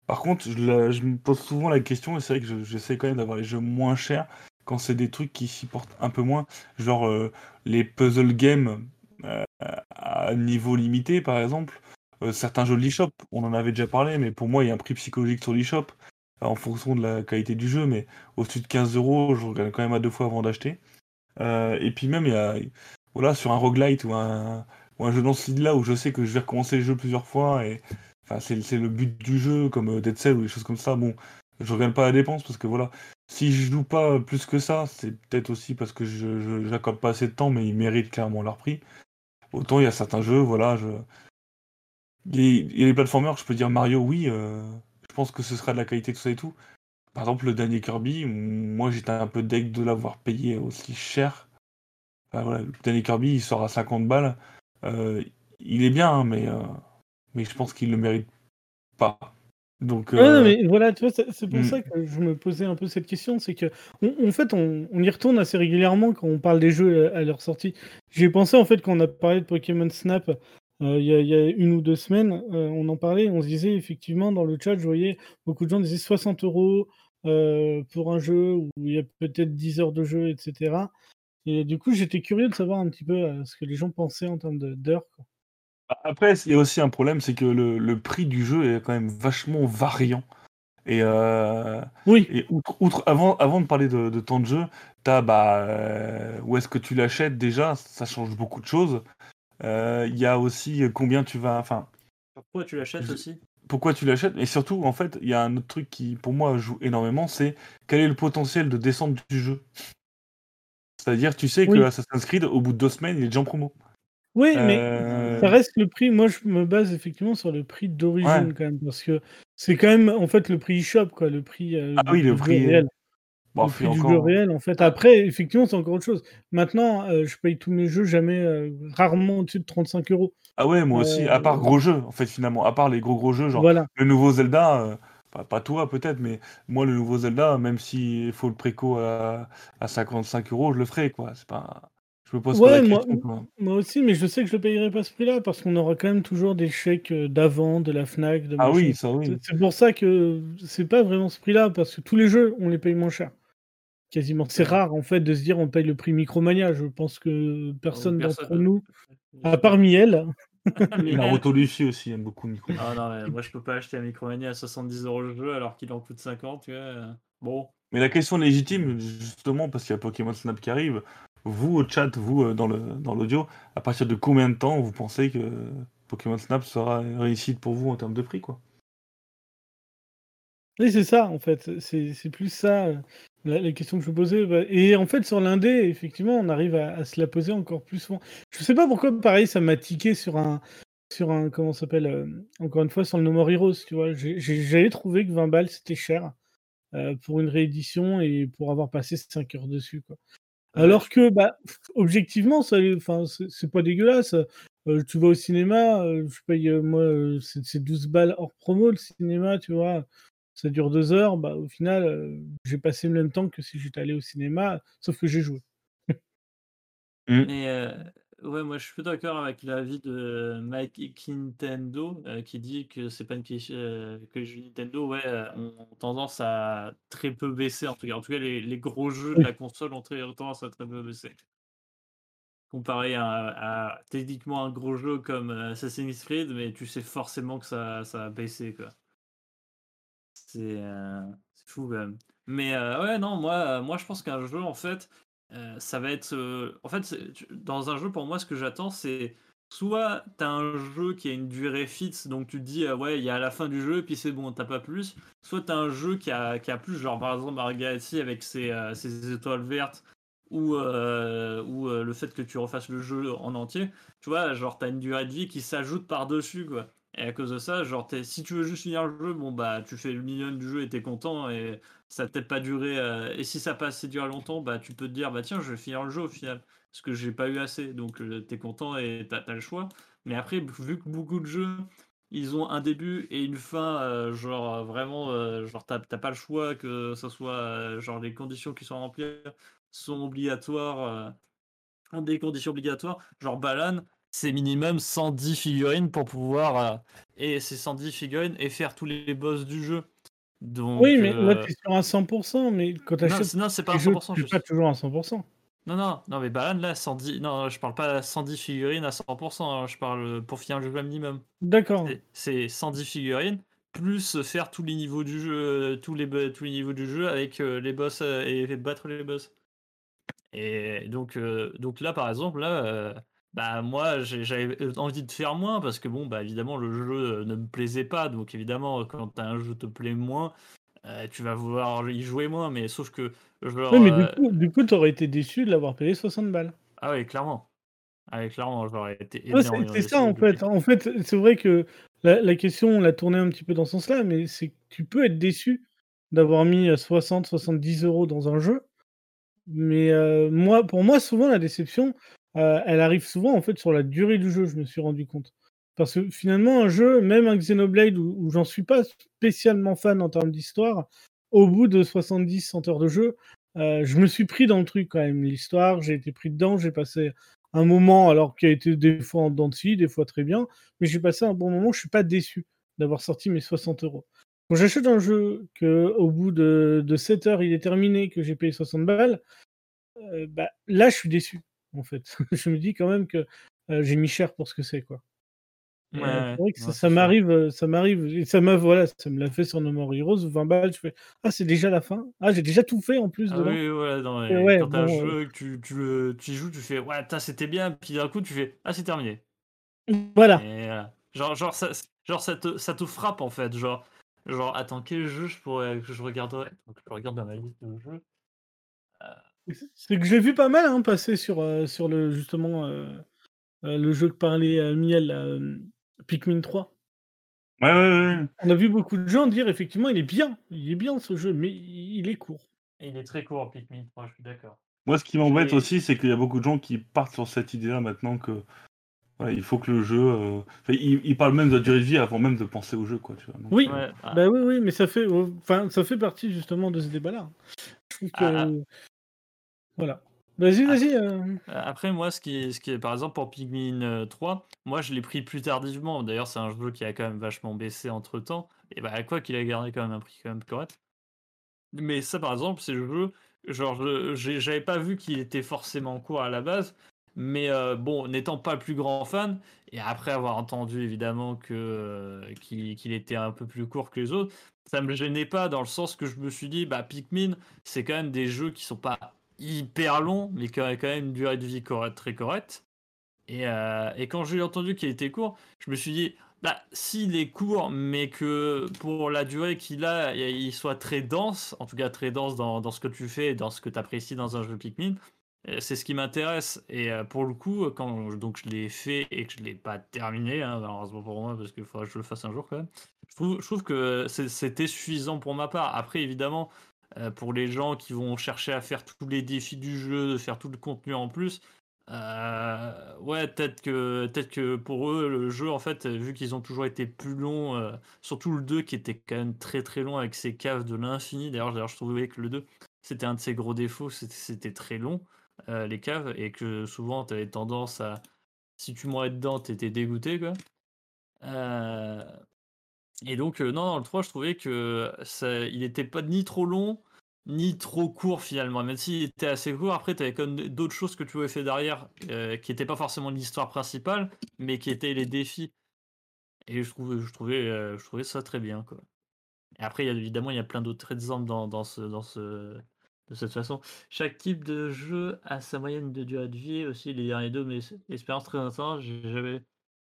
Par contre, je, me pose souvent la question et c'est vrai que j'essaie quand même d'avoir les jeux moins chers quand c'est des trucs qui s'y portent un peu moins, genre euh, les puzzle games euh, à niveau limité, par exemple. Euh, certains jeux de l'eShop, on en avait déjà parlé, mais pour moi, il y a un prix psychologique sur l'eShop en fonction de la qualité du jeu, mais au-dessus de 15 euros, je regarde quand même à deux fois avant d'acheter. et puis même, il y a, voilà, sur un roguelite ou un, ou un jeu dans ce style-là où je sais que je vais recommencer le jeu plusieurs fois et enfin, c'est le but du jeu, comme Dead Cell ou des choses comme ça. Bon, je regarde pas la dépense parce que voilà, si je joue pas plus que ça, c'est peut-être aussi parce que je n'accorde pas assez de temps, mais ils méritent clairement leur prix. Autant il y a certains jeux, voilà, je... Y a les plateformeurs, je peux dire Mario, oui, euh, je pense que ce sera de la qualité, tout ça et tout. Par exemple, le dernier Kirby, moi j'étais un peu deck de l'avoir payé aussi cher. le dernier Kirby, il sort à 50 balles. Euh, il est bien, hein, mais, euh, mais je pense qu'il le mérite pas. Donc, euh, mais voilà, tu vois, c'est pour hmm. ça que je me posais un peu cette question, c'est que en fait, on, y retourne assez régulièrement quand on parle des jeux à, leur sortie. J'ai pensé en fait quand on a parlé de Pokémon Snap euh, il y, a une ou deux semaines, euh, on en parlait, on se disait effectivement dans le chat, je voyais beaucoup de gens disaient 60 euros pour un jeu où il y a peut-être 10 heures de jeu, etc. Et du coup, j'étais curieux de savoir un petit peu ce que les gens pensaient en termes d'heures. Après, il y a aussi un problème, c'est que le, prix du jeu est quand même vachement variant. Et, euh, oui. et outre, avant, avant de parler de, temps de jeu, as, bah, euh, où est-ce que tu l'achètes déjà Ça change beaucoup de choses. Euh, il y a aussi combien tu vas. Enfin, pourquoi tu l'achètes aussi? Pourquoi tu l'achètes? Et surtout, en fait, il y a un autre truc qui, pour moi, joue énormément c'est quel est le potentiel de descente du jeu? C'est-à-dire, tu sais que Assassin's Creed, au bout de deux semaines, il est déjà en promo. Oui, mais. Ça reste le prix. Moi, je me base effectivement sur le prix d'origine quand même, parce que c'est quand même en fait le prix e-shop, quoi, le prix, euh, Ah oui, le prix, réel. le prix du jeu réel, en fait. Après, effectivement, c'est encore autre chose. Maintenant, euh, je paye tous mes jeux jamais, rarement au-dessus de 35 euros. Ah ouais, moi aussi, à part gros jeux, en fait, finalement, à part les gros gros jeux, genre le nouveau Zelda, pas, toi peut-être, mais moi le nouveau Zelda, même s'il faut le préco à, à 55 euros, je le ferai, quoi. C'est pas. Je me pose pas la question. Moi, aussi, mais je sais que je ne payerai pas ce prix-là parce qu'on aura quand même toujours des chèques euh, d'avant, de la Fnac, de Ah oui, ça oui. C'est pour ça que c'est pas vraiment ce prix-là parce que tous les jeux, on les paye moins cher. Quasiment. C'est rare en fait de se dire on paye le prix Micromania. Je pense que personne d'entre nous, à part Miel. Naruto Lucie aussi aime beaucoup Micromania. Ah non, mais moi je peux pas acheter un Micromania à 70 euros le jeu alors qu'il en coûte 50. Bon. Mais la question légitime, justement, parce qu'il y a Pokémon Snap qui arrive, vous, au chat, vous, euh, dans dans l'audio, à partir de combien de temps vous pensez que Pokémon Snap sera réussite pour vous en termes de prix, quoi? Oui, c'est ça, en fait. C'est plus ça, euh, la question que je me posais. Bah, et en fait, sur l'indé, effectivement, on arrive à se la poser encore plus souvent. Je sais pas pourquoi, pareil, ça m'a tiqué sur un sur un comment s'appelle, euh, encore une fois, sur le No More Heroes, tu vois? j'avais trouvé que 20 balles, c'était cher, pour une réédition et pour avoir passé 5 heures dessus, quoi. Alors que, bah, objectivement, ça, enfin, c'est pas dégueulasse. Euh, tu vas au cinéma, euh, je paye, euh, moi, c'est 12 balles hors promo le cinéma, tu vois. Ça dure deux heures, bah, au final, j'ai passé le même temps que si j'étais allé au cinéma, sauf que j'ai joué. Mmh. Ouais, moi je suis d'accord avec l'avis de Mike Nintendo euh, qui dit que c'est pas une question euh, que les jeux Nintendo ouais, euh, ont tendance à très peu baisser en tout cas. En tout cas, les, les gros jeux de la console ont très tendance à très peu baisser. Comparé à, techniquement un gros jeu comme Assassin's Creed, mais tu sais forcément que ça, ça a baissé quoi. C'est fou quand même. Mais ouais, non, moi, moi je pense qu'un jeu en fait, euh, ça va être. Euh, en fait, dans un jeu, pour moi, ce que j'attends, c'est soit tu as un jeu qui a une durée fixe, donc tu te dis, euh, ouais, il y a la fin du jeu, puis c'est bon, t'as pas plus. Soit tu as un jeu qui a, qui a plus, genre par exemple Margatti avec ses, ses, étoiles vertes, ou, ou le fait que tu refasses le jeu en entier. Tu vois, genre, tu as une durée de vie qui s'ajoute par-dessus, quoi. Et à cause de ça, genre, si tu veux juste finir le jeu, bon, bah, tu fais le million du jeu et t'es content, et ça n'a peut-être pas duré. Euh, et si ça passe assez duré longtemps, bah, tu peux te dire, bah tiens, je vais finir le jeu au final. Parce que j'ai pas eu assez. Donc, euh, t'es content et t'as as le choix. Mais après, vu que beaucoup de jeux, ils ont un début et une fin, euh, genre vraiment, genre t'as pas le choix que ce soit genre les conditions qui sont remplies sont obligatoires, euh, des conditions obligatoires. Genre Balan, c'est minimum 110 figurines pour pouvoir. euh, et c'est 110 figurines et faire tous les boss du jeu. Donc, Oui, mais là, euh, tu es sur un 100%, mais quand tu achètes non, c'est pas à jeux, 100%. tu je es pas toujours à 100%. Non, non, non, mais Balan, là, 110. Non, je parle pas 110 figurines à 100%. hein, je parle pour finir le jeu à minimum. D'accord. C'est- C'est 110 figurines, plus faire tous les niveaux du jeu, euh, tous les, tous les niveaux du jeu avec euh, les boss euh, et battre les boss. Et donc, euh, donc là, par exemple, là, bah moi, j'avais envie de faire moins parce que bon, bah évidemment, le jeu euh, ne me plaisait pas. Donc évidemment, quand un jeu te plaît moins, euh, tu vas vouloir y jouer moins. Mais sauf que genre, Oui, mais euh, du coup, du coup, t'aurais été déçu de l'avoir payé 60 balles. ah ouais, clairement, ah ouais, clairement, j'aurais été Ouais, c'est ça en fait. En fait, c'est vrai que la, la question, on l'a tournée un petit peu dans ce sens-là, mais c'est que tu peux être déçu d'avoir mis euh, 60, 70 euros dans un jeu. Mais euh, moi, pour moi, souvent, la déception, euh, elle arrive souvent en fait sur la durée du jeu, je me suis rendu compte. Parce que finalement, un jeu, même un Xenoblade où, j'en suis pas spécialement fan en termes d'histoire, au bout de 70, 100 heures de jeu, euh, je me suis pris dans le truc quand même. L'histoire, j'ai été pris dedans, j'ai passé un moment, alors qui a été des fois en dents de des fois très bien, mais j'ai passé un bon moment, je suis pas déçu d'avoir sorti mes 60 euros. Quand j'achète un jeu que au bout de, de 7 heures il est terminé, que j'ai payé 60 balles, euh, bah, là je suis déçu en fait. je me dis quand même que euh, j'ai mis cher pour ce que c'est quoi. Euh, Ouais, vrai que ça, ouais, m'arrive, euh, ça m'arrive, et ça m'a voilà, ça me l'a fait sur No More Heroes, 20 balles, je fais ah c'est déjà la fin, ah j'ai déjà tout fait en plus Ah oui, ouais, non, Et ouais, quand t'as bon, jeu, tu, joues, tu fais ouais, putain, c'était bien, puis d'un coup, tu fais ah, c'est terminé. Voilà. Et voilà. Genre, genre, ça, genre ça, te, ça te frappe en fait. Genre, genre attends, quel jeu je pourrais que je regarderais? Donc, Je regarde dans ma liste de jeux. C'est que j'ai vu pas mal hein, passer sur, euh, sur le justement euh, euh, le jeu que parlait euh, Miel, euh, Pikmin 3. Ouais, ouais, ouais. On a vu beaucoup de gens dire effectivement il est bien, il est bien ce jeu, mais il est court. Il est très court, Pikmin 3, je suis d'accord. Moi, ce qui m'embête Et- aussi, c'est qu'il y a beaucoup de gens qui partent sur cette idée-là maintenant que ouais, il faut que le jeu. euh, enfin, ils, ils parlent même de la durée de vie avant même de penser au jeu, quoi. Tu vois. Donc, Oui, Ouais, bah oui, oui, mais ça fait, enfin, ça fait partie justement de ce débat-là. Je trouve que, Ah, voilà. Vas-y, vas-y. euh, Après, moi, ce qui est, ce qui est par exemple pour Pikmin euh, 3, moi je l'ai pris plus tardivement. D'ailleurs, c'est un jeu qui a quand même vachement baissé entre temps. Et bah, quoi qu'il a gardé quand même un prix quand même correct. Mais ça, par exemple, c'est le jeu. Genre, j'avais pas vu qu'il était forcément court à la base. Mais euh, bon, n'étant pas le plus grand fan, et après avoir entendu évidemment que euh, qu'il qu'il était un peu plus court que les autres, ça me gênait pas dans le sens que je me suis dit, bah Pikmin, c'est quand même des jeux qui sont pas hyper longs, mais qui ont quand même une durée de vie très correcte. Et, euh, et quand j'ai entendu qu'il était court, je me suis dit, bah, s'il est court, mais que pour la durée qu'il a, il soit très dense, en tout cas très dense dans, ce que tu fais et dans ce que tu apprécies dans un jeu Pikmin, euh, c'est ce qui m'intéresse. Et euh, pour le coup, quand donc je l'ai fait et que je ne l'ai pas terminé, hein, malheureusement pour moi, parce qu'il faudra que je le fasse un jour quand même, je trouve, je trouve que c'était suffisant pour ma part. Après, évidemment, euh, pour les gens qui vont chercher à faire tous les défis du jeu, faire tout le contenu en plus, euh, ouais, peut-être que, peut que pour eux, le jeu, en fait, vu qu'ils ont toujours été plus longs, euh, surtout le 2 qui était quand même très très long avec ses caves de l'infini. D'ailleurs, je trouvais que le 2, c'était un de ses gros défauts, c'était- très long, les caves, et que souvent, tu avais tendance à. Si tu mourais dedans, t'étais dégoûté, quoi. Euh, et donc, euh, non, dans le 3, je trouvais que ça, il était pas ni trop long, ni trop court finalement. Même s'il était assez court, après, tu avais quand même d'autres choses que tu pouvais faire derrière, euh, qui n'étaient pas forcément l'histoire principale, mais qui étaient les défis. Et je trouvais, je trouvais, euh, je trouvais ça très bien. Quoi. Et après, y a, évidemment, il y a plein d'autres exemples dans, dans, ce, dans ce, de cette façon. Chaque type de jeu a sa moyenne de durée de vie aussi. Les derniers deux, mais expérience très intense.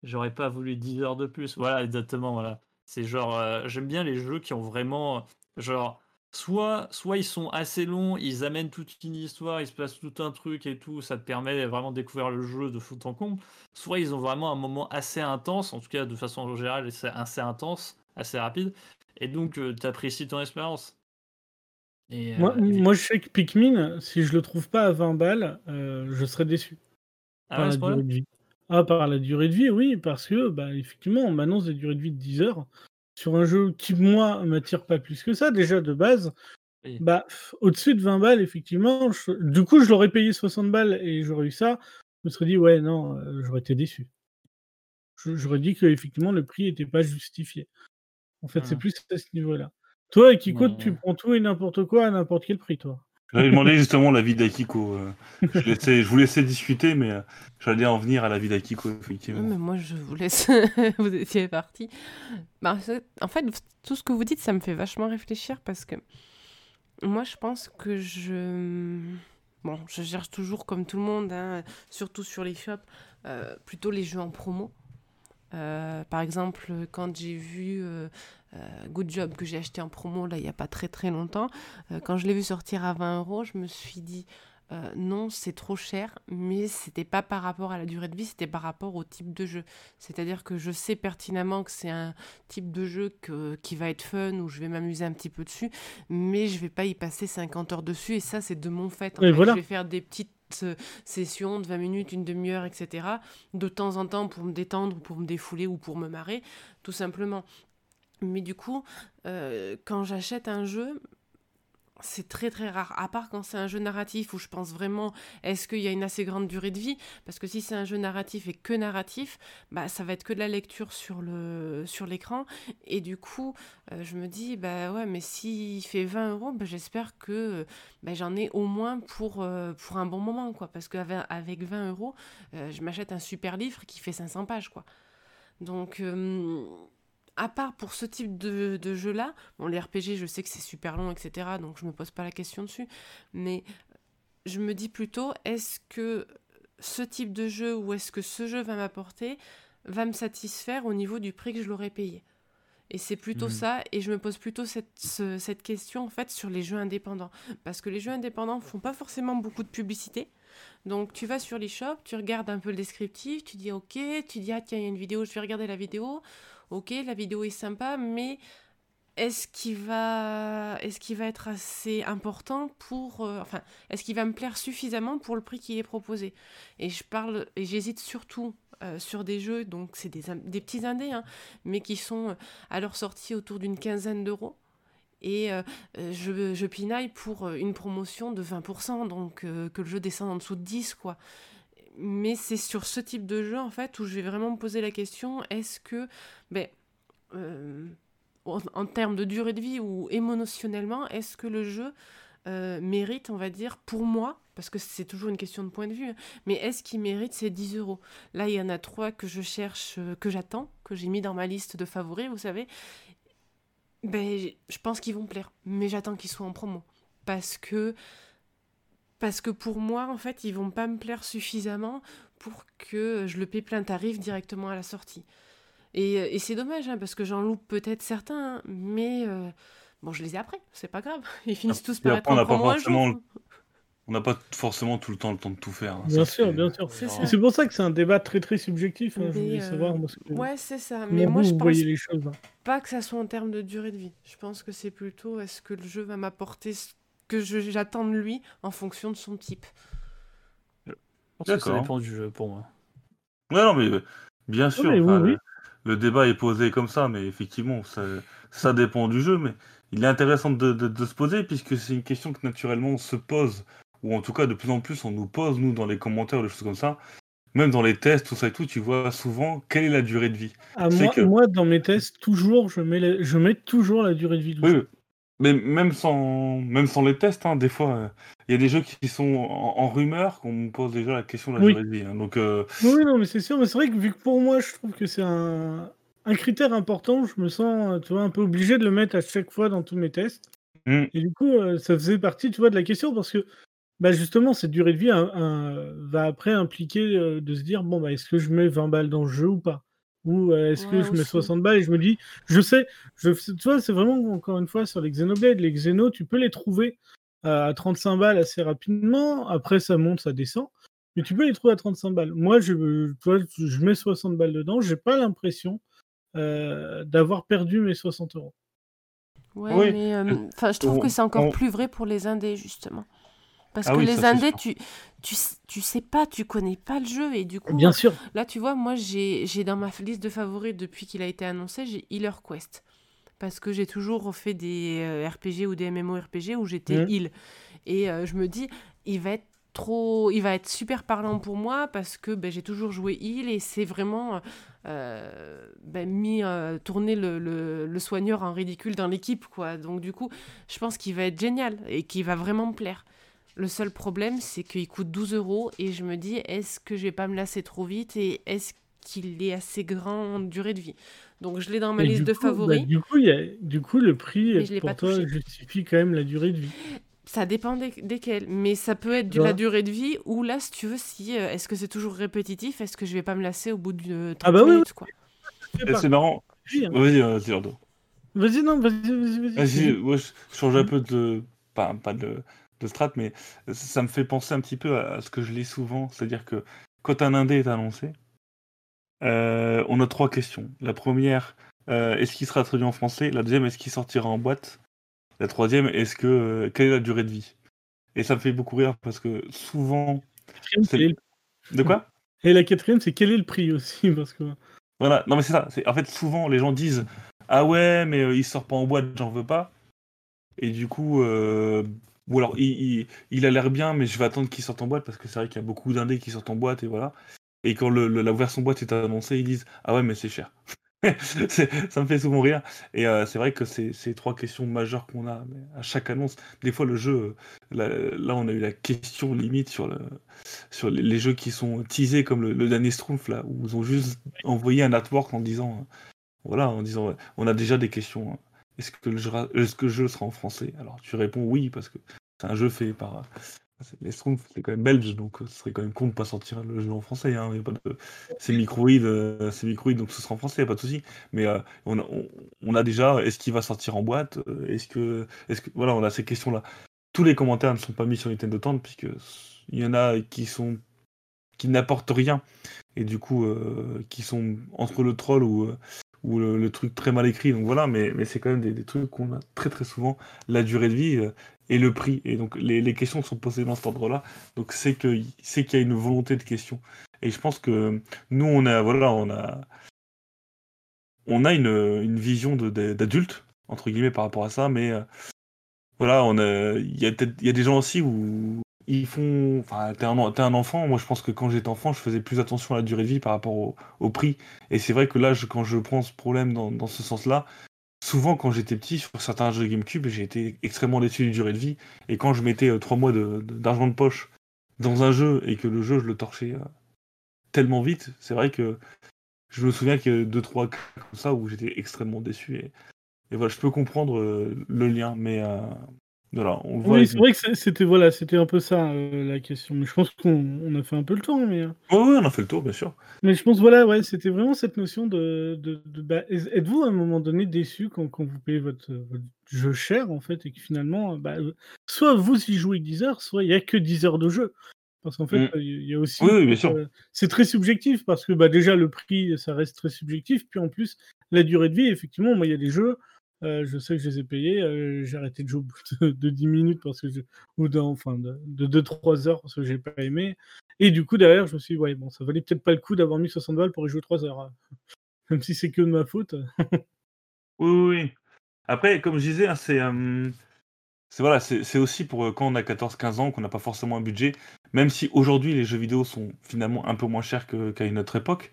J'aurais pas voulu 10 heures de plus. Voilà, exactement. Voilà. C'est genre, euh, j'aime bien les jeux qui ont vraiment, genre, soit, soit ils sont assez longs, ils amènent toute une histoire, il se passe tout un truc et tout, ça te permet vraiment de découvrir le jeu de fond en comble. Soit ils ont vraiment un moment assez intense, en tout cas de façon générale, c'est assez intense, assez rapide, et donc tu apprécies ton expérience. Et, Moi, euh, évi- moi, je sais que Pikmin, si je le trouve pas à 20 balles, euh, je serais déçu Ah ouais, Ah, par la durée de vie, oui, parce que, bah, effectivement, on m'annonce des durées de vie de 10 heures sur un jeu qui, moi, m'attire pas plus que ça, déjà de base. Oui. Bah, au-dessus de 20 balles, effectivement, je- du coup, je l'aurais payé 60 balles et j'aurais eu ça. Je me serais dit, ouais, non, euh, j'aurais été déçu. J'aurais dit que effectivement le prix n'était pas justifié. En fait, c'est Mhm. plus à ce niveau-là. Toi, Akiko, tu Ouais. prends tout et n'importe quoi à n'importe quel prix, toi? J'avais demandé justement l'avis d'Akiko. euh, je, je vous laissais discuter, mais euh, j'allais en venir à l'avis d'Akiko, effectivement. mais moi, je vous laisse. vous étiez parti. Bah, en fait, tout ce que vous dites, ça me fait vachement réfléchir parce que moi, je pense que je. Bon, je cherche toujours, comme tout le monde, hein, surtout sur les shops, euh, plutôt les jeux en promo. Par exemple, quand j'ai vu Good Job que j'ai acheté en promo là il n'y a pas très très longtemps, euh, quand je l'ai vu sortir à 20 euros, je me suis dit euh, non, c'est trop cher, mais c'était pas par rapport à la durée de vie, c'était par rapport au type de jeu. C'est-à-dire que je sais pertinemment que c'est un type de jeu que, qui va être fun, où je vais m'amuser un petit peu dessus, mais je vais pas y passer 50 heures dessus, et ça, c'est de mon fait. En Et fait. voilà. Je vais faire des petites euh, sessions de 20 minutes, une demi-heure, etc., de temps en temps pour me détendre, pour me défouler ou pour me marrer, tout simplement. Mais du coup, euh, quand j'achète un jeu, c'est très très rare, à part quand c'est un jeu narratif où je pense vraiment est-ce qu'il y a une assez grande durée de vie? Parce que si c'est un jeu narratif et que narratif, bah, ça va être que de la lecture sur sur l'écran. Et du coup, euh, je me dis, bah ouais, mais s'il fait 20 euros, bah, j'espère que bah, j'en ai au moins pour, euh, pour un bon moment. quoi. Parce qu'avec avec 20 euros, je m'achète un super livre qui fait 500 pages. quoi. Donc, à part pour ce type de, de jeu-là, bon, les RPG, je sais que c'est super long, etc. Donc, je me pose pas la question dessus. Mais je me dis plutôt, est-ce que ce type de jeu ou est-ce que ce jeu va m'apporter, va me satisfaire au niveau du prix que je l'aurais payé? Et c'est plutôt Mhm. ça, et je me pose plutôt cette, ce- cette question en fait sur les jeux indépendants. Parce que les jeux indépendants font pas forcément beaucoup de publicité. Donc tu vas sur l'eShop, tu regardes un peu le descriptif, tu dis ok, tu dis ah tiens il y a une vidéo, je vais regarder la vidéo. Ok, la vidéo est sympa, mais est-ce qu'il va, qu'il va être assez important pour, euh, enfin, est-ce qu'il va me plaire suffisamment pour le prix qui est proposé? Et je parle, et j'hésite surtout euh, sur des jeux, donc c'est des, des petits indés, hein, mais qui sont euh, à leur sortie autour d'une quinzaine d'euros. Et je, je pinaille pour une promotion de 20%, donc que le jeu descende en dessous de 10, quoi. Mais c'est sur ce type de jeu, en fait, où je vais vraiment me poser la question, est-ce que, ben, euh, en, termes de durée de vie ou émotionnellement, est-ce que le jeu euh, mérite, on va dire, pour moi, parce que c'est toujours une question de point de vue, hein, mais est-ce qu'il mérite ces 10 euros? Là, il y en a trois que je cherche, euh, que j'attends, que j'ai mis dans ma liste de favoris, vous savez. Ben, je pense qu'ils vont plaire, mais j'attends qu'ils soient en promo. Parce que, parce que pour moi, en fait, ils vont pas me plaire suffisamment pour que je le paie plein tarif directement à la sortie. Et, euh, et c'est dommage, hein, parce que j'en loupe peut-être certains, hein, mais euh, bon, je les ai après, c'est pas grave. Ils finissent tous Et par être après, on en n'a pas forcément jour. On n'a pas forcément tout le temps le temps de tout faire. hein. Bien Ça, sûr, bien sûr. C'est. Et C'est pour ça que c'est un débat très très subjectif. hein, Je voulais euh, savoir moi, ce que- Ouais, c'est ça. Mais moi, vous, je vous pense voyez les choses. hein. pas que ça soit en termes de durée de vie. Je pense que c'est plutôt est-ce que le jeu va m'apporter ce que je- j'attends de lui en fonction de son type. Je pense que ça dépend du jeu pour moi. Ouais, non, mais euh, bien sûr, mais oui, enfin, oui. Le, débat est posé comme ça, mais effectivement, ça, ça dépend du jeu. Mais il est intéressant de, de- de se poser, puisque c'est une question que naturellement on se pose, ou en tout cas de plus en plus on nous pose, nous, dans les commentaires, des choses comme ça. Même dans les tests, tout ça et tout, tu vois souvent quelle est la durée de vie. Ah, moi, que- moi, dans mes tests, toujours, je mets, la- je mets toujours la durée de vie du Oui, jeu. Mais même sans, même sans les tests, hein, des fois, euh, il y a des jeux qui sont en, en rumeur qu'on me pose déjà la question de la Oui. durée de vie. hein. Donc, euh, Oui, non, mais c'est sûr. Mais c'est vrai que vu que pour moi, je trouve que c'est un, un critère important, je me sens euh, tu vois, un peu obligé de le mettre à chaque fois dans tous mes tests. Mm. Et du coup, euh, ça faisait partie tu vois, de la question parce que bah, justement, cette durée de vie hein, va après impliquer de se dire bon, bah, est-ce que je mets 20 balles dans le jeu ou pas? Ou euh, est-ce que Ouais, je mets aussi. 60 balles et je me dis, je sais, je, tu vois, c'est vraiment encore une fois sur les Xenoblade, les Xeno, tu peux les trouver à 35 balles assez rapidement. Après, ça monte, ça descend. Mais tu peux les trouver à 35 balles. Moi, je, tu vois, je mets 60 balles dedans. J'ai pas l'impression euh, d'avoir perdu mes 60 euros. Ouais, Oui. mais euh, enfin, je trouve on- que c'est encore on- plus vrai pour les indés, justement. Parce Ah que oui, les indés, tu, tu, tu sais pas, tu connais pas le jeu, et du coup, Bien sûr. Là, tu vois, moi, j'ai j'ai dans ma liste de favoris, depuis qu'il a été annoncé, j'ai Healer Quest. parce que j'ai toujours fait des euh, RPG ou des MMORPG où j'étais heal. Et euh, je me dis, il va être trop, il va être super parlant pour moi parce que ben, j'ai toujours joué heal et c'est vraiment euh, ben, mis euh, tourner le, le- le soigneur en ridicule dans l'équipe quoi. Donc du coup, je pense qu'il va être génial et qu'il va vraiment me plaire. Le seul problème, c'est qu'il coûte 12 euros et je me dis, est-ce que je vais pas me lasser trop vite et est-ce qu'il est assez grand en durée de vie? Donc je l'ai dans ma Et liste du de coup, bah, favoris. du, coup, il y a- du coup, le prix, Mais je l'ai pour pas toi, touché. justifie quand même la durée de vie. Ça dépend des- desquels, mais ça peut être de Ouais. la durée de vie ou là, si tu veux, si euh, est-ce que c'est toujours répétitif, est-ce que je vais pas me lasser au bout de 30 Ah bah oui, minutes quoi? Fais Et pas. c'est marrant. Vas-y, hein. Vas-y, euh, vas-y, non, vas-y, vas-y, vas-y. Vas-y, ouais, je je change un peu de. Pas, pas de, de strat, mais ça me fait penser un petit peu à ce que je lis souvent. C'est-à-dire que quand un indé est annoncé, euh, on a trois questions. La première, euh, est-ce qu'il sera traduit en français? La deuxième, est-ce qu'il sortira en boîte? La troisième, est-ce que euh, quelle est la durée de vie? Et ça me fait beaucoup rire parce que souvent. Est De quoi? Et la quatrième, c'est quel est le prix aussi parce que... Voilà, non mais c'est ça. C'est en fait souvent les gens disent ah ouais mais il sort pas en boîte, j'en veux pas. Et du coup, euh, ou alors il, a l'air bien, mais je vais attendre qu'il sorte en boîte parce que c'est vrai qu'il y a beaucoup d'indés qui sortent en boîte et voilà. Et quand le, la version boîte est annoncée, ils disent ah ouais mais c'est cher. Ça me fait souvent rire. Et euh, c'est vrai que c'est trois questions majeures qu'on a à chaque annonce. Des fois le jeu, euh, là, on a eu la question limite sur le sur les, jeux qui sont teasés comme le, dernier Schtroumpf là où ils ont juste envoyé un artwork en disant euh, voilà en disant on a déjà des questions. Est-ce que le jeu est-ce que le jeu sera en français? Alors tu réponds oui parce que c'est un jeu fait par les Schtroumpfs c'est quand même belge donc euh, ce serait quand même con de pas sortir le jeu en français. Hein. C'est microïde, euh, donc ce sera en français, pas de souci. Mais euh, on, a, déjà est-ce qu'il va sortir en boîte? Euh, Est-ce que est-ce que voilà on a ces questions là. Tous les commentaires ne sont pas mis sur Nintendo Tente puisque il y en a qui sont qui n'apportent rien et du coup qui sont entre le troll ou, ou le, truc très mal écrit donc voilà mais, mais c'est quand même des, trucs qu'on a très très souvent la durée de vie euh, et le prix et donc les, questions sont posées dans cet ordre là donc c'est qu'il y a une volonté de question. Et je pense que nous on a voilà on a on a une, une vision d'adulte entre guillemets par rapport à ça mais euh, voilà il y y a des gens aussi où ils font enfin t'es un, enfant. Moi je pense que quand j'étais enfant je faisais plus attention à la durée de vie par rapport au, prix. Et c'est vrai que là quand je prends ce problème dans, ce sens là souvent quand j'étais petit sur certains jeux GameCube j'ai été extrêmement déçu du durée de vie. Et quand je mettais euh, trois mois d'argent de, poche dans un jeu et que le jeu je le torchais euh, tellement vite c'est vrai que je me souviens qu'il y a deux trois cas comme ça où j'étais extrêmement déçu. Et, voilà je peux comprendre euh, le lien mais voilà on voit Oui, c'est vrai que c'était voilà, c'était un peu ça euh, la question. Mais je pense qu'on on a fait un peu le tour. Mais, euh, Ouais, ouais, on a fait le tour bien sûr mais je pense voilà, ouais, c'était vraiment cette notion de, de, de- bah, êtes-vous à un moment donné déçu quand, quand vous payez votre, votre jeu cher en fait et que finalement, bah, euh, soit vous y jouez 10 heures, soit il y a que 10 heures de jeu. Parce qu'en fait, Mm. euh, il y a aussi Oui, oui, bien sûr. euh, c'est très subjectif parce que bah, déjà le prix ça reste très subjectif puis en plus la durée de vie effectivement moi il y a des jeux je sais que je les ai payés j'ai arrêté de jouer au bout de, de 10 minutes parce que je, ou de, enfin de, de 2-3 heures parce que j'ai pas aimé et du coup derrière je me suis dit ouais bon ça valait peut-être pas le coup d'avoir mis 60 balles pour y jouer 3 heures hein. même si c'est que de ma faute Oui, oui. Après, comme je disais, hein, c'est c'est voilà, aussi pour quand on a 14-15 ans qu'on n'a pas forcément un budget, même si aujourd'hui les jeux vidéo sont finalement un peu moins chers qu'à une autre époque.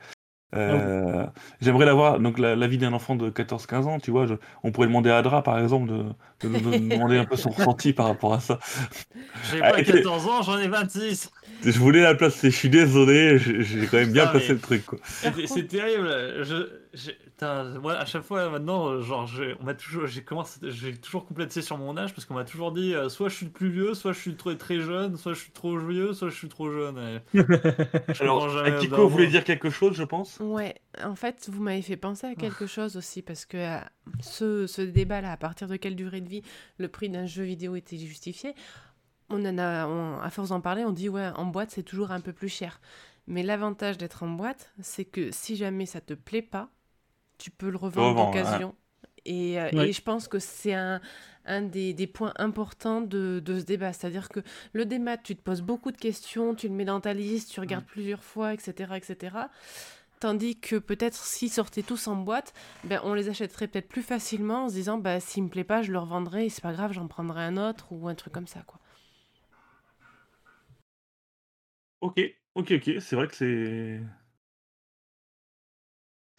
Euh, J'aimerais l'avoir, donc la, la vie d'un enfant de 14-15 ans, tu vois, je- on pourrait demander à Adra par exemple de, demander un peu son ressenti par rapport à ça. J'ai Ah, pas et- 14 ans, j'en ai 26. Je voulais la placer, je suis désolé, j'ai quand même bien Putain, placé mais- le truc quoi. C'est terrible. Je, putain, à chaque fois maintenant, genre, j'ai- on m'a toujours, j'ai commencé, j'ai toujours complété sur mon âge parce qu'on m'a toujours dit, euh, soit je suis le plus vieux, soit je suis trop très jeune, soit je suis trop vieux, soit je suis trop jeune. et je Alors, Akiko voulait dire quelque chose, je pense? Ouais, en fait, vous m'avez fait penser à quelque chose aussi, parce que euh, ce, ce débat-là, à partir de quelle durée de vie le prix d'un jeu vidéo était justifié, on en a, on- à force d'en parler, on dit ouais, en boîte c'est toujours un peu plus cher. Mais l'avantage d'être en boîte, c'est que si jamais ça te plaît pas, tu peux le revendre d'occasion. Et, euh, Ouais. et je pense que c'est un, un des, des points importants de, de ce débat. C'est-à-dire que le démat, tu te poses beaucoup de questions, tu le mets dans ta liste, tu regardes plusieurs fois, etc. etc tandis que peut-être s'ils sortaient tous en boîte, ben, on les achèterait peut-être plus facilement en se disant bah, s'il me plaît pas, je le revendrai et c'est pas grave, j'en prendrai un autre ou un truc comme ça. quoi. Ok, ok, ok. C'est vrai que c'est.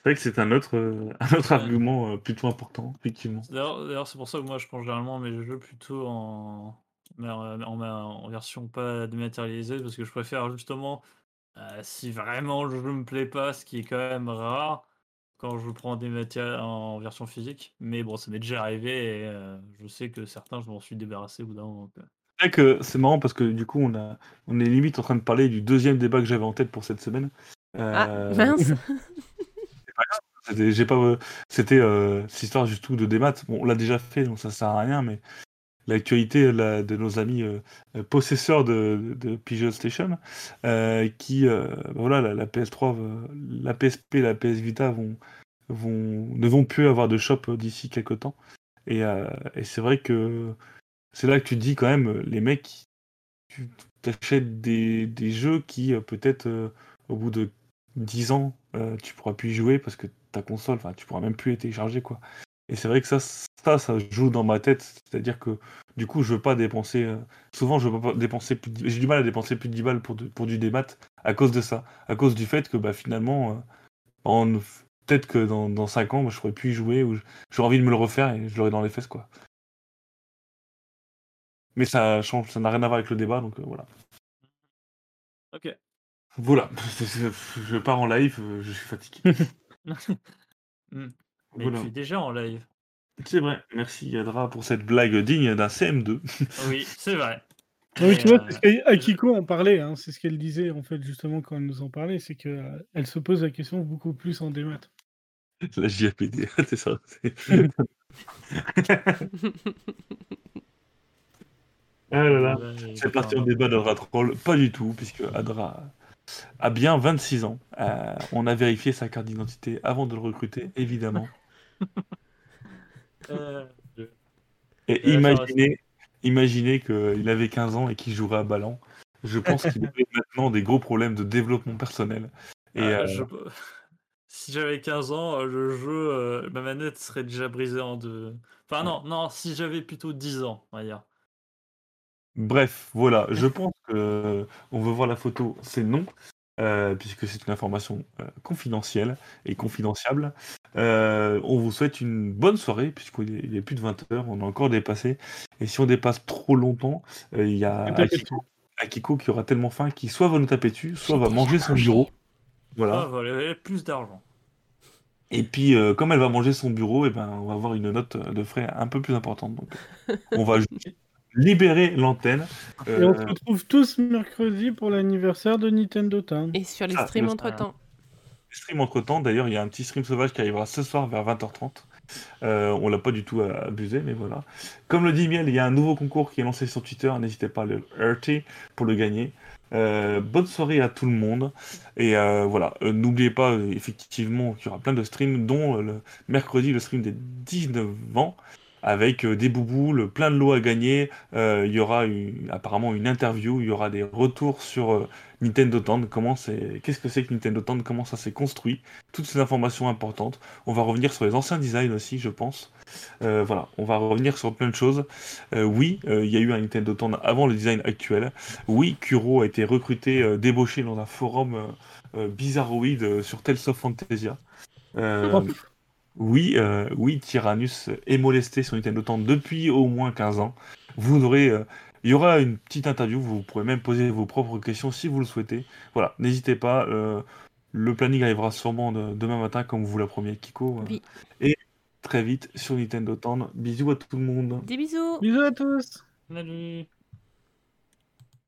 C'est vrai que c'est un autre, euh, un autre Ouais. argument euh, plutôt important, effectivement. D'ailleurs, d'ailleurs, c'est pour ça que moi je prends généralement mes jeux plutôt en, mais en, en- en version pas dématérialisée parce que je préfère justement, euh, si vraiment le jeu me plaît pas, ce qui est quand même rare quand je prends en, dématéri- en version physique. Mais bon, ça m'est déjà arrivé et euh, je sais que certains, je m'en suis débarrassé au bout d'un moment. quoi. C'est vrai que c'est marrant parce que du coup, on, a, on est limite en train de parler du deuxième débat que j'avais en tête pour cette semaine. Ah, Euh, mince C'était, pas, c'était euh, cette histoire du tout de démat. Bon, on l'a déjà fait, donc ça sert à rien, mais l'actualité de nos amis euh, euh, possesseurs de, de Pigeon Station, qui, bah voilà, la, la PS3, euh, la PSP, la PS Vita vont, vont, ne vont plus avoir de shop d'ici quelques temps. Et, c'est vrai que c'est là que tu dis quand même, les mecs, tu t'achètes des, des jeux qui peut-être au bout de 10 ans, tu pourras plus y jouer parce que ta console, enfin, tu pourras même plus les télécharger quoi. Et c'est vrai que ça, ça, ça joue dans ma tête, c'est-à-dire que du coup, je veux pas dépenser. euh, souvent, je veux pas dépenser de- J'ai du mal à dépenser plus de 10 balles pour, de- pour du démat à cause de ça, à cause du fait que bah finalement, euh, en- peut-être que dans, dans 5 ans, bah, je pourrais plus y jouer ou j'aurais envie de me le refaire et je l'aurai dans les fesses quoi. Mais ça change, ça n'a rien à voir avec le débat, donc euh, voilà. Ok. Voilà, je pars en live, je suis fatigué. Hmm. Mais Voilà. tu es déjà en live. C'est vrai, merci Yadra pour cette blague digne d'un CM2. Oui, c'est vrai. Ah oui, Mais, tu vois, euh, c'est ce qu'Akiko en parlait, hein, c'est ce qu'elle disait en fait justement quand elle nous en parlait, c'est qu'elle elle se pose la question beaucoup plus en démat. La JAPD, c'est ça. c'est- ah là là. ouais, C'est parti en débat d'Adra Troll, pas du tout, puisque Adra a bien 26 ans. Euh, on a vérifié sa carte d'identité avant de le recruter, évidemment. euh, Et ça imaginez, imaginez qu'il avait 15 ans et qu'il jouerait à Ballan. Je pense qu'il aurait maintenant des gros problèmes de développement personnel. Et Ah, euh, je- Si j'avais 15 ans, euh, le jeu, euh, ma manette serait déjà brisée en deux. Enfin, non, non, si j'avais plutôt 10 ans, on va dire. Bref, voilà. Je pense que on veut voir la photo, c'est non, euh, puisque c'est une information euh, confidentielle et confidentiable. Euh, on vous souhaite une bonne soirée, puisqu'il est, il est plus de 20h, on a encore dépassé. Et si on dépasse trop longtemps, euh, il y a. Akiko, Akiko qui aura tellement faim qu'il soit va nous taper dessus, soit va manger son bureau. Ah, Voilà. voilà, plus d'argent. Et puis, euh, comme elle va manger son bureau, et ben, on va avoir une note de frais un peu plus importante. Donc, on va juste libérer l'antenne. Et on Euh, se retrouve tous mercredi pour l'anniversaire de Nintendo Town. Et sur les Ah, streams le- entre temps. stream entre temps. D'ailleurs, il y a un petit stream sauvage qui arrivera ce soir vers 20h30. Euh, on l'a pas du tout euh, abusé, mais voilà. Comme le dit Miel, il y a un nouveau concours qui est lancé sur Twitter. N'hésitez pas à le heurter pour le gagner. Euh, bonne soirée à tout le monde. Et euh, voilà, Euh, n'oubliez pas euh, effectivement qu'il y aura plein de streams, dont euh, le mercredi le stream des 19 ans, avec euh, des bouboules, plein de lots à gagner. Euh, il y aura apparemment une interview, il y aura des retours sur euh, Nintendo Town, comment c'est, qu'est-ce que c'est que Nintendo Town, comment ça s'est construit, toutes ces informations importantes. On va revenir sur les anciens designs aussi, je pense. Voilà, on va revenir sur plein de choses. Oui, il y a eu un Nintendo Town avant le design actuel. Oui, Kuro a été recruté, débauché dans un forum bizarroïde sur Tales of Fantasia. Oui, euh, oui, Tyrannus est molesté sur Nintendo Town depuis au moins 15 ans. Vous aurez, euh, il y aura une petite interview, vous pourrez même poser vos propres questions si vous le souhaitez. Voilà, n'hésitez pas. euh, le planning arrivera sûrement de- demain matin, comme vous la première Kiko. euh, Oui. et très vite sur Nintendo Town. Bisous à tout le monde. Des bisous Bisous à tous Salut